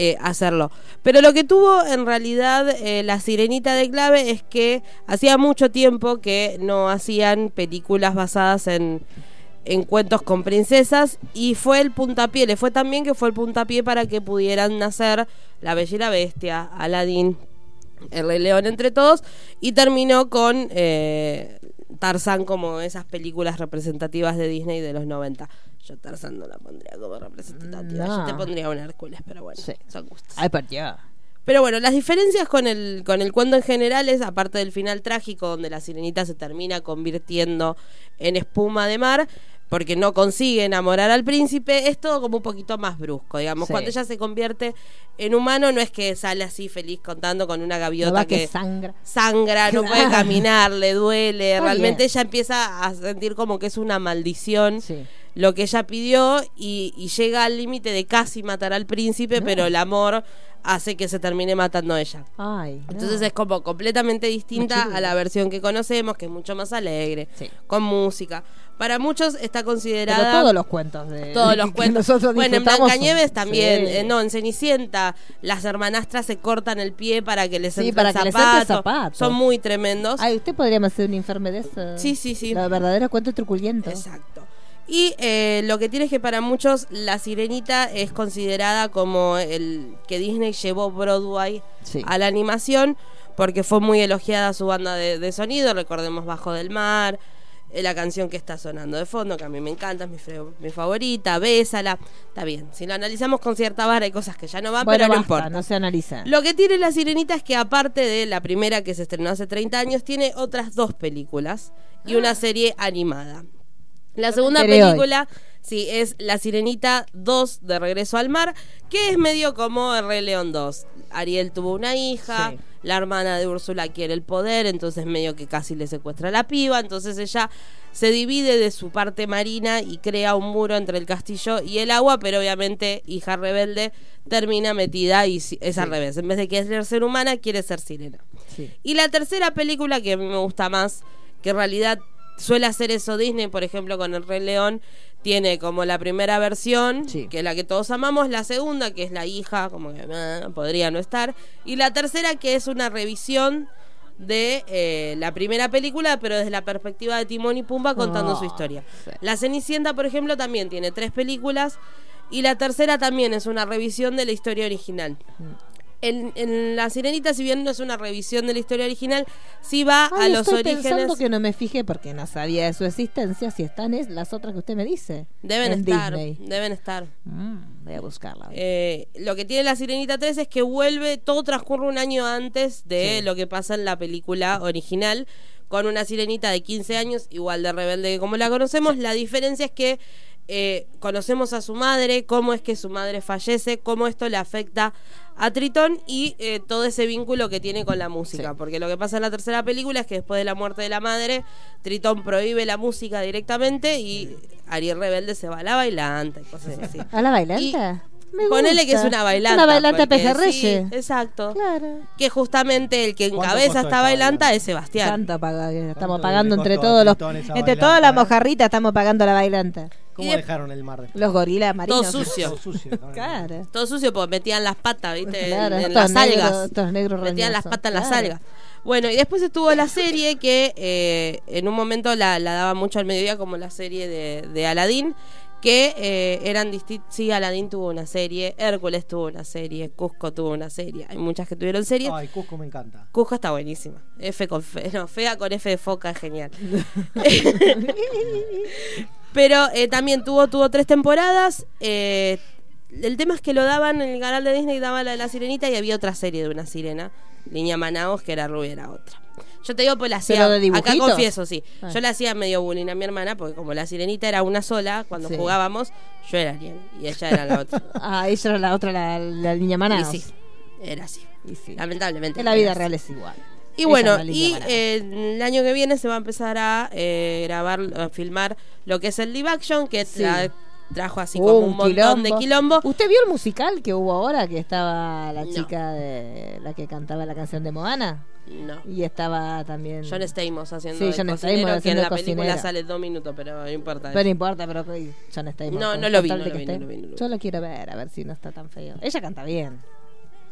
eh, hacerlo. Pero lo que tuvo en realidad eh, la sirenita de clave es que hacía mucho tiempo que no hacían películas basadas en, en cuentos con princesas y fue el puntapié, le fue también que fue el puntapié para que pudieran nacer La Bella y la Bestia, Aladdin, El Rey León entre todos y terminó con eh, Tarzán como esas películas representativas de Disney de los 90. Yo Tarzán no la pondría como representativa, yo No. te pondría un Hércules, pero bueno, Sí. son gustos. Ay, Dios. Pero bueno, las diferencias con el, con el cuento en general es, aparte del final trágico, donde la sirenita se termina convirtiendo en espuma de mar, porque no consigue enamorar al príncipe, es todo como un poquito más brusco, digamos. Sí. Cuando ella se convierte en humano, no es que sale así feliz contando con una gaviota que, que sangra. sangra, no puede <laughs> caminar, le duele, realmente ella empieza a sentir como que es una maldición Sí. Lo que ella pidió y, y llega al límite de casi matar al príncipe, pero el amor hace que se termine matando a ella. Ay, no. Entonces es como completamente distinta a la versión que conocemos, que es mucho más alegre, Sí. con música. Para muchos está Pero considerada... todos los cuentos de <laughs> Todos los cuentos. nosotros Bueno, en Blancanieves también. Sí. eh, no, en Cenicienta, las hermanastras se cortan el pie para que les Sí, entre para que les entre zapato. Son muy tremendos. Ay, usted podría hacer un informe de eso. Sí, sí, sí. Los verdaderos cuentos truculentos. Exacto. Y eh, lo que tiene es que para muchos la sirenita es considerada como el que Disney llevó Broadway Sí. a la animación porque fue muy elogiada su banda de, de sonido, recordemos Bajo del Mar, eh, la canción que está sonando de fondo, que a mí me encanta, es mi, favorita, Bésala, está bien, si lo analizamos con cierta vara hay cosas que ya no van, bueno, pero no basta, importa. no se analiza. Lo que tiene La Sirenita es que aparte de la primera que se estrenó hace 30 años, tiene otras dos películas y una serie animada. La segunda hoy. película, sí, es La Sirenita 2 de Regreso al Mar, que es medio como El Rey León 2. Ariel tuvo una hija, Sí. la hermana de Úrsula quiere el poder, entonces medio que casi le secuestra a la piba, entonces ella se divide de su parte marina y crea un muro entre el castillo y el agua, pero obviamente hija rebelde termina metida y es al revés, en vez de querer ser humana quiere ser sirena. Sí. Y la tercera película que a mí me gusta más, que en realidad suele hacer eso Disney, por ejemplo, con El Rey León, tiene como la primera versión, Sí. que es la que todos amamos, la segunda, que es la hija, como que eh, podría no estar, y la tercera, que es una revisión de eh, la primera película, pero desde la perspectiva de Timón y Pumba contando Oh, su historia. sí. La Cenicienta, por ejemplo, también tiene tres películas, y la tercera también es una revisión de la historia original. Mm. En, en La Sirenita, si bien no es una revisión de la historia original, sí va a los estoy orígenes. pensando que no me fijé porque no sabía de su existencia. Si están es las otras que usted me dice. Deben en estar, Disney. deben estar. Mm, voy a buscarla. Eh, lo que tiene la Sirenita 3 es que vuelve, todo transcurre un año antes de Sí. lo que pasa en la película original, con una sirenita de 15 años, igual de rebelde que como la conocemos. La diferencia es que eh, conocemos a su madre, cómo es que su madre fallece, cómo esto le afecta a Tritón y eh, todo ese vínculo que tiene con la música. Sí. Porque lo que pasa en la tercera película es que después de la muerte de la madre, Tritón prohíbe la música directamente y Ariel Rebelde se va a la bailanta y cosas así. ¿A la bailanta? Me Ponele que es una bailanta. Una bailanta porque pejerreye. sí, exacto. Claro. Que justamente el que ¿Cuánto encabeza esta bailanta es Sebastián. Tanto paga- estamos ¿Cuánto pagando entre todos los entre bailanta, todas las eh? mojarritas estamos pagando la bailanta. ¿Cómo Y dejaron el mar después? Los gorilas marinos. Todo sucio. Todo sucio. <laughs> Claro. Todo sucio porque metían las patas, ¿viste? En- Claro, en, estos las negros- algas. negros metían las patas en las algas. Bueno, y después estuvo la serie que eh, en un momento la, la daba mucho al mediodía como la serie de, de Aladdin, que eh, eran distintos. Sí, Aladdin tuvo una serie, Hércules tuvo una serie, Cusco tuvo una serie. Hay muchas que tuvieron series. Ay, Cusco me encanta. Cusco está buenísima. F con fe, no, fea con F de foca, es genial. <laughs> <laughs> Pero eh, también tuvo, tuvo tres temporadas. eh, el tema es que lo daban en el canal de Disney, daba la de la sirenita y había otra serie de una sirena, Niña Manaos, que era rubia, era otra. Yo te digo, pues la hacía. ¿Pero de Acá confieso, sí. Ah. Yo le hacía medio bullying a mi hermana, porque como la sirenita era una sola, cuando Sí. jugábamos, yo era Ariel y ella era la otra. <laughs> Ah, ella era la otra, la, la niña y Manaos. sí, era así. Y sí. Lamentablemente. En la vida real es igual. Y bueno, y eh, el año que viene se va a empezar a eh, grabar, a filmar lo que es el live action, que Sí. tra- trajo así como un montón de quilombo. ¿Usted vio el musical que hubo ahora? Que estaba la No. chica de la que cantaba la canción de Moana. No. Y estaba también. John Stamos haciendo Sí, John Stamos que en haciendo la el película cocinero. sale dos minutos, pero no importa. Pero no importa, pero John Stamos. No, con- no lo vi, con tal no de lo que vi, esté. no lo vi, no lo vi. Yo lo quiero ver, a ver si no está tan feo. Ella canta bien.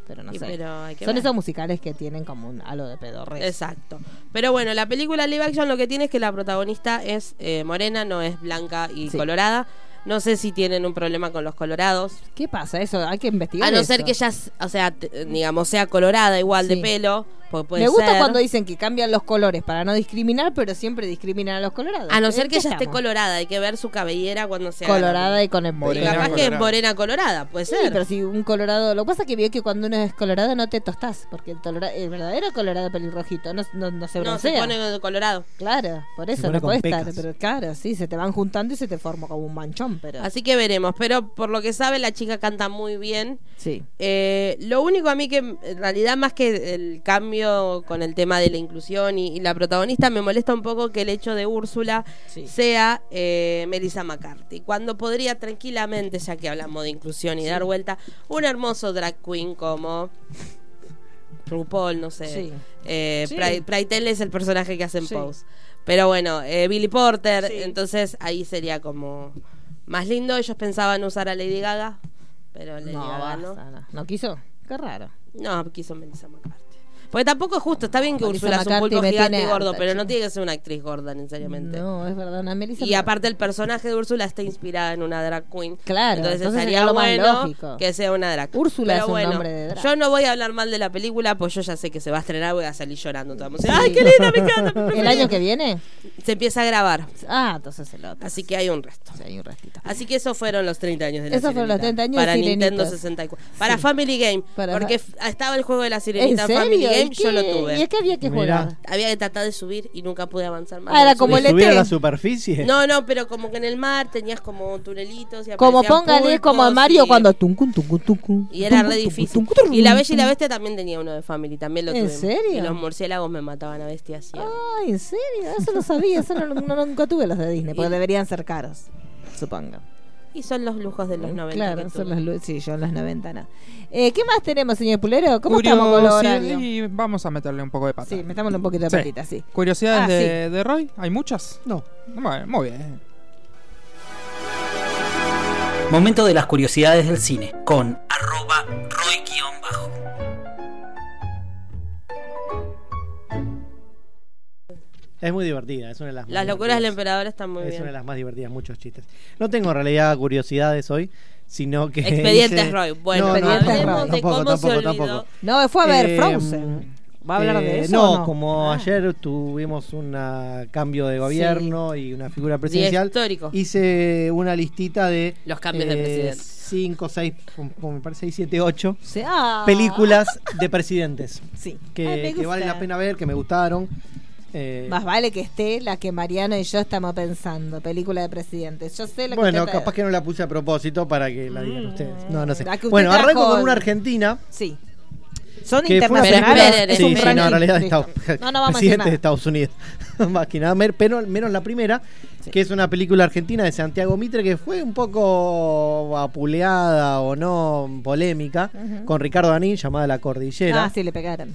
Pero no Y sé. pero hay que Son ver. esos musicales que tienen como un halo de pedorres. Exacto. Pero bueno, la película live action lo que tiene es que la protagonista es eh, morena, no es blanca y Sí. colorada. No sé si tienen un problema con los colorados. ¿Qué pasa? Eso hay que investigar. A no ser que ella, o sea, digamos, sea colorada igual de pelo. Puede Me gusta ser. cuando dicen que cambian los colores para no discriminar, pero siempre discriminan a los colorados. A no ¿En ser que ella esté colorada, hay que ver su cabellera cuando se haga la Colorada y con el Y Morena capaz que es colorada. morena colorada, puede Sí, ser. pero si un colorado. Lo que pasa es que veo que cuando uno es colorado no te tostás, porque el, verdadero colorado pelirrojito no, no, no se no, se broncea. pone colorado. Claro, por eso no puede estar. Pero claro, sí, se te van juntando y se te forma como un manchón. Pero Así que veremos. Pero por lo que sabe, la chica canta muy bien. sí. Eh, lo único a mí que, en realidad, más que el cambio con el tema de la inclusión y, y la protagonista, me molesta un poco que el hecho de Úrsula Sí. sea eh, Melissa McCarthy, cuando podría tranquilamente, ya que hablamos de inclusión y dar vuelta, un hermoso drag queen como RuPaul, no sé. Sí. Eh, Sí. Pri- Prytel es el personaje que hace en Sí. Pose. Pero bueno, eh, Billy Porter, entonces ahí sería como más lindo. Ellos pensaban usar a Lady Gaga, pero Lady No, Gaga no. ¿No quiso? Qué raro. No, quiso Melissa McCarthy. Porque tampoco es justo, está bien que Melissa Úrsula es un pulpo gigante y gordo, harta, pero no chico. tiene que ser una actriz gorda necesariamente. No, es verdad, una Melissa. Y aparte el personaje de Úrsula está inspirada en una drag queen. Claro, entonces, entonces sería lo más bueno lógico. que sea una drag. Úrsula Pero es un bueno, nombre de drag. Yo no voy a hablar mal de la película, pues yo ya sé que se va a estrenar, voy a salir llorando toda emocionada. ¡Ay, qué linda, me encanta! <laughs> ¿El año que viene? Se empieza a grabar, Ah, entonces el otro. así que hay un resto. Sí, hay un restito. Así que esos fueron los 30 años de la Esos fueron los Sirenita. 30 años de Para Nintendo Sirenitas. 64. Para Sí. Family Game. Para porque fa- estaba el juego de la ¿En Sirenita en Family serio? Game, ¿Y yo lo tuve. ¿Y es que había que Mirá. jugar? Había que tratar de subir y nunca pude avanzar más. Ah, era No como subí. el subir a ET. la superficie. No, no, pero como que en el mar tenías como tunelitos y Como aparecían póngale como a pulpos Mario y- cuando tuncun, tuncun, tuncun, Y era tuncun, re tuncun, difícil. tuncun, tuncun, Y la Bella y la tuncun. Bestia también tenía uno de Family, también lo ¿En serio? Y los murciélagos me mataban a Bestia siempre. Ay, ¿en serio? Eso no sabía, eso no, no- nunca tuve los de Disney, porque deberían ser caros, supongo. Y son los lujos de los 90. Claro, que son los lu- sí, yo en los 90 no. Eh, ¿Qué más tenemos, señor Pulero? ¿Cómo estamos con y vamos a meterle un poco de pata. Sí, metámosle un poquito de Sí. patita, sí. Curiosidades Ah, de, de Roy, ¿hay muchas? No. Bueno, muy bien. Momento de las curiosidades del cine con arroba roy-bajo. Es muy divertida, es una de las más Las locuras del emperador están muy es bien. una de las más divertidas, muchos chistes. No tengo en realidad curiosidades hoy, sino que. Expedientes hice- Roy. Bueno, Expedientes Roy. de tampoco, cómo se tampoco. No, fue a ver Eh, Frozen. ¿Va a hablar de Eh, eso? No, o no? como Ah. ayer tuvimos un cambio de gobierno y una figura presidencial, histórico. hice una listita de Los cambios de presidente. 5, 6, me parece 6, 7, 8 Sí, ah. películas de presidentes Sí. que, Ay, que vale la pena ver, que me gustaron. Eh, Más vale que esté la que Mariano y yo estamos pensando, película de presidentes. Yo sé la bueno, capaz que no la puse a propósito para que la digan Mm. ustedes. No, no sé. Bueno, arranco trajo- con una argentina. Sí. Son internacionales. sí, sí, no, en realidad No, no presidente de Estados Unidos. <laughs> Más que nada, pero menos la primera, que es una película argentina de Santiago Mitre que fue un poco apuleada o no polémica, con Ricardo Danín, llamada La Cordillera. Ah, sí, le pegaron.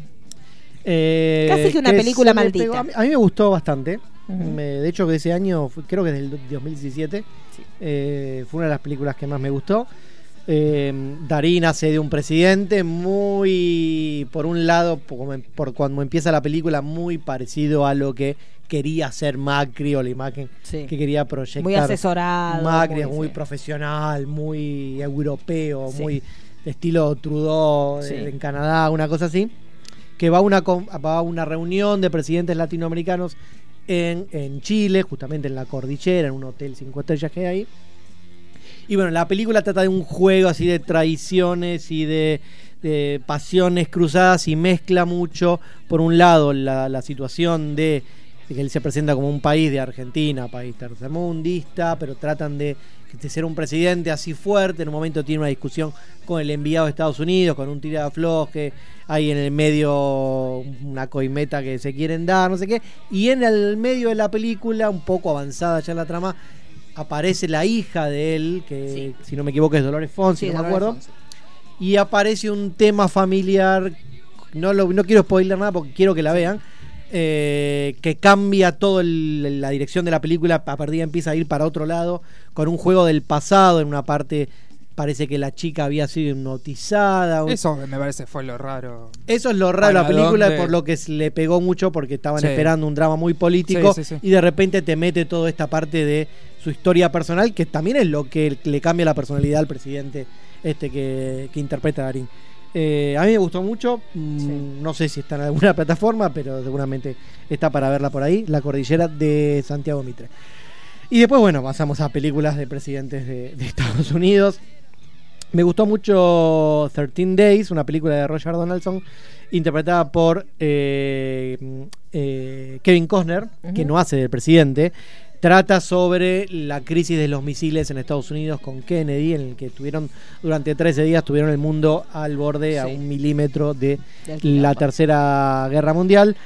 Eh, Casi que una película maldita. pegó- A mí, a mí me gustó bastante. Me- de hecho, que ese año, creo que es del 2017, eh, fue una de las películas que más me gustó. Eh, Darín hace de un presidente muy, por un lado, por, como- por cuando empieza la película, muy parecido a lo que quería hacer Macri o la imagen Sí. que quería proyectar. Muy asesorado. Macri es muy- sí. profesional, muy europeo, muy estilo Trudeau de- Sí. en Canadá, una cosa así. Que va a una, va una reunión de presidentes latinoamericanos en, en Chile, justamente en la cordillera, en un hotel cinco estrellas que hay ahí. Y bueno, la película trata de un juego así de traiciones y de, de pasiones cruzadas y mezcla mucho, por un lado, la, la situación de, de que él se presenta como un país de Argentina, país tercermundista, pero tratan de, de ser un presidente así fuerte. En un momento tiene una discusión con el enviado de Estados Unidos, con un tira de afloje, hay en el medio una coimeta que se quieren dar, no sé qué. Y en el medio de la película, un poco avanzada ya la trama, aparece la hija de él, que si no me equivoco es Dolores Fonsi, Sí, no me acuerdo. Fonsi. Y aparece un tema familiar, no, lo, no quiero spoiler nada porque quiero que la vean, eh, que cambia toda la dirección de la película, a partir de ahí empieza a ir para otro lado, con un juego del pasado, en una parte parece que la chica había sido hipnotizada. Eso me parece fue lo raro. eso es lo raro de la ¿Para película, dónde? por lo que le pegó mucho porque estaban Sí. esperando un drama muy político Sí, sí, sí. y de repente te mete toda esta parte de su historia personal, que también es lo que le cambia la personalidad al presidente este que, que interpreta a Darín. Eh, a mí me gustó mucho, mm, no sé si está en alguna <laughs> plataforma, pero seguramente está para verla por ahí, La Cordillera de Santiago Mitre. Y después, bueno, pasamos a películas de presidentes de, de <laughs> Estados Unidos. Me gustó mucho 13 Days, una película de Roger Donaldson, interpretada por eh, eh, Kevin Costner, que no hace del presidente, Trata sobre la crisis de los misiles en Estados Unidos con Kennedy, en el que tuvieron durante 13 días tuvieron el mundo al borde a un milímetro de la Tercera Guerra Mundial.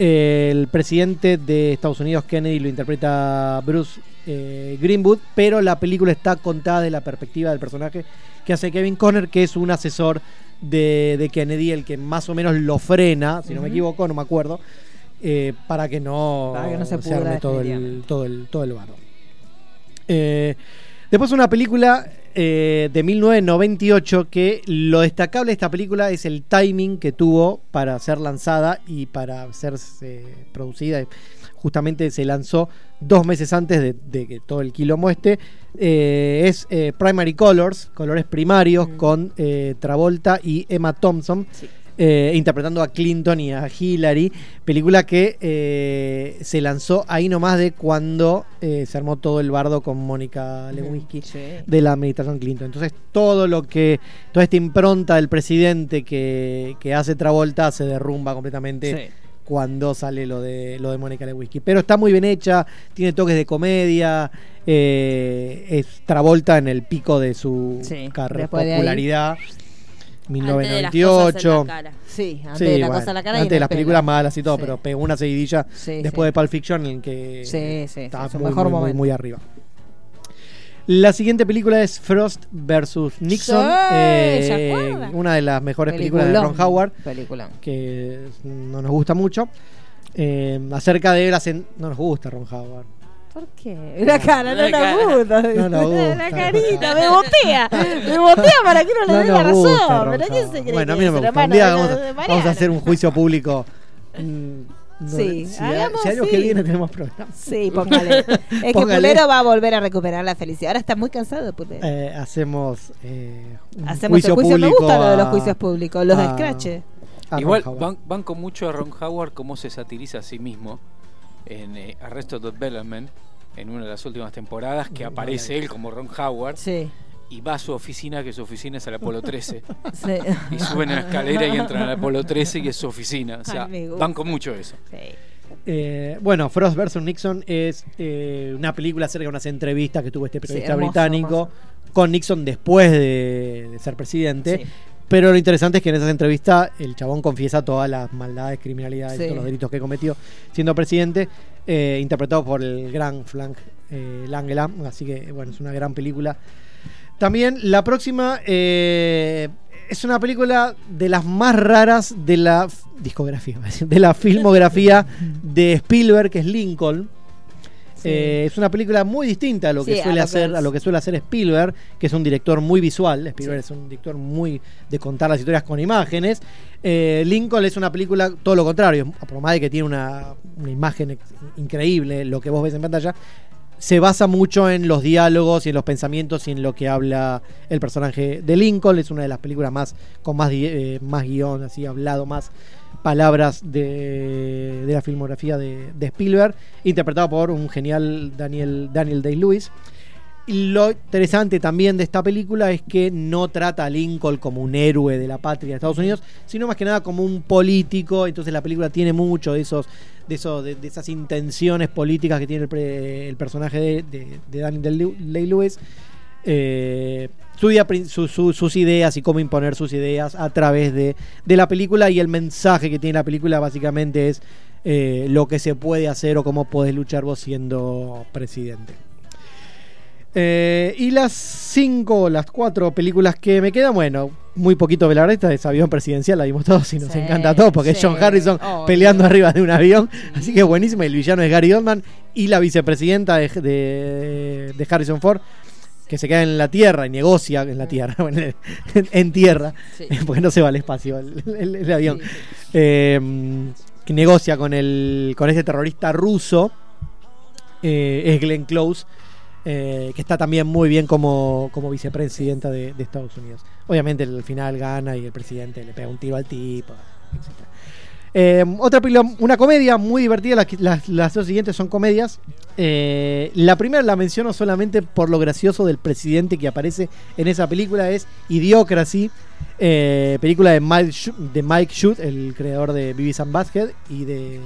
El presidente de Estados Unidos, Kennedy, lo interpreta Bruce eh, Greenwood, pero la película está contada de la perspectiva del personaje que hace Kevin Conner, que es un asesor de, de Kennedy, el que más o menos lo frena, si no me equivoco, no me acuerdo, eh, para que no, Para que no se arme todo el, todo el, todo el barro. Eh, después una película eh, de 1998 que lo destacable de esta película es el timing que tuvo para ser lanzada y para ser producida. Justamente se lanzó dos meses antes de, de que todo el quilombo. Eh, es Primary Colors, colores primarios, con eh, Travolta y Emma Thompson. Eh, interpretando a Clinton y a Hillary, película que eh, se lanzó ahí nomás de cuando eh, se armó todo el bardo con Mónica Lewinsky de la administración Clinton. Entonces todo lo que, toda esta impronta del presidente que, que hace Travolta se derrumba completamente Sí. cuando sale lo de lo de Mónica Lewinsky. Pero está muy bien hecha, tiene toques de comedia, eh, es Travolta en el pico de su Sí, de ahí- popularidad. Antes de las cosas en 1998. la cara. Sí, antes Sí, de la bueno, cosa a la cara y antes en de el las pelo. películas malas y todo, Sí. pero pegó una seguidilla Sí, después sí. de Pulp Fiction en que Sí, sí, estaba muy, mejor muy, muy, momento. muy arriba. La siguiente película es Frost versus Nixon, Sí, eh, una de las mejores películas de Ron Howard, Peliculón. que no nos gusta mucho. Eh, acerca de las en- no nos gusta Ron Howard. ¿Por qué? La cara, no La gusta. No nos gusta. La carita, me <laughs> botea. Me botea para que uno le No dé la razón. ¿Pero quién se Howard. cree Bueno, a que mí no es me gusta. Un día vamos a, vamos a Mariano? hacer un juicio público. No, Sí, si, hagamos, si que viene tenemos programa. Sí, póngale. <laughs> Es que Póngale. Pulero va a volver a recuperar la felicidad. Ahora está muy cansado, Pulero. Eh, hacemos eh, un Hacemos el juicio. Me público gusta lo de los juicios públicos, los de Scratch. Igual banco mucho a Ron Howard cómo se satiriza a sí mismo en eh, Arrested Development, en una de las últimas temporadas, que aparece él como Ron Howard Sí. y va a su oficina, que su oficina es el Apolo 13. <laughs> sí. Y suben a la escalera y entran al Apolo 13, que es su oficina. O sea, Ay, banco mucho eso. Sí. Eh, bueno, Frost vs. Nixon es eh, una película acerca de unas entrevistas que tuvo este periodista hermoso, británico hermoso. con Nixon después de, de ser presidente. Sí. Pero lo interesante es que en esas entrevistas el chabón confiesa todas las maldades, criminalidades, Sí. todos los delitos que cometió siendo presidente, eh, interpretado por el gran Frank eh, Langela. Así que, bueno, es una gran película. También la próxima eh, es una película de las más raras de la discografía, <laughs> de la filmografía de Spielberg, que es Lincoln. Sí. Eh, es una película muy distinta a lo que Sí, a suele lo hacer a lo que suele hacer Spielberg, que es un director muy visual. Spielberg es un director muy de contar las historias con imágenes. Eh, Lincoln es una película todo lo contrario, por más de que tiene una, una imagen increíble, lo que vos ves en pantalla, se basa mucho en los diálogos y en los pensamientos y en lo que habla el personaje de Lincoln. Es una de las películas más con más, eh, más guion, así hablado, más palabras de, de la filmografía de, Spielberg, interpretado por un genial Daniel, Daniel Day-Lewis. Lo interesante también de esta película es que no trata a Lincoln como un héroe de la patria de Estados Unidos, sino más que nada como un político. Entonces la película tiene mucho de esos, de esos, de, esas intenciones políticas que tiene el personaje de, de- de Daniel Day-Lewis. Eh, prin- su- su- sus ideas y cómo imponer sus ideas a través de, de la película y el mensaje que tiene la película básicamente es eh, lo que se puede hacer o cómo podés luchar vos siendo presidente. Eh, y las cinco, las cuatro películas que me quedan, bueno, muy poquito de la resta es avión presidencial, la vimos todos y nos Sí, encanta todo porque es John Harrison peleando arriba de un avión, así que buenísima. El villano es Gary Oldman y la vicepresidenta de, de- de Harrison Ford que se queda en la tierra y negocia en la tierra, <laughs> bueno, en, en tierra, Sí. <laughs> porque no se va al espacio el, el- el avión. Sí, sí. Eh, que negocia con el con este terrorista ruso, eh, es Glenn Close, eh, que está también muy bien como, como vicepresidenta de, de Estados Unidos. Obviamente al final gana y el presidente le pega un tiro al tipo, etc. Eh, otra película, una comedia muy divertida, las, las, las dos siguientes son comedias. Eh, la primera la menciono solamente por lo gracioso del presidente que aparece en esa película, es Idiocracy, eh, película de Mike, de Mike Shute, el creador de Beavis and Basket y de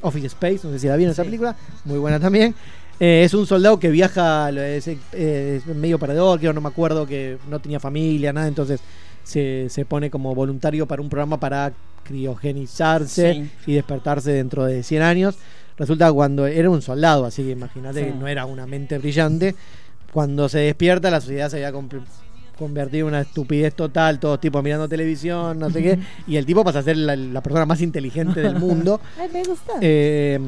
Office Space, no sé si la vieron esa película, muy buena también. Eh, es un soldado que viaja, es, es medio perdedor, que no me acuerdo que no tenía familia, nada, entonces se, se pone como voluntario para un programa para criogenizarse Sí. y despertarse dentro de 100 años. Resulta cuando era un soldado, así que imagínate Sí. que no era una mente brillante. Cuando se despierta, la sociedad se había convertido en una estupidez total, todos tipos mirando televisión, no sé qué, <laughs> y el tipo pasa a ser la, la persona más inteligente del mundo. <laughs> Ay, me gusta. Eh,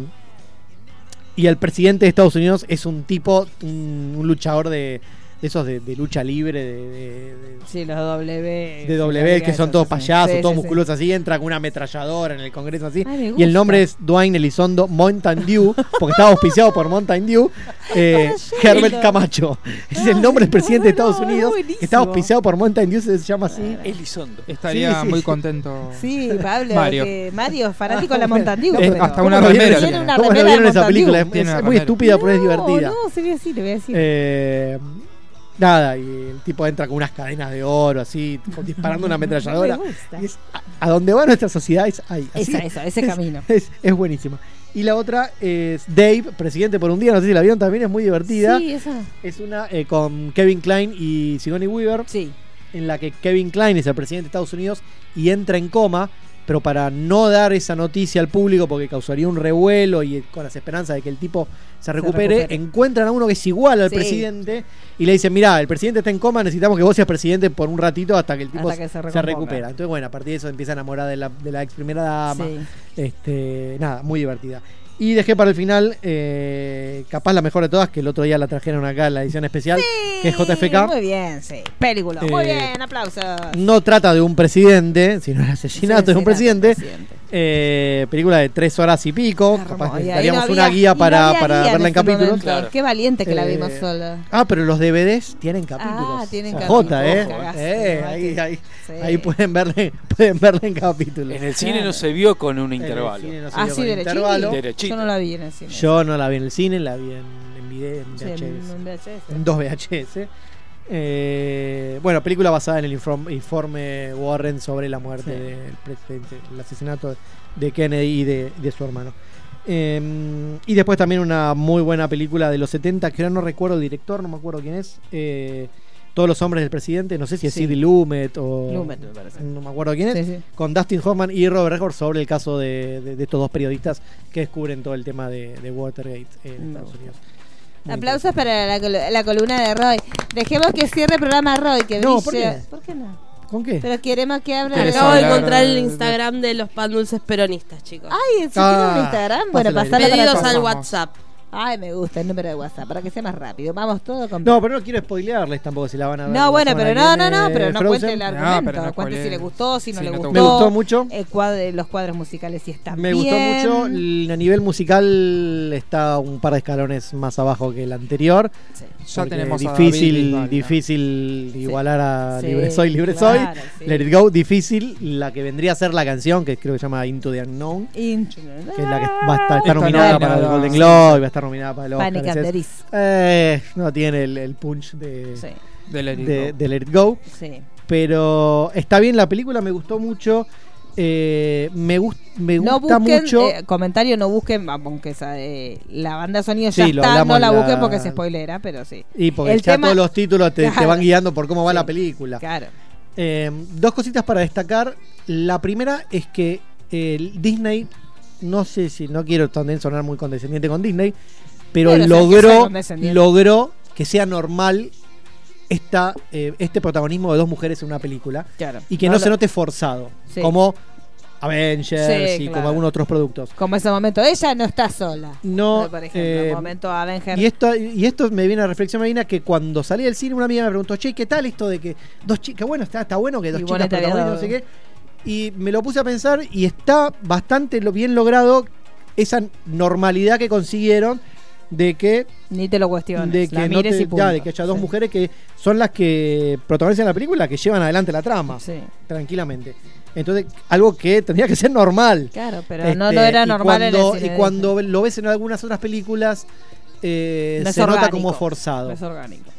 y el presidente de Estados Unidos es un tipo, un, un luchador de esos de, de lucha libre, de, de- de- Sí, los W. de W, que son todos payasos, Sí, todos sí, sí. musculosos así, entra con una ametralladora en el Congreso así. Ay, y el nombre es Dwayne Elizondo Mountain Dew, porque estaba auspiciado por Mountain Dew, eh, Herbert Camacho. Ese es el nombre del presidente de Estados Unidos, que está auspiciado por Mountain Dew, se llama así. Elizondo. Estaría Sí, sí, muy contento. Sí, Pablo. Mario. que Mario, fanático de la Montandiu. Eh, pero- hasta una ¿Cómo no vieron remera tiene. Una ¿Cómo no remera vieron esa Mountain película? Dew. Es, muy estúpida, pero es divertida. No, no, se ve así, le voy a decir. Nada, y el tipo entra con unas cadenas de oro, así, disparando una <laughs> ametralladora. No me gusta. Y es a, a donde va nuestra sociedad es ahí. así. Esa, esa, ese Es- camino. Es, es buenísima. Y la otra es Dave, presidente por un día, no sé si la vieron también, es muy divertida. Sí, esa. Es una eh, con Kevin Klein y Sigourney Weaver, Sí. en la que Kevin Klein es el presidente de Estados Unidos y entra en coma, pero para no dar esa noticia al público, porque causaría un revuelo y con las esperanzas de que el tipo se recupere, recupere. encuentran a uno que es igual al Sí. presidente y le dicen, mirá, el presidente está en coma, necesitamos que vos seas presidente por un ratito hasta que el tipo que se se, recupera. Entonces, bueno, a partir de eso empieza a enamorar de la, de la ex primera dama. Sí. Este, nada, muy divertida. Y dejé para el final, eh, capaz la mejor de todas, que el otro día la trajeron acá en la edición especial, que es JFK. Muy bien, sí. Película. Muy Eh, bien, aplausos. No trata de un presidente, sino el asesinato de un presidente. presidente. Eh, película de tres horas y pico. Capaz necesitaríamos no una guía no para, para guía verla en capítulos. Claro. Qué valiente que la vimos sola. Ah, pero los DVDs tienen capítulos. Ah, tienen capítulos. Jota, ¿eh? Cagazo, Eh, ahí, ahí, Sí. ahí pueden verle, <laughs> pueden verla en capítulos. En el cine Claro. no se vio con un En el intervalo. cine no se Ah, vio sí. Yo no la vi en el cine. Yo no la vi en el cine, la vi en, en video, en Sí, VHS. en- en VHS. En dos VHS. Eh, bueno, película basada en el inform- informe Warren sobre la muerte Sí. del presidente, el asesinato de Kennedy y de, de su hermano. Eh, y después también una muy buena película de los 70, que ahora no recuerdo el director, no me acuerdo quién es. eh, Todos los hombres del presidente, no sé si es Sí. Sidney Lumet o. Lumet, me parece. No me acuerdo quién es. Sí, sí. Con Dustin Hoffman y Robert Redford sobre el caso de, de- de estos dos periodistas que descubren todo el tema de, de Watergate en Estados. Unidos. Muy Aplausos para la, col- la columna de Roy. Dejemos que cierre el programa Roy, que No. ¿por qué? ¿Por qué no? ¿Con qué? Pero queremos que hable ¿Querés de... Acabo de encontrar el Instagram de los pan dulces peronistas, chicos. Ay, ¿en Ah, tiene un Instagram? Bueno, para Pedidos todos. al. WhatsApp. Ay, me gusta el número de WhatsApp, para que sea más rápido. Vamos todo con... No, pero no quiero spoilearles tampoco si la van a ver. No, bueno, pero no, no, no, pero no Frozen. cuente el argumento. no cuente si le gustó, si no Sí, le gustó. Me gustó mucho. Cuadro- los cuadros musicales sí están Me gustó mucho. A nivel musical está un par de escalones más abajo que el anterior. Sí. Ya porque tenemos a David difícil, difícil igualar a Sí, Libre Soy, Libre claro, Soy. sí. Let It Go, difícil. La que vendría a ser la canción, que creo que se llama Into the Unknown. Que es la que va a estar, nominada para el Golden sí. Globe, va a estar nominada para el Oscar. Panic at the eh, no tiene el, el punch de, Sí, De Let It de, Go. de Let It Go. sí. Pero está bien la película, me gustó mucho. Eh, me, gust- me No gusta busquen, mucho. eh, comentario, no busquen, aunque esa, eh, la banda de sonido ya Sí, está, no la la- busquen porque es spoilera, pero sí. y porque el ya tema- todos los títulos te, van guiando por cómo va Sí. la película. Claro. Eh, dos cositas para destacar. La primera es que eh, Disney, no sé si no quiero también sonar muy condescendiente con Disney, pero, logró, logró que sea normal esta, eh, este protagonismo de dos mujeres en una película Claro. y que no, se note forzado, Sí. como Avengers Sí, y claro. como algunos otros productos. Como ese momento, ella no está sola. No, Por ejemplo, eh, el momento Avenger. Y esto, y esto me viene a reflexión, me viene a que cuando salí del cine, una amiga me preguntó, che, ¿qué tal esto de que dos chicas, bueno, está, está bueno que dos Y chicas bueno, protagonistas, no sé qué. Y me lo puse a pensar y está bastante lo bien logrado esa normalidad que consiguieron de que, Ni te lo cuestiones. de que, la no te- y punto. ya, de que haya dos Sí. mujeres que son las que protagonizan la película, que llevan adelante la trama, Sí. tranquilamente. Entonces, algo que tendría que ser normal. Claro, pero Este, no, no era y normal en el cuando, cine Y cuando lo ves en algunas otras películas, eh, se nota como forzado. No es orgánico.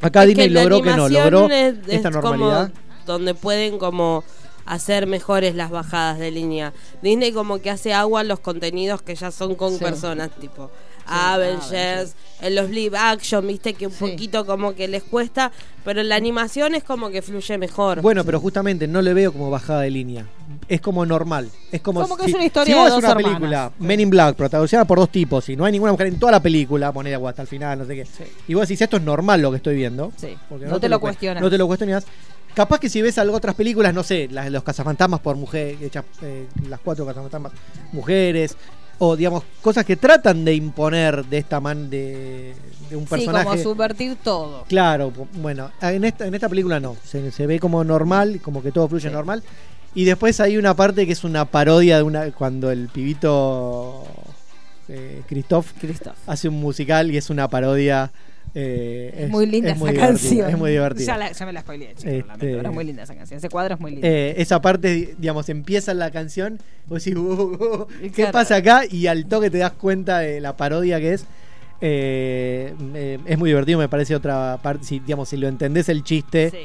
Acá Es Disney logró que no, logró es- es esta como normalidad. donde pueden como hacer mejores las bajadas de línea. Disney como que hace agua en los contenidos que ya son con Sí. personas, tipo. Avengers, en los live action, viste que un poquito como que les cuesta, pero en la animación es como que fluye mejor. Bueno, pero justamente no le veo como bajada de línea. Es como normal. Es como, Como que si, es una historia si vos de ves dos una hermanas. película, Men in Black, protagonizada por dos tipos, y no hay ninguna mujer en toda la película, poner agua hasta el final, no sé qué. Y vos decís, esto es normal lo que estoy viendo. Sí. porque No te lo cue- cuestionas. No te lo cuestionas. Capaz que si ves algo otras películas, no sé, las, los cazafantasmas por mujeres, hechas, eh, las cuatro cazafantasmas mujeres, o digamos, cosas que tratan de imponer de esta man de, de un Sí, personaje. como subvertir todo. Claro, bueno, en esta, en esta película no, se, se ve como normal, como que todo fluye normal. Y después hay una parte que es una parodia de una cuando el pibito eh, Christoph, hace un musical y es una parodia. Eh, Es muy linda es esa muy divertida, canción. Es muy divertida. Ya, la- ya me la spoileé, chico, Este- lamento, pero es muy linda esa canción. Ese cuadro es muy lindo. Eh, esa parte, digamos, empieza la canción, vos decís, "Uh, uh, uh, ¿qué Claro. pasa acá? Y al toque te das cuenta de la parodia que es. Eh, eh, es muy divertido, me parece otra parte. Si, digamos, si lo entendés el chiste, Sí.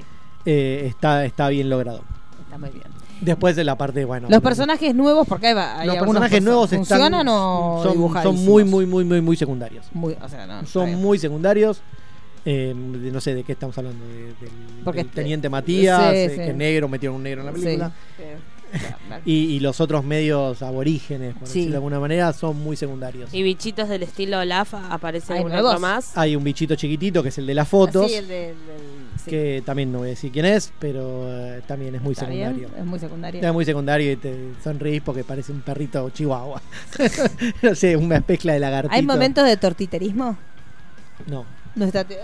eh, está, está bien logrado. Está muy bien. Después de la parte, bueno. Los personajes nuevos, porque hay, va- hay los algunos personajes que nuevos son- están, funcionan o son, muy, muy, muy, muy, muy secundarios. Muy, o sea, no, son muy secundarios. Eh, de- no sé de qué estamos hablando. de- del, Porque del este- teniente Matías, sí, eh, sí. que negro, metieron un negro en la Sí. película. Sí. Y, y los otros medios aborígenes, por Sí. decirlo de alguna manera, son muy secundarios. Y bichitos del estilo Olaf aparece ¿Hay algún nuevos? otro más. Hay un bichito chiquitito que es el de las fotos, Sí, el de- sí. que también no voy a decir quién es, pero eh, también es muy Está bien, secundario. Es muy secundario. Es muy secundario y te sonreís porque parece un perrito chihuahua. <laughs> no sé, una mezcla de lagartito. ¿Hay momentos de tortiterismo? No. No está, o sea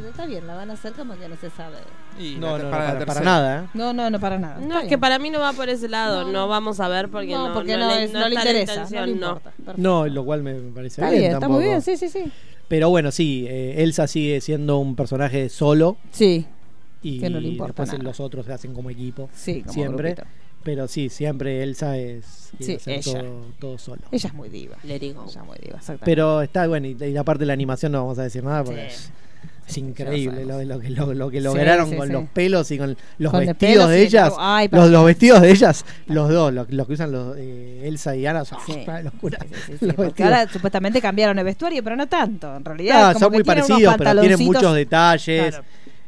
que está bien, la van a hacer como que no se sabe. Y No, no, no, para nada, ¿eh? No, no, no para nada. No, Está es que para mí no va por ese lado. No, vamos a ver porque no, No, porque no le, es- no le está la interesa, no le no. lo cual me parece Está bien. bien, está muy bien, sí, sí, sí. Pero bueno, sí, eh, Elsa sigue siendo un personaje solo. Sí. Y Que no le importa después nada. los otros se hacen como equipo. Sí, como siempre. grupito. Pero sí, siempre Elsa es quiere Sí, hacer ella. Todo, todo solo. Ella es muy diva. Let it go. Ella es muy diva, exactamente. Pero está bueno, y, y la parte de la animación no vamos a decir nada porque Sí. es, increíble lo, lo que, lo, lo que lograron sí, con sí. los pelos y con los Con vestidos de ellas. Ay, los, los vestidos de ellas, los dos, los, los que usan los, eh, Elsa y Ana, son Sí. una locura. Sí, sí, <laughs> sí, Los porque vestidos. ahora supuestamente cambiaron el vestuario, pero no tanto. En realidad, Ah, como son que muy parecidos, pero tienen muchos detalles. Claro.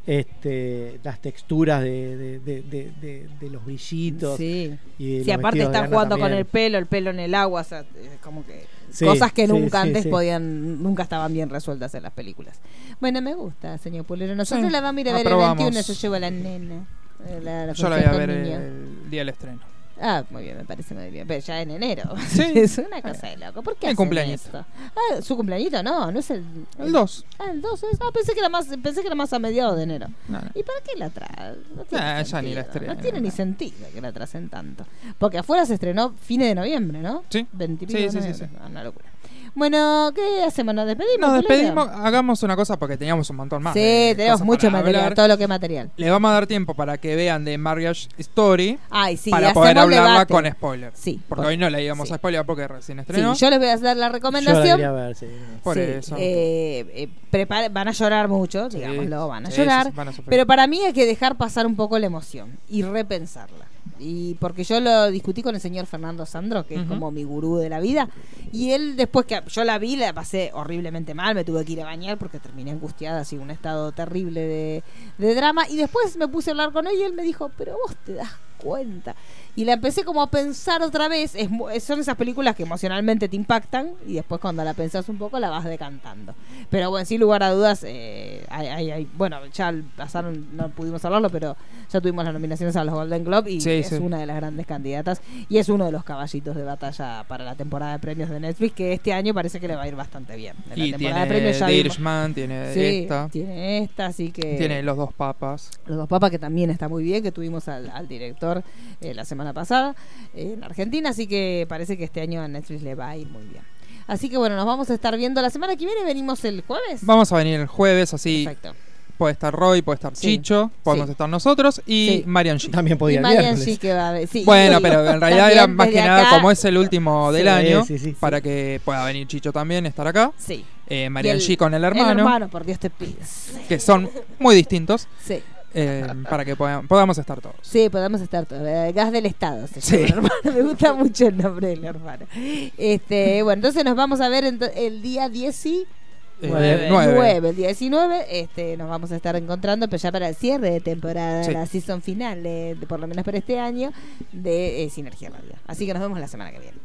Este, las texturas de, de, de, de- de- de los brillitos. Sí. Y Sí, los aparte están jugando con el pelo, el pelo en el agua, o sea, como que Sí, cosas que sí, nunca sí, antes sí. podían, nunca estaban bien resueltas en las películas. Bueno, me gusta, señor Pulero. Nosotros Sí, la vamos a ir a ver el aprobamos. 21, se lleva la nena. eh, La, la Yo la voy a ver el día del estreno. Ah, muy bien, me parece muy bien. Pero ya en enero. Sí. <laughs> es una cosa de loco. ¿Por qué El hacen cumpleañito. esto? Ah, su cumpleañito no, no es el. El 2. Ah, el 2 es. Ah, pensé que era más, pensé que era más a mediados de enero. No, no. ¿Y para qué la traen? No tiene Ah, ya ni la No tiene ni sentido que la tracen tanto. Porque afuera se estrenó fines de noviembre, ¿no? Sí. 20 y Sí, sí, sí. Ah, Una locura. Bueno, ¿qué hacemos? ¿Nos despedimos? Nos despedimos, hagamos una cosa porque teníamos un montón más. Sí, de tenemos mucho material, hablar. todo lo que es material. Le vamos a dar tiempo para que vean de Marriage Story Ay, sí, para poder hablarla debate. con spoiler. Sí, Porque por- hoy no la íbamos sí. a spoiler porque recién Sí, estrenó. yo les voy a dar la Yo la recomendación. ver, sí. Por Sí, eso. eh, eh, prepare- van a llorar mucho, Sí, digámoslo, van a sí, llorar. sí, van a pero para mí hay que dejar pasar un poco la emoción y repensarla. Y porque yo lo discutí con el señor Fernando Sandro, que es como mi gurú de la vida, y él después que yo la vi, la pasé horriblemente mal, me tuve que ir a bañar porque terminé angustiada, así un estado terrible de, de drama, y después me puse a hablar con él y él me dijo, pero vos te das cuenta. Y la empecé como a pensar otra vez, es, mu- son esas películas que emocionalmente te impactan y después cuando la pensás un poco la vas decantando. Pero bueno, sin lugar a dudas, eh, hay, hay- hay- bueno, ya pasaron, no pudimos hablarlo, pero ya tuvimos las nominaciones a los Golden Globe y Sí, es sí. una de las grandes candidatas y es uno de los caballitos de batalla para la temporada de premios de Netflix que este año parece que le va a ir bastante bien. En la temporada tiene de premios ya Irishman, tiene Sí, esta. tiene esta, así que Tiene Los Dos Papas. los dos papas que también está muy bien, que tuvimos al, al director eh, la semana pasada eh, en Argentina, así que parece que este año a Netflix le va a ir muy bien. Así que bueno, nos vamos a estar viendo la semana que viene, venimos el jueves. Vamos a venir el jueves, así Perfecto. puede estar Roy, puede estar Sí. Chicho, podemos Sí. estar nosotros y Sí. Marian G. También podía Marian. G que va a ver- sí, Bueno, pero en realidad era más que nada como es el último del Sí, año, sí, sí, sí. para que pueda venir Chicho también, estar acá. Sí. Eh, Marian G con el hermano, El hermano, por Dios te pido. que son muy distintos. Sí. Eh, para que podamos, podamos estar todos. Sí, podamos estar todos. Eh, Gas del Estado se Sí. llama, <laughs> hermano. Me gusta mucho el nombre del hermano. Este, bueno, entonces nos vamos a ver el día 19. Eh, Nueve. nueve. el día 19, este, nos vamos a estar encontrando, pero ya para el cierre de temporada, Sí. la season final, de, de- por lo menos para este año, de eh, Sinergia Radio. Así que nos vemos la semana que viene.